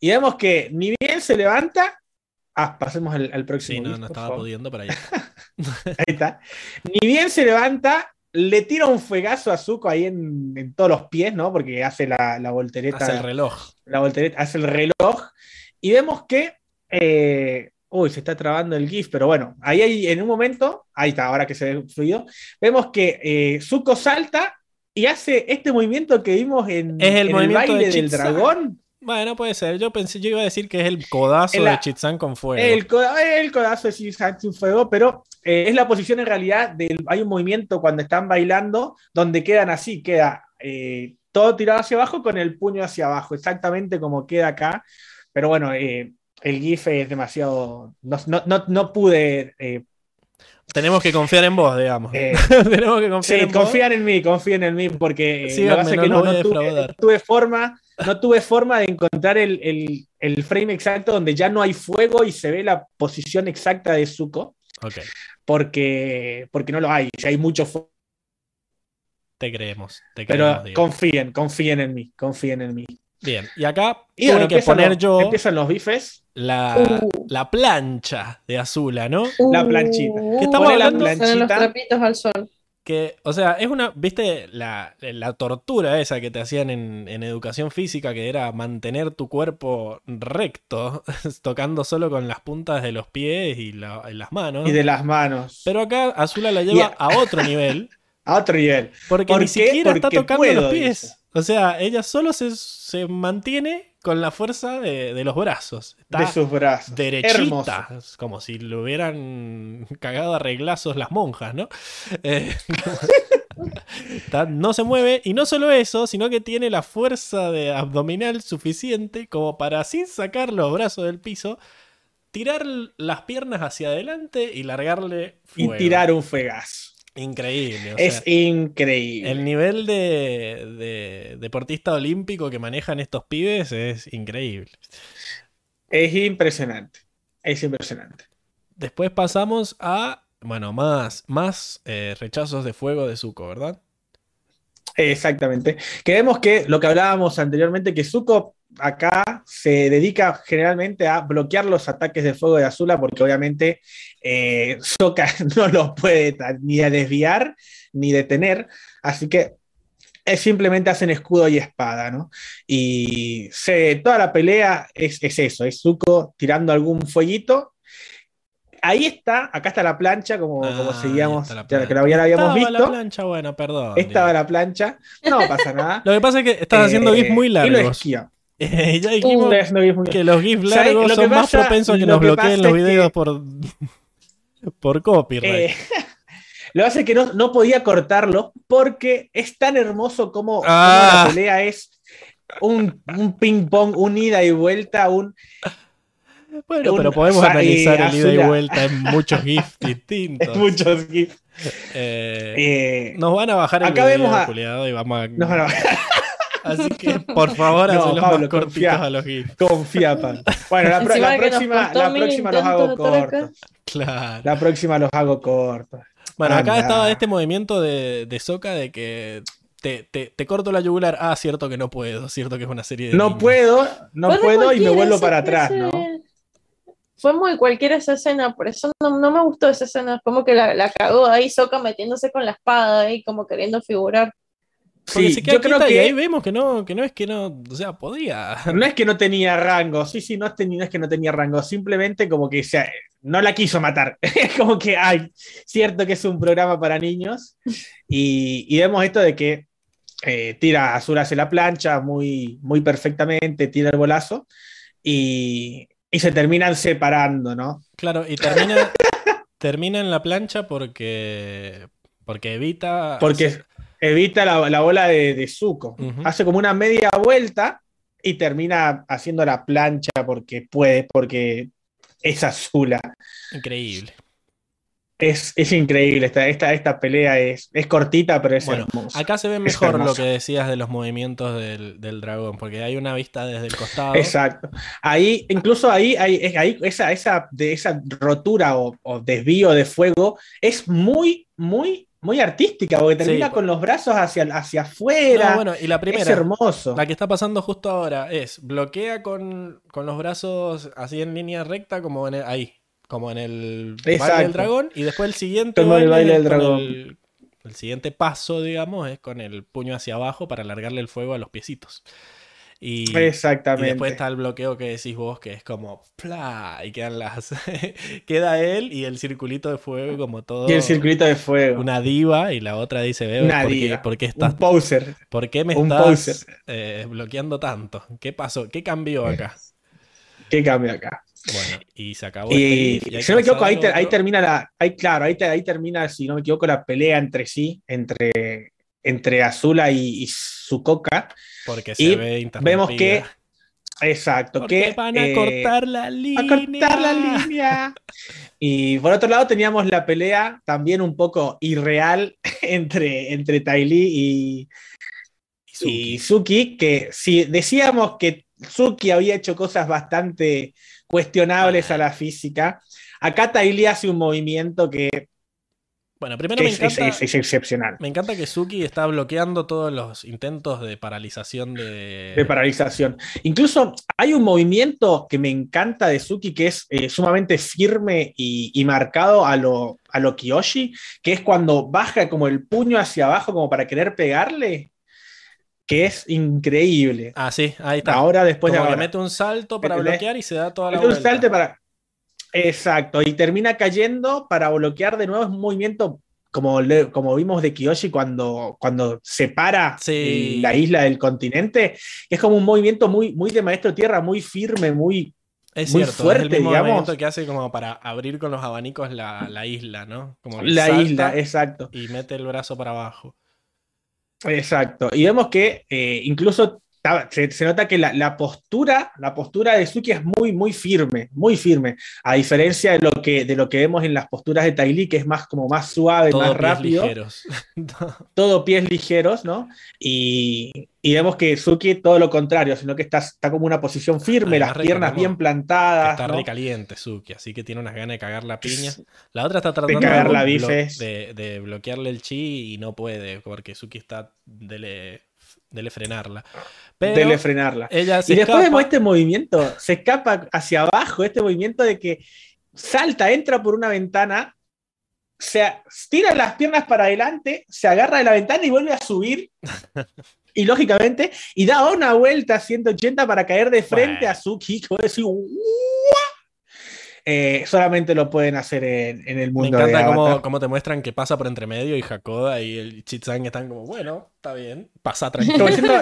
S3: Y vemos que ni bien se levanta. Ah, pasemos al, al próximo.
S1: Sí, no, estaba pudiendo para ahí.
S3: Ahí está. Ni bien se levanta, le tira un fuegazo a Zuko ahí en, en todos los pies, ¿no? Porque hace la, la voltereta.
S1: Hace el reloj.
S3: la voltereta, hace el reloj. Y vemos que. eh, uy, se está trabando el GIF, pero bueno, ahí hay, en un momento, ahí está, ahora que se ve fluido, vemos que eh, Zuko salta y hace este movimiento que vimos en,
S1: Es el
S3: en
S1: movimiento de
S3: baile del dragón.
S1: Bueno, puede ser. Yo pensé, yo iba a decir que es el codazo
S3: la-
S1: de Chitsan con fuego.
S3: El, coda- el codazo de Chitsan sin fuego, pero eh, es la posición en realidad del. Hay un movimiento cuando están bailando donde quedan así, queda eh, todo tirado hacia abajo con el puño hacia abajo, exactamente como queda acá. Pero bueno, eh, el GIF es demasiado. No, no, no, no pude. eh,
S1: Tenemos que confiar en vos, digamos.
S3: eh,
S1: Tenemos que confiar
S3: sí,
S1: en vos.
S3: confían en mí, confían en mí, porque eh,
S1: Síganme,
S3: lo que pasa es
S1: no
S3: que
S1: los
S3: no, no tuve, tuve forma. No tuve forma de encontrar el, el- el frame exacto donde ya no hay fuego y se ve la posición exacta de Zuko,
S1: Ok,
S3: porque, porque no lo hay. Si hay mucho fuego.
S1: te creemos. Te creemos,
S3: Pero
S1: Diego.
S3: confíen, confíen en mí, confíen en mí.
S1: Bien, y acá
S3: Y
S1: tuve
S3: bueno,
S1: que poner
S3: los-
S1: yo
S3: Empiezan los bifes.
S1: la,
S2: Uh.
S1: la plancha de Azula, ¿no?
S3: La planchita.
S2: Uh,
S1: ¿Qué estamos
S3: Pone la?
S2: Salen los
S3: planchita.
S2: trapitos al sol.
S1: Que, o sea, es una, viste, la, la tortura esa que te hacían en, en educación física, que era mantener tu cuerpo recto, tocando solo con las puntas de los pies y, la- y las manos.
S3: Y de las manos.
S1: Pero acá Azula la lleva a otro nivel,
S3: a otro nivel.
S1: porque
S3: ¿Por
S1: ni
S3: qué?
S1: siquiera está tocando
S3: puedo,
S1: los pies.
S3: dice.
S1: O sea, ella solo se, se mantiene con la fuerza de, de los brazos. Está
S3: de sus brazos. Hermoso.
S1: derechita, es como si le hubieran cagado a reglazos las monjas, ¿no? Eh, no se mueve y no solo eso, sino que tiene la fuerza de abdominal suficiente como para sin sacar los brazos del piso tirar las piernas hacia adelante y largarle
S3: Y
S1: fuego.
S3: tirar un fuegazo.
S1: Increíble, o
S3: Es
S1: sea,
S3: increíble.
S1: el nivel de, de deportista olímpico que manejan estos pibes es increíble.
S3: Es impresionante. Es impresionante.
S1: Después pasamos a, bueno, más, más eh, rechazos de fuego de Zuko, ¿verdad?
S3: Exactamente. Que vemos que lo que hablábamos anteriormente, que Zuko acá se dedica generalmente a bloquear los ataques de fuego de Azula, porque obviamente eh, Sokka no los puede ni a desviar ni detener. Así que es simplemente hacen escudo y espada, ¿no? Y se, toda la pelea es, es eso, es Zuko tirando algún fueguito. Ahí está, acá está la plancha, como,
S1: Ah,
S3: como seguíamos,
S1: la
S3: ya que
S1: plancha.
S3: la- ya la habíamos
S1: Estaba la plancha, bueno, perdón.
S3: Estaba
S1: digo.
S3: la plancha, no pasa nada.
S1: Lo que pasa es que estás haciendo
S3: Eh,
S1: GIFs muy
S3: Y lo
S1: largos.
S3: esquiva.
S1: Ya dijimos que los GIFs largos
S3: Lo
S1: son más propensos a que
S3: lo
S1: nos
S3: que
S1: bloqueen los videos
S3: que-
S1: por, por copyright.
S3: Eh, lo hace que no, no podía cortarlo porque es tan hermoso como, como
S1: Ah.
S3: la pelea es un, un ping pong, un ida y vuelta, un
S1: bueno,
S3: un-
S1: pero podemos
S3: o sea,
S1: analizar
S3: eh,
S1: el ida y vuelta en muchos GIFs distintos.
S3: muchos GIFs.
S1: Eh,
S3: Eh,
S1: nos van a bajar el
S3: acá
S1: video,
S3: vemos a-
S1: culiado, y vamos a...
S3: no, no,
S1: Así que, por favor,
S3: No,
S1: hacelos
S3: Pablo,
S1: más cortitos
S3: confía.
S1: a los GIFs.
S3: confía, Pablo. Bueno, la, pro- próxima, la próxima los hago cortos.
S1: Claro.
S3: La próxima los hago cortos.
S1: Bueno, acá estaba este movimiento de, de Soka de que te, te- te corto la yugular. Ah, cierto que no puedo. Cierto que es una serie de.
S3: No
S1: niños.
S3: puedo, no
S2: Fue
S3: puedo y me vuelvo para atrás, ¿no?
S2: Fue muy cualquiera esa escena, por eso no, no me gustó esa escena. Como que la, la cagó ahí, Soca metiéndose con la espada ahí, como queriendo figurar.
S1: Porque
S3: Sí,
S1: se queda
S3: yo creo
S1: y
S3: que
S1: ahí vemos que no, que no es que no. O sea, podía.
S3: No es que no tenía rango, sí, sí, no no es que no tenía rango, simplemente como que se, no la quiso matar. Es como que, ay, cierto que es un programa para niños. Y, y vemos esto de que eh, tira Azul hacia la plancha muy, muy perfectamente, tira el bolazo y, y se terminan separando, ¿no?
S1: Claro, y termina, termina en la plancha porque. Porque evita.
S3: Porque evita la, la bola de.
S1: Ujú.
S3: Hace como una media vuelta y termina haciendo la plancha porque puede, porque es Azula.
S1: Increíble.
S3: Es, es increíble, esta, esta, esta pelea es, es cortita, pero es
S1: Bueno,
S3: hermosa.
S1: Acá se ve mejor lo que decías de los movimientos del, del dragón, porque hay una vista desde el costado.
S3: Exacto. Ahí, incluso ahí, hay, es- ahí esa, esa, de esa rotura o, o desvío de fuego es muy, muy, muy artística, porque termina
S1: Sí.
S3: con los brazos hacia, hacia afuera.
S1: No, bueno, y la
S3: es
S1: primera,
S3: hermoso.
S1: la que está pasando justo ahora, es bloquea con, con los brazos así en línea recta, como en el- ahí, como en el baile del dragón, y después el siguiente
S3: Como el baile del
S1: es con
S3: dragón.
S1: el- El siguiente paso, digamos, es con el puño hacia abajo para alargarle el fuego a los piecitos. Y, y después está el bloqueo que decís vos, que es como ¡pla! y quedan las. Queda él y el circulito de fuego, como todo.
S3: Y el circuito de fuego.
S1: Una diva, y la otra dice: Bebe,
S3: Una
S1: ¿por, qué,
S3: diva.
S1: por qué estás
S3: Un poser.
S1: ¿Por qué me
S3: Un
S1: estás eh, bloqueando tanto? ¿Qué pasó? ¿Qué cambió acá?
S3: ¿Qué cambio acá?
S1: Bueno, y se acabó
S3: Y
S1: este
S3: si no me equivoco, ahí, ahí termina la. Ahí, claro, ahí, te- ahí termina, si no me equivoco, la pelea entre sí, entre, entre Azula y, y Sukoka.
S1: Porque se
S3: y
S1: ve
S3: vemos que-. Exacto,
S1: Porque
S3: que
S1: van a
S3: eh,
S1: cortar la
S3: a
S1: línea.
S3: cortar la línea. Y por otro lado teníamos la pelea también un poco irreal entre, entre y,
S1: Suki.
S3: y Suki, que si decíamos que Suki había hecho cosas bastante cuestionables a la física, acá Ty Lee hace un movimiento que,
S1: Bueno, primero me
S3: es,
S1: encanta,
S3: es- es excepcional.
S1: me encanta que Suki está bloqueando todos los intentos de paralización de...
S3: De paralización. Incluso hay un movimiento que me encanta de Suki que es eh, sumamente firme y, y marcado a lo, a lo Kiyoshi, que es cuando baja como el puño hacia abajo como para querer pegarle, que es increíble.
S1: Ah, sí, ahí está.
S3: Ahora después de
S1: Como
S3: ahora.
S1: mete un salto para
S3: ¿Entendés?
S1: bloquear y se da toda la
S3: Mete un salte para. Exacto, y termina cayendo para bloquear de nuevo. Es un movimiento como, le- como vimos de Kiyoshi cuando, cuando separa
S1: Sí.
S3: la isla del continente. Es como un movimiento muy, muy de maestro tierra, muy firme, muy.
S1: Es
S3: muy
S1: cierto, es
S3: fuerte,
S1: el mismo
S3: digamos.
S1: movimiento que hace como para abrir con los abanicos la, la isla, ¿no? Como
S3: La isla, exacto.
S1: y mete el brazo para abajo.
S3: Exacto. Y vemos que eh, incluso se, se nota que la, la postura, la postura de Suki es muy, muy firme, muy firme. A diferencia de lo que, de lo que vemos en las posturas de Tai Lee, que es más como más suave,
S1: Todo
S3: más
S1: pies
S3: rápido.
S1: ligeros.
S3: todo pies ligeros, ¿no? Y, y vemos que Suki todo lo contrario, sino que está, está como una posición firme,
S1: Además,
S3: las piernas bien plantadas.
S1: está
S3: ¿no?
S1: recaliente Suki, así que tiene unas ganas de cagar la piña. La otra está tratando
S3: cagar
S1: de,
S3: la
S1: blo-
S3: bifes.
S1: de- de bloquearle el chi y no puede, porque Suki está dele, dele frenarla. Pero
S3: Dele frenarla.
S1: ella se
S3: Y después
S1: escapa.
S3: vemos este movimiento, se escapa hacia abajo, este movimiento de que salta, entra por una ventana, se tira las piernas para adelante, se agarra de la ventana y vuelve a subir. Y lógicamente, y da una vuelta a 180 para caer de frente
S1: Bueno.
S3: a Suki. vos decís, "Uah". Eh, solamente lo pueden hacer en, en el
S1: Me
S3: mundo de
S1: encanta cómo,
S3: Avatar.
S1: cómo te muestran que pasa por entre medio y Hakoda y el Chitsang están como, bueno, está bien, pasa tranquilo.
S3: diciendo,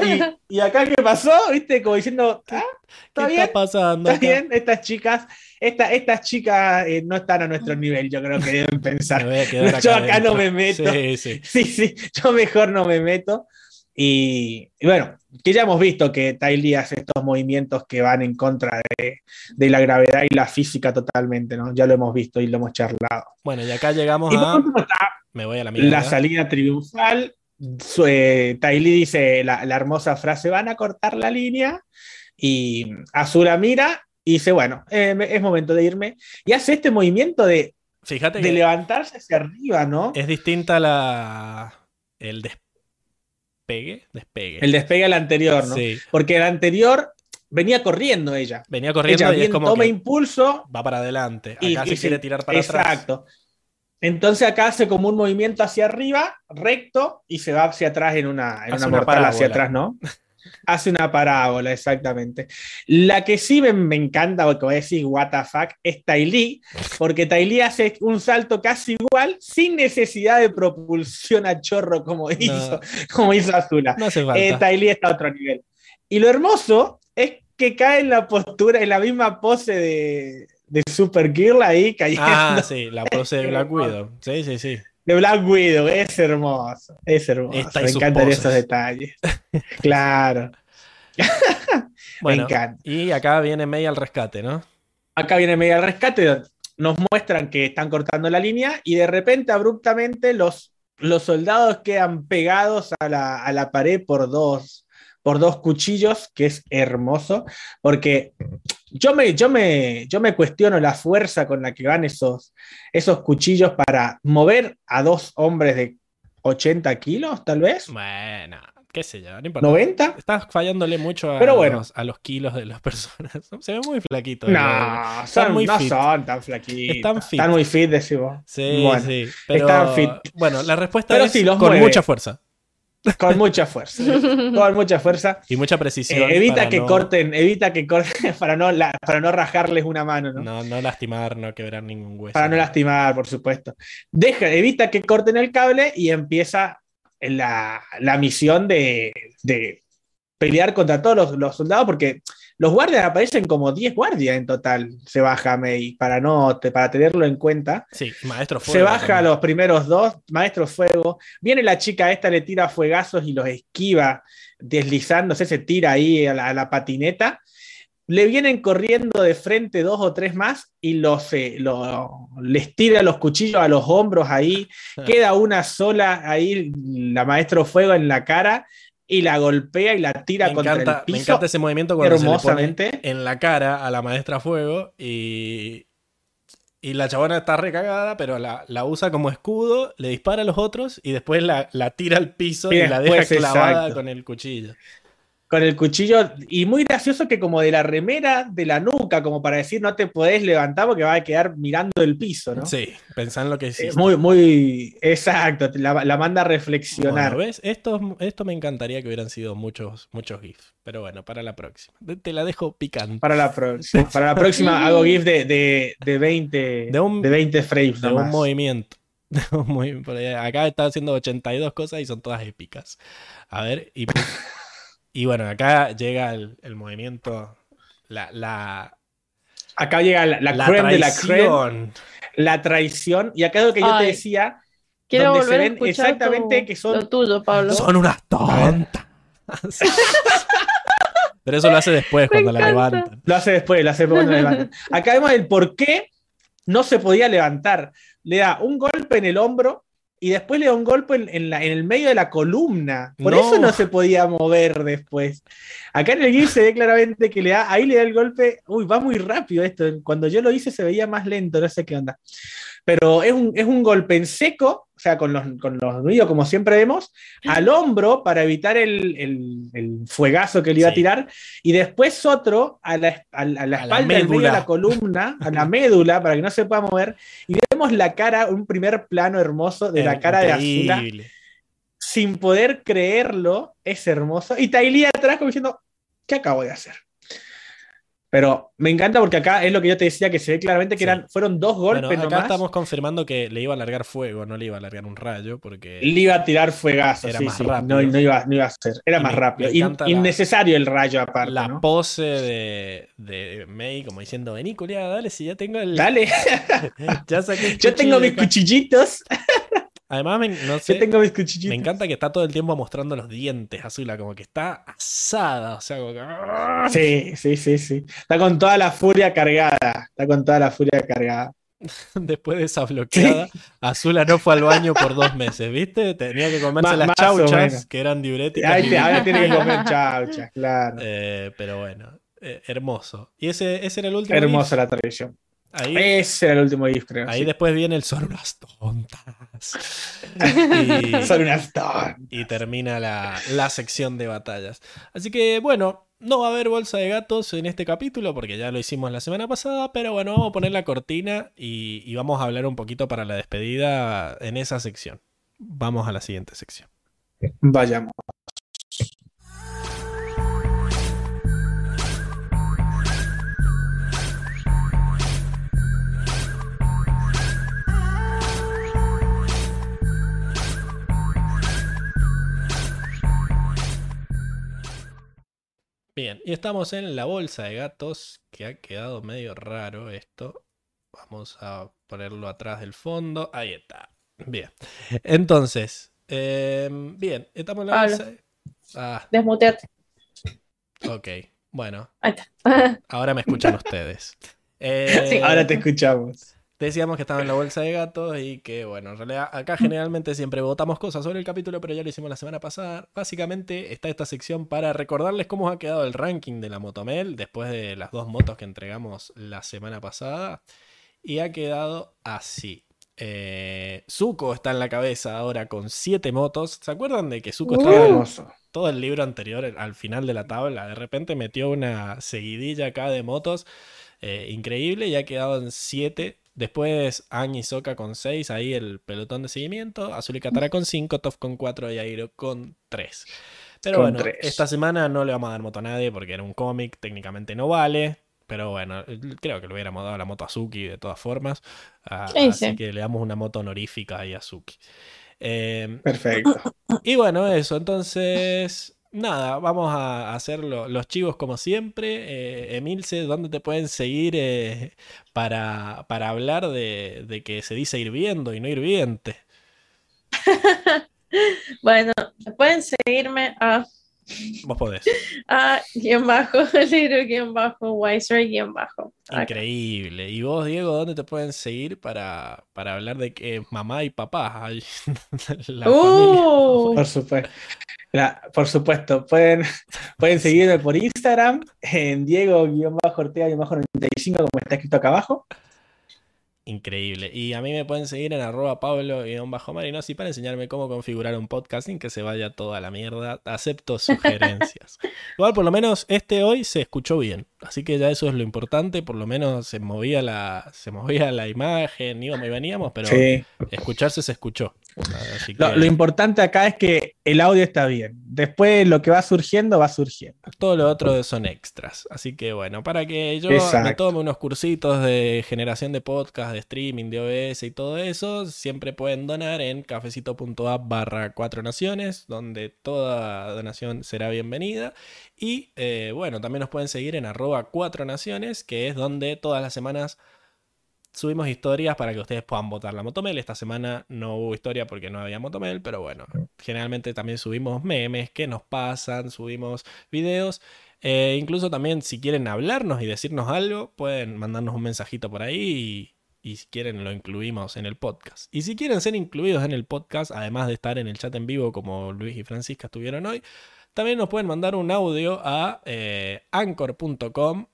S3: ¿y, y acá qué pasó? ¿Viste? Como diciendo, ah, está
S1: ¿Qué
S3: bien,
S1: está pasando?
S3: Está bien, estas chicas, esta- estas chicas eh, no están a nuestro nivel, yo creo que deben
S1: Me
S3: pensar. Yo acá no me meto.
S1: Sí, sí.
S3: Sí, sí, yo mejor no me meto. Y, y bueno, que ya hemos visto que Tai Lee hace estos movimientos que van en contra de, de la gravedad y la física totalmente, ¿no? Ya lo hemos visto y lo hemos charlado.
S1: Bueno, y acá llegamos
S3: Y
S1: a.
S3: último está
S1: Me voy a la
S3: salida triunfal. Eh, Tai Lee dice la, la hermosa frase: van a cortar la línea. Y Azura mira y dice: Bueno, eh, es momento de irme. Y hace este movimiento de,
S1: Fíjate
S3: de
S1: que
S3: levantarse hacia arriba, ¿no?
S1: es distinta la. El despegue. Despegue.
S3: El despegue al anterior, ¿no?
S1: Sí.
S3: Porque el anterior venía corriendo ella.
S1: Venía corriendo
S3: ella
S1: y es como
S3: toma
S1: que
S3: impulso.
S1: va para adelante. Acá
S3: Y-
S1: se
S3: y
S1: quiere tirar para atrás.
S3: Exacto. Entonces acá hace como un movimiento hacia arriba, recto, y se va hacia atrás en una, en una
S1: una
S3: mortal hacia atrás, ¿no? Hace una parábola, exactamente. La que sí me, me encanta, porque voy a decir, what the fuck, es Tai Lee, porque Tai Lee hace un salto casi igual, sin necesidad de propulsión a chorro como hizo, como hizo Azula.
S1: No hace falta.
S3: Eh, está a otro nivel. Y lo hermoso es que cae en la postura, en la misma pose de, de Supergirl ahí, cayendo
S1: ah, sí, la pose de Black Widow. Sí, sí, sí.
S3: De Black Widow. Es hermoso, es hermoso.
S1: Esta
S3: Me encantan
S1: poses.
S3: esos detalles. claro,
S1: Bueno,
S3: me encanta.
S1: y acá viene May al rescate, ¿no?
S3: Acá viene media al rescate, nos muestran que están cortando la línea y de repente, abruptamente, los, los soldados quedan pegados a la, a la pared por dos, por dos cuchillos, que es hermoso, porque yo me, yo, me, yo me cuestiono la fuerza con la que van esos, esos cuchillos para mover a dos hombres de 80 kilos, tal vez.
S1: Bueno, qué sé yo, no importa.
S3: ¿90?
S1: Estás fallándole mucho a,
S3: Pero bueno.
S1: los, a los kilos de las personas. Se ve muy flaquito.
S3: No, son,
S1: muy
S3: no
S1: fit.
S3: son tan flaquitos.
S1: Están fit.
S3: Están muy fit, decimos.
S1: Sí,
S3: Bueno,
S1: sí. Pero,
S3: están fit.
S1: Bueno, la respuesta
S3: Pero
S1: es
S3: sí, los
S1: con
S3: mueve.
S1: mucha fuerza
S3: Con mucha fuerza. con mucha fuerza.
S1: y mucha precisión.
S3: Eh, evita que
S1: no-
S3: corten, evita que corten para no, la- para no rajarles una mano, ¿no?
S1: No, no lastimar, no quebrar ningún hueso.
S3: Para no lastimar, por supuesto. Deja, evita que corten el cable y empieza la, la misión de, de pelear contra todos los, los soldados, porque los guardias aparecen como 10 guardias en total. Se baja May para, no, te- para tenerlo en cuenta.
S1: Sí, maestro
S3: Se
S1: fuego
S3: baja
S1: también.
S3: los primeros dos, Maestro Fuego. Viene la chica esta, le tira fuegazos y los esquiva, deslizándose, se tira ahí a la, a la patineta. Le vienen corriendo de frente dos o tres más y los, eh, lo- les tira los cuchillos a los hombros ahí. Queda una sola ahí, la Maestro Fuego en la cara y la golpea y la tira
S1: Me
S3: contra
S1: encanta,
S3: el
S1: me
S3: piso
S1: encanta ese movimiento cuando se le pone
S3: hermosamente.
S1: en la cara a la maestra fuego y, y la chabona está recagada, pero la, la usa como escudo, le dispara a los otros y después la, la tira al piso y,
S3: Y
S1: la deja
S3: después,
S1: clavada
S3: exacto.
S1: con el cuchillo.
S3: Con el cuchillo y muy gracioso que como de la remera de la nuca, como para decir no te podés levantar porque va a quedar mirando el piso, ¿no?
S1: Sí, pensá en lo que
S3: Eh,
S1: hiciste.
S3: muy, muy exacto, la, la manda a reflexionar.
S1: Bueno, ¿ves? Esto, esto me encantaría que hubieran sido muchos, muchos GIFs. Pero bueno, para la próxima. Te- la dejo picante.
S3: Para la próxima. Para la próxima hago GIF de, de, de 20,
S1: De
S3: de,
S1: un-
S3: 20 frames
S1: de un
S3: nomás.
S1: movimiento. De un ahí- Acá está haciendo 82 cosas y son todas épicas. A ver, y, y bueno, acá llega el, el movimiento, la, la,
S3: Acá llega la, la,
S1: la
S3: creme de la creme,
S1: traición.
S3: la traición. Y acá es lo que yo te decía,
S2: Quiero
S3: donde
S2: volver
S3: se ven exactamente
S2: tu-
S3: que son-
S2: lo tuyo, Pablo.
S1: Son unas tontas. Pero eso lo hace después, cuando la levantan.
S3: Lo hace después, lo hace cuando la levanta. Acá vemos el por qué no se podía levantar. Le da un golpe en el hombro y después le da un golpe en, en la- en el medio de la columna. Por
S1: No.
S3: eso no se podía mover después. Acá en el GIF se ve claramente que le da, ahí le da el golpe. Uy, va muy rápido esto. Cuando yo lo hice se veía más lento, no sé qué onda. Pero es un, es un golpe en seco, o sea, con los, con los nudillos, como siempre vemos, al hombro para evitar el, el- el fuegazo que le iba a tirar, y después otro a la, a la- a la
S1: A la
S3: espalda, en medio de la columna, a la médula, para que no se pueda mover, y vemos la cara, un primer plano hermoso de la cara de Azula, sin poder creerlo, es hermoso, y Tailí atrás como diciendo, ¿qué acabo de hacer? Pero me encanta porque acá es lo que yo te decía, que se ve claramente que
S1: Sí.
S3: eran, fueron dos golpes
S1: Bueno, acá
S3: nomás.
S1: estamos confirmando que le iba a largar fuego, no le iba a largar un rayo, porque
S3: Le iba a tirar fuegazo,
S1: Era
S3: sí,
S1: más
S3: sí.
S1: rápido.
S3: No, no iba, no iba a ser. Era
S1: Y
S3: más
S1: me-
S3: rápido.
S1: me
S3: In-
S1: encanta la-
S3: innecesario el rayo aparte.
S1: la
S3: ¿no?
S1: pose de, de May como diciendo, vení, culiada, dale, si ya tengo el...
S3: Dale,
S1: Ya saqué
S3: yo tengo mis
S1: acá".
S3: cuchillitos.
S1: Además, me, no sé,
S3: Yo tengo mis cuchillitos.
S1: me encanta que está todo el tiempo mostrando los dientes, Azula, como que está asada, o sea, como que...
S3: Sí, sí, sí, sí. Está con toda la furia cargada. Está con toda la furia cargada.
S1: Después de esa bloqueada, Azula no fue al baño por dos meses, ¿viste? Tenía que comerse las chauchas, que eran diuréticas.
S3: Ahí te- ahora tiene que comer chauchas, claro.
S1: Eh, pero bueno, eh, hermoso. Y ese, ese era el último.
S3: Hermosa la tradición.
S1: Ahí,
S3: Ese era el último GIF, creo.
S1: ahí
S3: sí.
S1: después viene el son unas tontas. y,
S3: Son unas tontas.
S1: y termina la, la sección de batallas. Así que bueno, no va a haber bolsa de gatos en este capítulo porque ya lo hicimos la semana pasada, pero bueno, vamos a poner la cortina y, y vamos a hablar un poquito para la despedida en esa sección. Vamos a la siguiente sección.
S3: Vayamos.
S1: Bien, y estamos en la bolsa de gatos, que ha quedado medio raro esto. Vamos a ponerlo atrás del fondo. Ahí está. Bien. Entonces, eh, bien, estamos en la
S2: Pablo.
S1: bolsa. de- Ah,
S2: Desmuteate.
S1: ok. Bueno,
S2: Ahí está.
S1: ahora me escuchan ustedes. Eh,
S2: Sí.
S3: Ahora te escuchamos.
S1: Decíamos que estaba en la bolsa de gatos y que, bueno, en realidad acá generalmente siempre votamos cosas sobre el capítulo, pero ya lo hicimos la semana pasada. Básicamente está esta sección para recordarles cómo ha quedado el ranking de la Motomel después de las dos motos que entregamos la semana pasada. Y ha quedado así. Eh, Zuko está en la cabeza ahora con siete motos. ¿Se acuerdan de que Zuko estaba en
S3: Hermoso.
S1: todo el libro anterior, al final de la tabla? De repente metió una seguidilla acá de motos eh, increíble y ha quedado en siete. Después Aang y Sokka con seis, ahí el pelotón de seguimiento. Azul y Katara con cinco, Toph con cuatro y Airo con tres. Pero
S3: Con
S1: bueno,
S3: tres.
S1: esta semana no le vamos a dar moto a nadie porque era un cómic, técnicamente no vale. Pero bueno, creo que le hubiéramos dado la moto a Suki de todas formas. Ah,
S2: Sí,
S1: así
S2: sí.
S1: que le damos una moto honorífica ahí a Suki. Eh,
S3: Perfecto.
S1: y bueno, eso, entonces, nada, vamos a hacer lo- los chivos como siempre. Eh, Emilce, ¿dónde te pueden seguir eh, para, para hablar de, de que se dice hirviendo y no hirviente?
S2: Bueno, pueden seguirme a,
S1: Vos podés.
S2: a guion bajo, libro guion bajo, wiser guion bajo. Acá.
S1: Increíble. ¿Y vos, Diego, dónde te pueden seguir para, para hablar de que mamá y papá, ay, la?
S2: Uh,
S3: Por supuesto. Mira, por supuesto, pueden, pueden seguirme por Instagram en Diego-Ortega-95, como está escrito acá abajo.
S1: Increíble. Y a mí me pueden seguir en arroba pablo-marinosi para enseñarme cómo configurar un podcast sin que se vaya toda la mierda. Acepto sugerencias. Igual por lo menos este hoy se escuchó bien. Así que ya eso es lo importante. Por lo menos se movía la, se movía la imagen, íbamos y veníamos, pero
S3: Sí.
S1: escucharse se escuchó. Así que
S3: Lo, lo importante acá es que el audio está bien. Después lo que va surgiendo, va surgiendo.
S1: todo lo otro son extras. Así que bueno, para que yo me
S3: Exacto.
S1: tome unos cursitos de generación de podcast, de streaming, de OBS y todo eso, siempre pueden donar en cafecito.app barra cuatro naciones, donde toda donación será bienvenida. Y eh, bueno, también nos pueden seguir en arroba cuatro naciones, que es donde todas las semanas subimos historias para que ustedes puedan votar la Motomel. Esta semana no hubo historia porque no había Motomel, pero bueno, generalmente también subimos memes que nos pasan, subimos videos. Eh, incluso también si quieren hablarnos y decirnos algo, pueden mandarnos un mensajito por ahí y, si quieren lo incluimos en el podcast. Y si quieren ser incluidos en el podcast, además de estar en el chat en vivo como Luis y Francisca estuvieron hoy, también nos pueden mandar un audio a eh, anchor.com, an-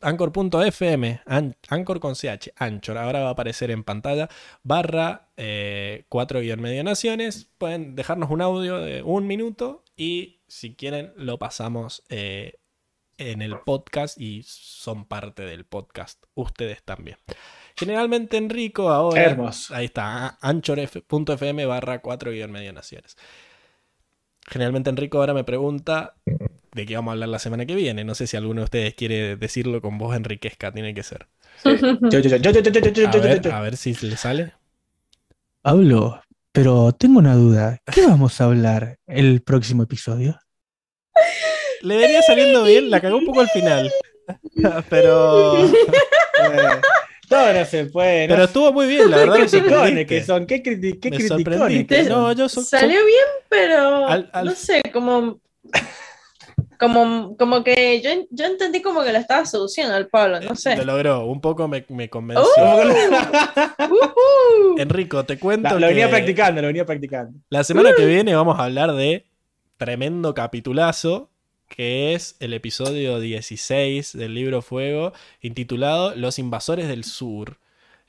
S1: anchor.fm, an- anchor con ch, anchor, ahora va a aparecer en pantalla, barra 4 guion medio naciones. Pueden dejarnos un audio de un minuto y si quieren lo pasamos eh, en el podcast y son parte del podcast ustedes también. Generalmente Enrico ahora... Ahí está, anchor.fm barra 4 guion medio naciones. Generalmente Enrico ahora me pregunta de qué vamos a hablar la semana que viene. No sé si alguno de ustedes quiere decirlo con voz enriquezca, tiene que ser. A ver,
S3: yo.
S1: a ver si le sale.
S3: Pablo, pero tengo una duda. ¿Qué vamos a hablar el próximo episodio?
S1: Le venía saliendo bien, la cagó un poco al final. Pero,
S3: Eh, todo no se puede.
S1: pero estuvo muy bien, la verdad.
S3: ¿Qué
S1: me
S3: criticones que son? ¿Qué, criti- qué
S1: Me
S3: criticones que?
S1: No, yo
S2: Salió bien, pero
S1: Al- al-
S2: no sé, como, como, como que yo, yo entendí como que lo estaba seduciendo al Pablo, no sé.
S1: Lo logró, un poco me, me convenció.
S3: Lo-
S2: Ujú.
S1: Enrico, te cuento
S3: La- lo venía
S1: que
S3: practicando, lo venía practicando.
S1: la semana que viene vamos a hablar de tremendo capitulazo, que es el episodio 16 del libro Fuego, intitulado Los invasores del sur.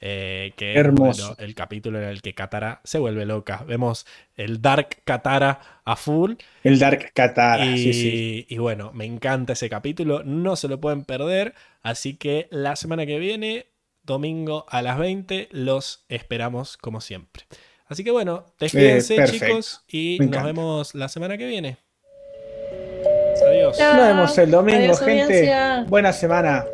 S1: eh, que
S3: Hermoso.
S1: bueno, el capítulo en el que Katara se vuelve loca. Vemos el Dark Katara a full.
S3: El Dark Katara,
S1: y,
S3: sí, sí.
S1: y bueno, me encanta ese capítulo, no se lo pueden perder. Así que la semana que viene, domingo a las 20, los esperamos como siempre. Así que bueno, despídense
S3: Eh, perfecto.
S1: chicos y nos vemos la semana que viene. Adiós.
S3: Nos vemos el domingo,
S2: Adiós,
S3: gente.
S2: audiencia.
S3: Buena semana.